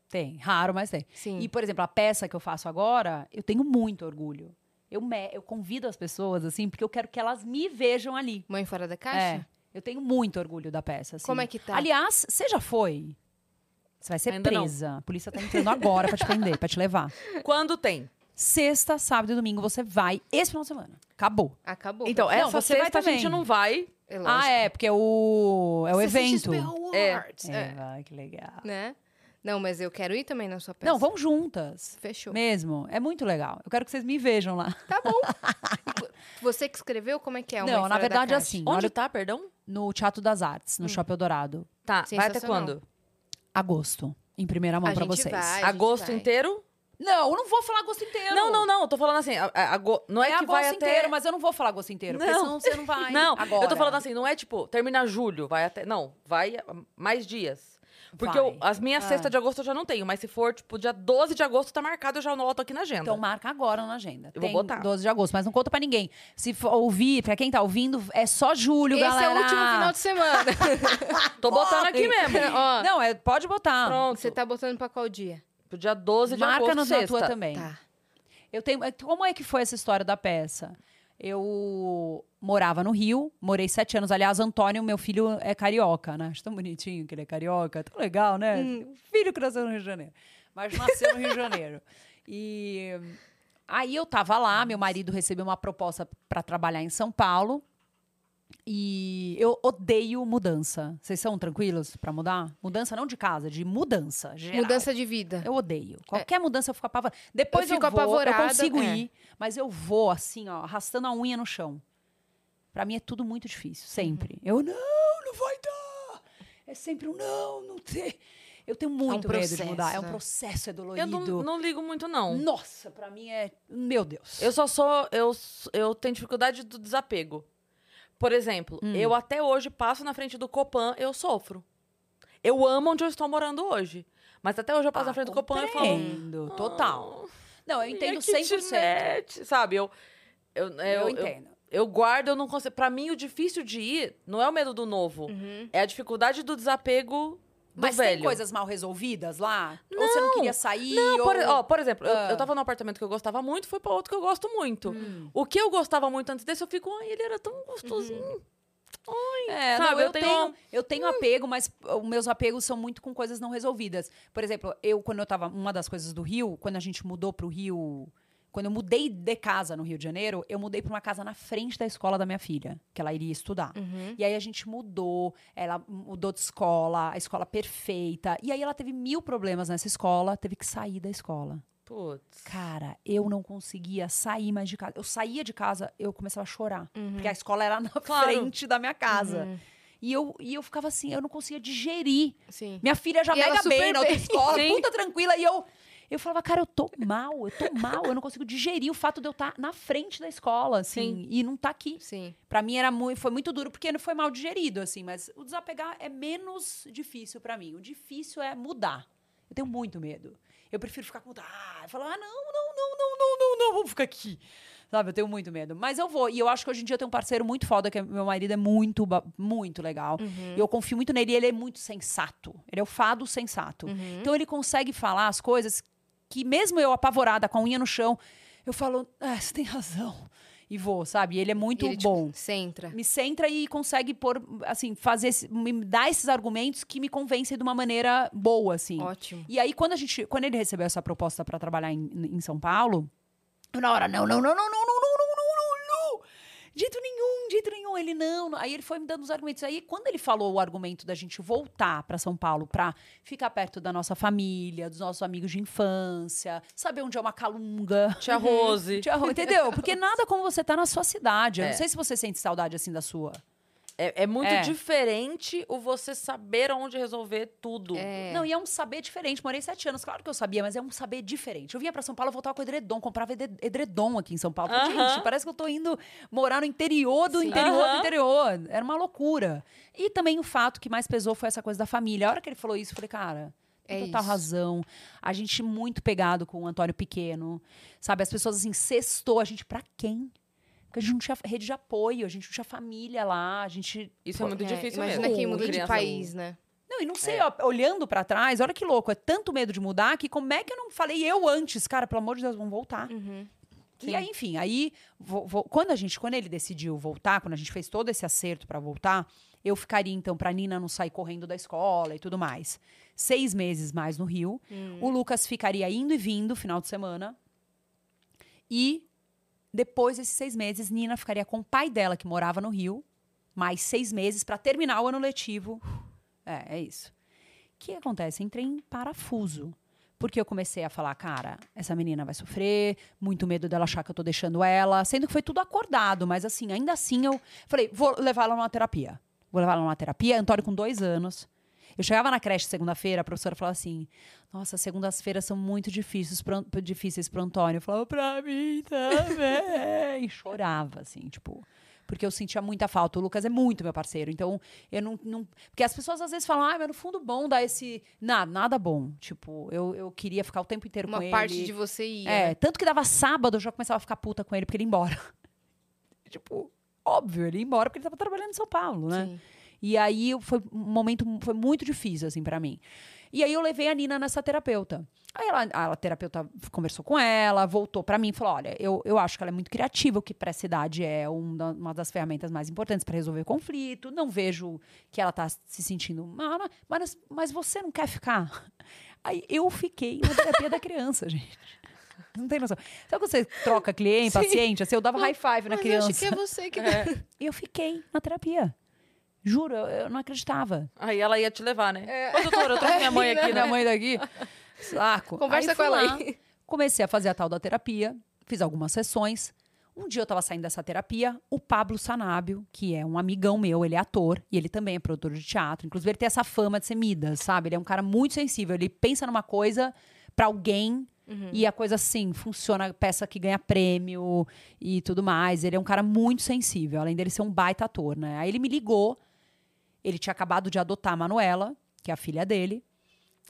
Tem, raro, mas tem. sim. E, por exemplo, a peça que eu faço agora, eu tenho muito orgulho. Eu, me- eu convido as pessoas, assim, porque eu quero que elas me vejam ali. Mãe fora da caixa? É. Eu tenho muito orgulho da peça. Assim. Como é que tá? Aliás, você já foi? Você vai ser Ainda não. presa. A polícia tá entrando agora pra te prender, pra te levar. Quando tem? Sexta, sábado e domingo você vai esse final de semana. Acabou. Acabou. Então, Não, essa você vai sexta a gente também. não vai. É Ah, é, porque é o, é o evento. É. É, É. vai, que legal. Né? Não, mas eu quero ir também na sua peça. Não, vamos juntas. Fechou. Mesmo. É muito legal. Eu quero que vocês me vejam lá. Tá bom. Você que escreveu, como é que é? o Mãe Não, na da verdade é assim. Onde tá, perdão? no Teatro das Artes, no Shopping Eldorado. Tá, vai até quando? Agosto. Em primeira mão A pra gente vocês. vai. A gente Agosto vai. inteiro? Não, eu não vou falar agosto inteiro. Não, não, não. Eu tô falando assim, a- a- ago- não é, É, que agosto vai até... inteiro, mas eu não vou falar agosto inteiro, porque Não. senão você não vai. Não, agora. eu tô falando assim, não é tipo, termina julho, vai até... Não, vai mais dias. Porque Vai. eu- as minhas Ah. sextas de agosto eu já não tenho, mas se for, tipo, dia 12 de agosto tá marcado, eu já anoto aqui na agenda. Então marca agora na agenda. Eu vou Tem botar. 12 de agosto, mas não conta pra ninguém. Se for ouvir, pra quem tá ouvindo, é só julho, Esse galera. é o último final de semana. tô botando aqui mesmo. Ó, Não, é, pode botar. Pronto. você tá botando pra qual dia? Pro dia 12 de Marca agosto, na sexta. tua também. Tá. Eu tenho, é, como é que foi essa história da peça? Eu morava no Rio, morei sete anos. Aliás, Antônio, meu filho, é carioca, né? Acho tão bonitinho que ele é carioca. Tão legal, né? Hum. Filho que nasceu no Rio de Janeiro. Mas nasceu no Rio de Janeiro. E aí eu tava lá, meu marido recebeu uma proposta para trabalhar em São Paulo. E eu odeio mudança. Vocês são tranquilos para mudar? Mudança não de casa, de mudança. Geral. Mudança de vida. Eu odeio. Qualquer mudança eu fico apavorada. Depois eu, Eu fico vou, apavorada, eu consigo é. ir, mas eu vou assim, ó, arrastando a unha no chão. Pra mim é tudo muito difícil, sempre. Uhum. Eu não, não vai dar. É sempre um não, não tem. Eu tenho muito medo de processo, mudar. É um né? processo, é Eu dolorido. não, não ligo muito, não. Nossa, pra mim é, meu Deus. Eu só sou. Eu, eu tenho dificuldade do desapego. Por exemplo, Hum. eu até hoje passo na frente do Copan, eu sofro. Eu amo onde eu estou morando hoje. Mas até hoje eu passo Ah, na frente do Copan e falo. compreendo, total. Não, eu entendo "Minha 100%. kitnet", Sabe? Eu, eu, Eu, eu, eu, entendo. eu guardo, eu não consigo. Pra mim, o difícil de ir não é o medo do novo. Uhum. É a dificuldade do desapego Mas velho. tem coisas mal resolvidas lá? ou você não queria sair? Não, por, ou... ó, por exemplo, eu- Ah. eu, tava num apartamento que eu gostava muito, fui pra outro que eu gosto muito. Hum. O que eu gostava muito antes desse, eu fico, ai, ele era tão gostosinho. É, Sabe, não, eu eu, tenho- tenho, eu tenho apego, mas os meus apegos são muito com coisas não resolvidas. Por exemplo, eu, quando eu tava. Uma das coisas do Rio, quando a gente mudou pro Rio. Quando eu mudei de casa no Rio de Janeiro, eu mudei pra uma casa na frente da escola da minha filha, que ela iria estudar. Uhum. E aí a gente mudou, ela mudou de escola, a escola perfeita. E aí ela teve mil problemas nessa escola, teve que sair da escola. Putz. Cara, eu não conseguia sair mais de casa. Eu saía de casa, eu começava a chorar. Porque a escola era na Claro. frente da minha casa. Uhum. E, eu, e eu ficava assim, eu não conseguia digerir. Sim. Minha filha já E mega bem na outra escola, Sim. puta tranquila. E eu, eu falava, cara, eu tô mal, eu tô mal. Eu não consigo digerir o fato de eu estar na frente da escola, assim, Sim. e não tá aqui. Sim. Pra mim era muito, foi muito duro, porque não foi mal digerido, assim. Mas o desapegar é menos difícil pra mim. O difícil é mudar. Eu tenho muito medo. Eu prefiro ficar com. Ah, falar, ah, não, não, não, não, não, não, não, vamos ficar aqui. Sabe, eu tenho muito medo. Mas eu vou. E eu acho que hoje em dia eu tenho um parceiro muito foda, que é, meu marido é muito, muito legal. E eu confio muito nele e ele é muito sensato. Ele é o fado sensato. Então ele consegue falar as coisas que mesmo eu apavorada, com a unha no chão, eu falo, ah, você tem razão. E vou, sabe? E ele é muito ele bom. Te centra. Me centra e consegue pôr, assim, fazer, me dar esses argumentos que me convencem de uma maneira boa, assim. Ótimo. E aí, quando a gente, quando ele recebeu essa proposta para trabalhar em, em São Paulo, eu na hora, não, não, não, não, não, não, de jeito nenhum, de jeito nenhum. Ele não. Aí ele foi me dando os argumentos. Aí, quando ele falou o argumento da gente voltar para São Paulo para ficar perto da nossa família, dos nossos amigos de infância, saber onde é uma calunga. Tia Rose. Tia Ro- Entendeu? Porque nada como você tá na sua cidade. Eu É. não sei se você sente saudade assim da sua. É, é muito É. diferente o você saber onde resolver tudo. É. Não, e é um saber diferente. Morei sete anos, claro que eu sabia, mas é um saber diferente. Eu vinha pra São Paulo, eu voltava com edredom, comprava edredom aqui em São Paulo. Falei, Aham. Gente, parece que eu tô indo morar no interior do Sim. interior Aham. do interior. Era uma loucura. E também o fato que mais pesou foi essa coisa da família. A hora que ele falou isso, eu falei, cara. É Tem total isso. razão. A gente muito pegado com o Antônio Pequeno. Sabe? As pessoas assim, cestou a gente pra quem? Porque a gente não tinha rede de apoio, a gente não tinha família lá, a gente Isso é muito É, difícil imagina mesmo. quem muda de país, né? Não, e não sei, ó, olhando pra trás, olha que louco, é tanto medo de mudar que como é que eu não falei eu antes? Cara, pelo amor de Deus, vamos voltar. Uhum. E aí, enfim, aí, vo- vo- quando a gente, quando ele decidiu voltar, quando a gente fez todo esse acerto pra voltar, eu ficaria, então, pra Nina não sair correndo da escola e tudo mais. Seis meses mais no Rio. O Lucas ficaria indo e vindo final de semana. E depois desses seis meses, Nina ficaria com o pai dela, que morava no Rio, mais seis meses pra terminar o ano letivo. É, é isso. O que acontece? Entrei em parafuso. Porque eu comecei a falar, cara, essa menina vai sofrer, muito medo dela achar que eu tô deixando ela, sendo que foi tudo acordado, mas assim, ainda assim eu falei, vou levar ela numa terapia. Vou levar ela numa terapia. Antônio com dois anos. Eu chegava na creche segunda-feira, a professora falava assim: Nossa, segundas-feiras são muito difíceis pro, difíceis pro Antônio. Eu falava, pra mim também. E chorava, assim, tipo. Porque eu sentia muita falta. O Lucas é muito meu parceiro. Então, eu não. não porque as pessoas às vezes falam, ah, mas no fundo bom dar esse. Nada, nada bom. Tipo, eu, eu queria ficar o tempo inteiro Uma com parte ele. de você ia. É, né? tanto que dava sábado, eu já começava a ficar puta com ele porque ele ia embora. tipo, óbvio, ele ia embora porque ele tava trabalhando em São Paulo, né? Sim. E aí eu- foi um momento foi muito difícil assim pra mim. E aí eu levei a Nina nessa terapeuta. Aí ela, a terapeuta conversou com ela, voltou pra mim e falou: "Olha, eu, eu acho que ela é muito criativa, o que pra essa idade é um uma das ferramentas mais importantes pra resolver conflito. Não vejo que ela tá se sentindo mal, mas, mas você não quer ficar?" Aí eu fiquei na terapia da criança, gente. Não tem noção. Sabe quando você troca cliente, Sim. paciente? Assim, eu dava high five na criança. acho que é você que... E eu fiquei na terapia. Juro, eu, eu não acreditava. Aí ela ia te levar, né? Ô, doutora, eu trouxe minha mãe aqui, né? Minha mãe daqui. Saco. Conversa Aí com ela lá, aí. Comecei a fazer a tal da terapia, fiz algumas sessões. Um dia eu tava saindo dessa terapia, o Pablo Sanábio, que é um amigão meu, ele é ator e ele também é produtor de teatro. Inclusive, ele tem essa fama de ser Midas, sabe? Ele é um cara muito sensível. Ele pensa numa coisa pra alguém e a coisa assim, funciona, peça que ganha prêmio e tudo mais. Ele é um cara muito sensível, além dele ser um baita ator, né? Aí ele me ligou, ele tinha acabado de adotar a Manuela, que é a filha dele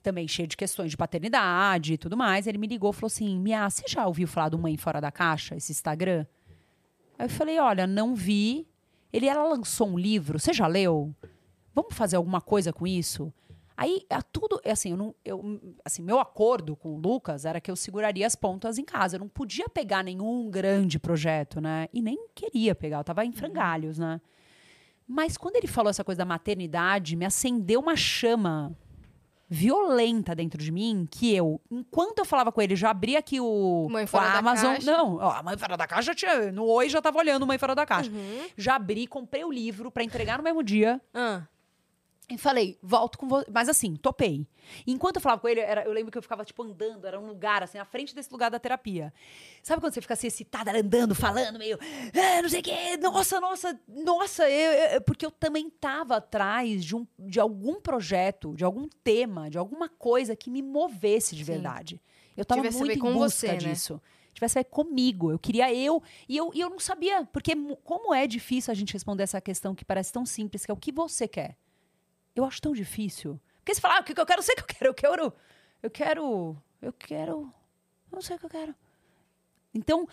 também cheio de questões de paternidade e tudo mais. Ele me ligou e falou assim: Mia, você já ouviu falar do Mãe Fora da Caixa, esse Instagram? Aí eu falei: olha, não vi. Ele, ela lançou um livro, você já leu? Vamos fazer alguma coisa com isso? Aí, tudo, é assim, eu não, eu, assim, meu acordo com o Lucas era que eu seguraria as pontas em casa. Eu não podia pegar nenhum grande projeto, né? E nem queria pegar, eu tava em frangalhos, né? Mas quando ele falou essa coisa da maternidade, me acendeu uma chama violenta dentro de mim que eu, enquanto eu falava com ele, já abri aqui o, Mãe Fora da Amazon. Caixa. Não, ó, a Mãe Fora da Caixa tinha, no Oi já tava olhando Mãe Fora da Caixa. Uhum. Já abri, comprei o livro pra entregar no mesmo dia. Ah, E falei, volto com você. Mas assim, topei. E enquanto eu falava com ele, era- eu lembro que eu ficava, tipo, andando, era um lugar, assim, na frente desse lugar da terapia. Sabe quando você fica assim, excitada, andando, falando, meio, ah, não sei o quê, nossa, nossa, nossa, eu, eu- porque eu também tava atrás de, um, de algum projeto, de algum tema, de alguma coisa que me movesse de Sim. verdade. Eu tava Tivesse a muito em com busca você, né? disso. Tivesse a ver comigo. Eu queria eu. E eu, e eu não sabia. Porque como é difícil a gente responder essa questão que parece tão simples, que é o que você quer. Eu acho tão difícil. Porque você fala, ah, o que eu quero, sei que eu quero. Eu quero, eu quero, eu quero, não sei o que eu quero. Então,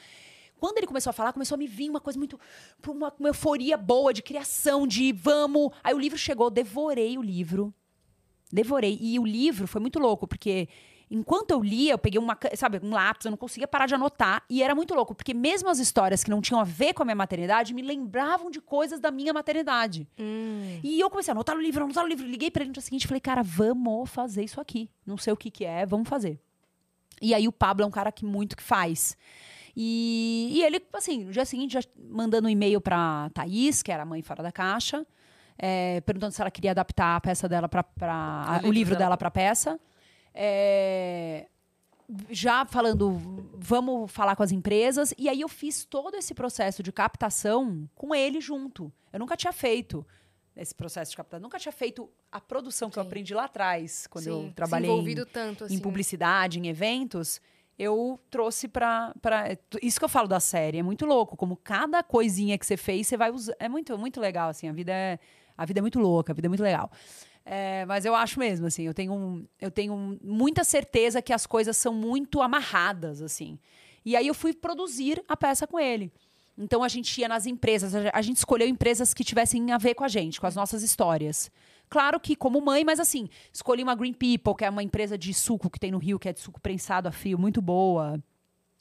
quando ele começou a falar, começou a me vir uma coisa muito. Uma, uma euforia boa de criação, de vamos. Aí o livro chegou, devorei o livro. Devorei. E o livro foi muito louco, porque enquanto eu lia, eu peguei uma, sabe, um lápis, eu não conseguia parar de anotar. E era muito louco, porque mesmo as histórias que não tinham a ver com a minha maternidade me lembravam de coisas da minha maternidade. Hum. E eu comecei a anotar no livro, anotar no livro. Liguei pra ele no dia seguinte e falei, cara, vamos fazer isso aqui. Não sei o que, que é, vamos fazer. E aí o Pablo é um cara que muito que faz. E, e ele, assim, no dia seguinte, já mandando um e-mail pra Thaís, que era a mãe fora da caixa, é, perguntando se ela queria adaptar a peça dela para O o, livro livro dela. dela para peça. É, já falando, vamos falar com as empresas. E aí eu fiz todo esse processo de captação com ele junto. Eu nunca tinha feito esse processo de captação. Nunca tinha feito a produção que eu Sim. aprendi lá atrás, quando Sim, eu trabalhei em- tanto assim. em publicidade, em eventos, eu trouxe pra, pra. Isso que eu falo da série. É muito louco. Como cada coisinha que você fez, você vai usar. É muito, muito legal, assim. A vida é, a vida é muito louca, a vida é muito legal. É, mas eu acho mesmo, assim, eu tenho, eu tenho muita certeza que as coisas são muito amarradas, assim. E aí eu fui produzir a peça com ele. Então a gente ia nas empresas, a gente escolheu empresas que tivessem a ver com a gente, com as nossas histórias. Claro que como mãe, mas assim, escolhi uma Green People, que é uma empresa de suco que tem no Rio, que é de suco prensado a fio, muito boa.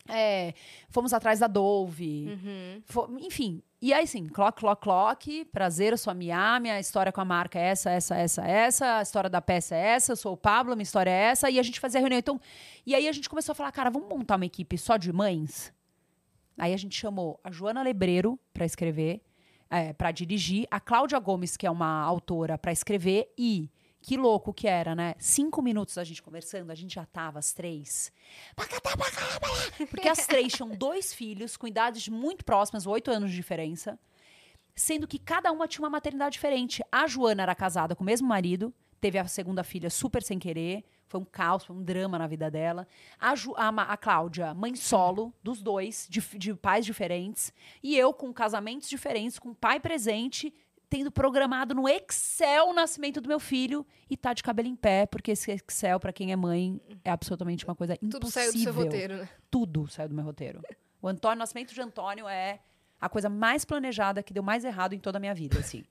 É, fomos atrás da Dove. Uhum. Enfim, e aí sim, clock, clock, clock, prazer, eu sou a Miami, a história com a marca é essa, essa, essa, essa, a história da peça é essa, eu sou o Pablo, minha história é essa, e a gente fazia reunião. Então, e aí a gente começou a falar, cara, vamos montar uma equipe só de mães? Aí a gente chamou a Joana Lebreiro para escrever, é, para dirigir, a Cláudia Gomes, que é uma autora, para escrever, e que louco que era, né? Cinco minutos a gente conversando, a gente já tava às três. Porque as três tinham dois filhos com idades muito próximas, oito anos de diferença, sendo que cada uma tinha uma maternidade diferente. A Joana era casada com o mesmo marido, teve a segunda filha super sem querer, foi um caos, foi um drama na vida dela. A, Ju- a a Cláudia, mãe solo, dos dois, de, de pais diferentes, e eu com casamentos diferentes, com pai presente, tendo programado no Excel o nascimento do meu filho e tá de cabelo em pé, porque esse Excel, pra quem é mãe, é absolutamente uma coisa impossível Tudo saiu do seu roteiro, né? tudo saiu do meu roteiro. O Antônio, o nascimento de Antônio é a coisa mais planejada que deu mais errado em toda a minha vida, assim.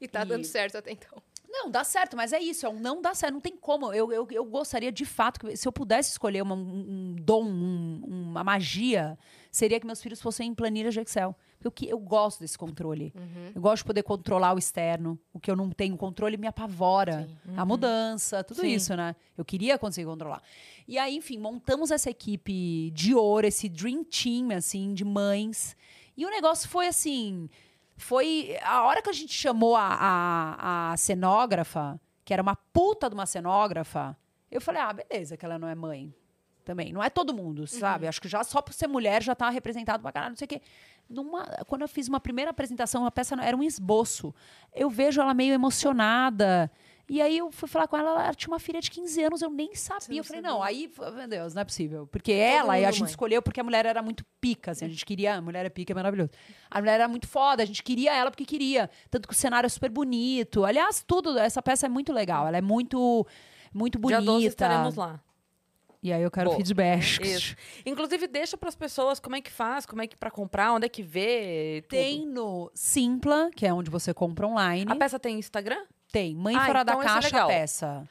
E tá E- dando certo até então. Não, dá certo, mas é isso, é um não dá certo, não tem como. Eu, eu, eu gostaria de fato que, se eu pudesse escolher uma- um, um dom, um- uma magia, seria que meus filhos fossem em planilhas de Excel. Porque eu, eu gosto desse controle. Uhum. Eu gosto de poder controlar o externo. O que eu não tenho controle me apavora. A mudança, tudo Sim. isso, né? Eu queria conseguir controlar. E aí, enfim, montamos essa equipe de ouro, esse dream team, assim, de mães. E o negócio foi assim. Foi. A hora que a gente chamou a, a, a cenógrafa, que era uma puta de uma cenógrafa, eu falei, ah, beleza, que ela não é mãe. Também. Não é todo mundo, sabe? Acho que já só por ser mulher já tá representado pra caralho, não sei o quê. Numa, quando eu fiz uma primeira apresentação, a peça era um esboço. Eu vejo ela meio emocionada. E aí eu fui falar com ela, ela tinha uma filha de 15 anos, eu nem sabia. eu falei, sabia. não, aí, meu Deus, não é possível. Porque ela, e a gente mãe. escolheu porque a mulher era muito pica, assim, a gente queria, a mulher é pica, é maravilhoso. A mulher era muito foda, a gente queria ela porque queria. Tanto que o cenário é super bonito. Aliás, tudo, essa peça é muito legal, ela é muito, muito Dia 12 bonita. estaremos lá. E aí eu quero Boa. feedback. Isso. Inclusive, deixa pras pessoas como é que faz, como é que pra comprar, onde é que vê. tudo. Tem no Simpla, que é onde você compra online. A peça tem Instagram? Tem Mãe Ah, Fora então da é Caixa legal. Peça.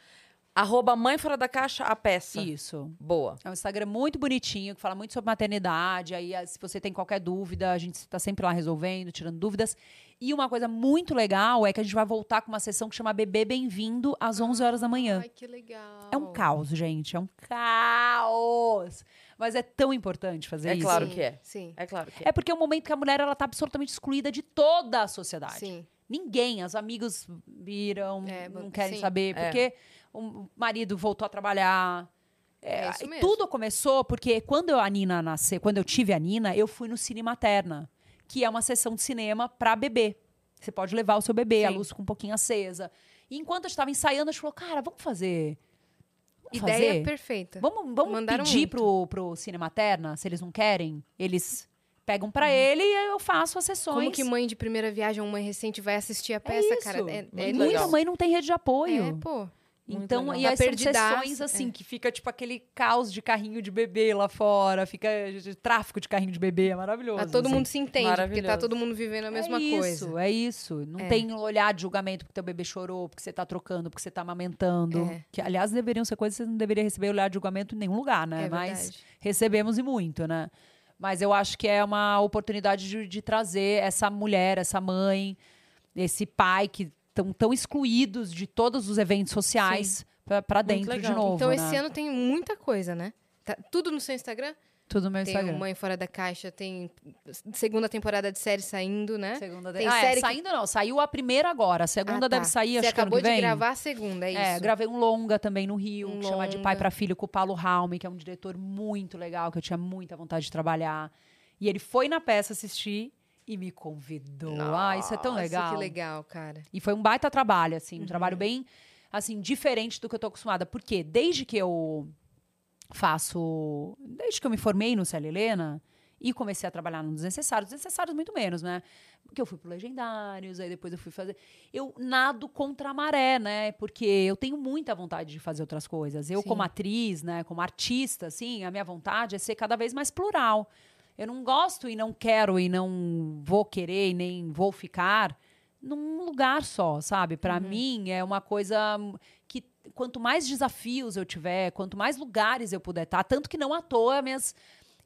Arroba Mãe Fora da Caixa, a peça. Isso. Boa. É um Instagram muito bonitinho, que fala muito sobre maternidade. Aí, ah, se você tem qualquer dúvida, a gente está sempre lá resolvendo, tirando dúvidas. E uma coisa muito legal é que a gente vai voltar com uma sessão que chama Bebê Bem-vindo às 11 horas da manhã. Ai, que legal. É um caos, gente. É um caos. Mas é tão importante fazer É isso. claro Sim, que é. Sim. É claro que é. É porque é um momento que a mulher ela tá absolutamente excluída de toda a sociedade. Sim. Ninguém, os amigos viram, É, não sim. querem saber, É. porque o marido voltou a trabalhar. É isso e mesmo. tudo começou porque quando eu, a Nina nasceu, quando eu tive a Nina, eu fui no Cine Materna, que é uma sessão de cinema para bebê. Você pode levar o seu bebê, a Sim. luz com um pouquinho acesa. E enquanto eu estava ensaiando, a gente falou, cara, vamos fazer. Vamos Ideia fazer? perfeita. Vamos, vamos Mandaram pedir muito. pro, pro Cine Materna, se eles não querem, eles pegam pra ele e eu faço as sessões. Uhum. Como que mãe de primeira viagem ou mãe recente vai assistir a peça, isso. cara? É, é Muita legal. mãe não tem rede de apoio. É, pô. Muito Então, legal. e Tá perdidaço, sessões assim, é. que fica tipo aquele caos de carrinho de bebê lá fora, fica de tráfico de carrinho de bebê, é maravilhoso. Ah, todo assim. mundo se entende, porque tá todo mundo vivendo a mesma é isso, coisa. É isso, não É. tem olhar de julgamento porque teu bebê chorou, porque você tá trocando, porque você tá amamentando. É. Que, aliás, deveriam ser coisas que você não deveria receber olhar de julgamento em nenhum lugar, né? É Mas recebemos e muito, né? Mas eu acho que é uma oportunidade de, de trazer essa mulher, essa mãe, esse pai que estão tão excluídos de todos os eventos sociais pra- pra dentro de novo. Então, né? esse ano tem muita coisa, né? Tá tudo no seu Instagram? Tudo no meu Tem Instagram. o Mãe Fora da Caixa, tem segunda temporada de série saindo, né? Segunda Tem de... ah, é, série que- saindo não, saiu a primeira agora. A segunda Ah, tá. deve sair, Você acho que ano acabou que vem. de gravar a segunda, é isso? É, gravei um longa também no Rio, Um que chama De Pai para Filho com o Paulo Raume, que é um diretor muito legal, que eu tinha muita vontade de trabalhar. E ele foi na peça assistir e me convidou. ah, isso é tão Nossa, legal. que legal, cara. E foi um baita trabalho, assim, um Uhum. trabalho bem, assim, diferente do que eu tô acostumada. Porque desde que eu faço, desde que eu me formei no Célia Helena e comecei a trabalhar no Desnecessários, Desnecessários muito menos, né? Porque eu fui pro Legendários, aí depois eu fui fazer... Eu nado contra a maré, né? Porque eu tenho muita vontade de fazer outras coisas. Eu, Sim. como atriz, né? Como artista, assim, a minha vontade é ser cada vez mais plural. Eu não gosto e não quero e não vou querer e nem vou ficar num lugar só, sabe? Para mim é uma coisa que quanto mais desafios eu tiver, quanto mais lugares eu puder estar, tanto que não à toa minhas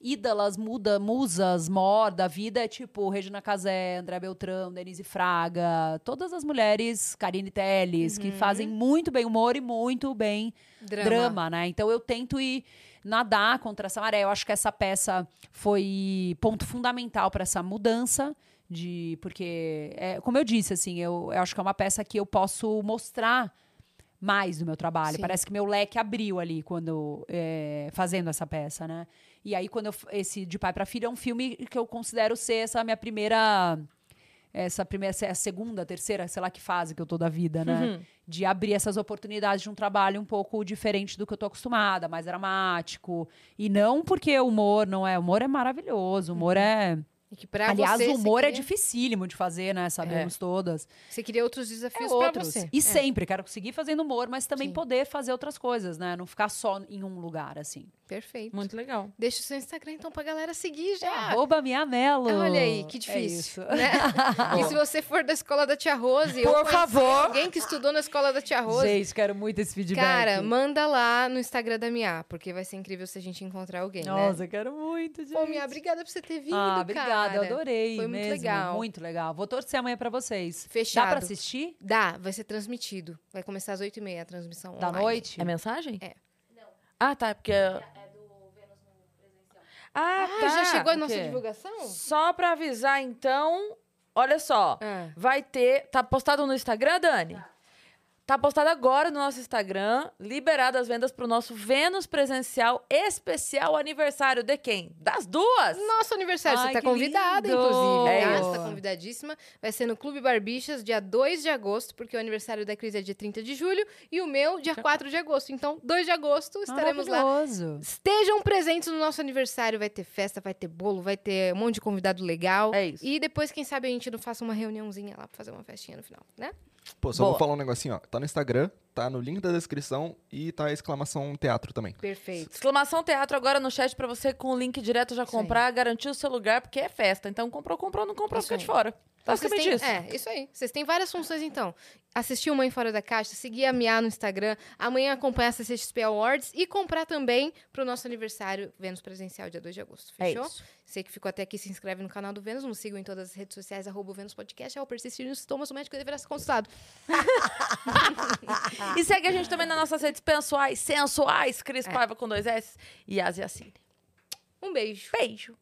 ídolas, muda, musas, mor da vida é tipo Regina Casé, André Beltrão, Denise Fraga, todas as mulheres, Karine Telles, que fazem muito bem humor e muito bem Drama. drama, né? Então eu tento ir nadar contra essa maré. Eu acho que essa peça foi ponto fundamental para essa mudança de porque é, como eu disse assim, eu, eu acho que é uma peça que eu posso mostrar mais do meu trabalho. Sim. Parece que meu leque abriu ali quando é, fazendo essa peça, né? E aí quando eu, esse de pai para filho é um filme que eu considero ser essa minha primeira essa primeira, essa é a segunda, terceira, sei lá que fase que eu tô da vida, né? De abrir essas oportunidades de um trabalho um pouco diferente do que eu tô acostumada, mais dramático. E não porque o humor não é. O humor é maravilhoso, o humor é. Que pra Aliás, você, o humor é queria, dificílimo de fazer, né? Sabemos todas. Você queria outros desafios É outros. você. E É. sempre, quero conseguir fazendo humor, mas também Sim. poder fazer outras coisas, né? Não ficar só em um lugar, assim. Perfeito. Muito legal. Deixa o seu Instagram, então, pra galera seguir já. Arroba minha Melo. Olha aí, que É difícil. isso. né? e se você for da escola da Tia Rose, Por favor. alguém que estudou na escola da Tia Rose, Gente, quero muito esse feedback. cara, manda lá no Instagram da Mia, porque vai ser incrível se a gente encontrar alguém, né? Nossa, quero muito, gente. Pô, Mia, obrigada por você ter vindo, Ah, obrigada, cara. eu adorei Foi muito mesmo, legal. Muito legal. Vou torcer amanhã pra vocês. Fechado. Dá pra assistir? Dá, vai ser transmitido. Vai começar às 8h30 a transmissão Da online. noite? É mensagem? É. Ah, tá, porque... É Ah, Ah, tá. já chegou a nossa divulgação? Só pra avisar, então, olha só. Ah. Vai ter. Tá postado no Instagram, Dani? Tá postado agora no nosso Instagram, liberado as vendas pro nosso Vênus presencial especial aniversário de quem? Das duas! Nosso aniversário, Ai, você tá convidada, lindo! inclusive. É tá? Você tá convidadíssima. Vai ser no Clube Barbixas, dia 2 de agosto, porque o aniversário da Cris é dia 30 de julho e o meu, dia 4 de agosto. Então, 2 de agosto, estaremos lá. Estejam presentes no nosso aniversário. Vai ter festa, vai ter bolo, vai ter um monte de convidado legal. É isso. E depois, quem sabe, a gente não faça uma reuniãozinha lá pra fazer uma festinha no final, né? Pô, só Boa. vou falar um negocinho, ó. Tá no Instagram, tá no link da descrição e tá a exclamação teatro também. Perfeito. Exclamação teatro agora no chat pra você com o link direto já comprar, garantir o seu lugar, porque é festa. Então comprou, comprou, não comprou, Isso fica de fora. Basicamente têm- isso. É, isso aí. Vocês têm várias funções, então. Assistir o Mãe Fora da Caixa, seguir a Mia no Instagram, amanhã acompanhar a CCXP Awards e comprar também pro nosso aniversário Vênus Presencial, dia 2 de agosto. É Fechou? isso. Você que ficou até aqui, se inscreve no canal do Vênus, nos sigam em todas as redes sociais, arroba Vênus Podcast, ao persistir nos sintomas, o médico deverá ser consultado. E segue a gente também nas nossas redes pessoais, sensuais, É. Cris Paiva com dois S e Asiacine. Um beijo. Beijo.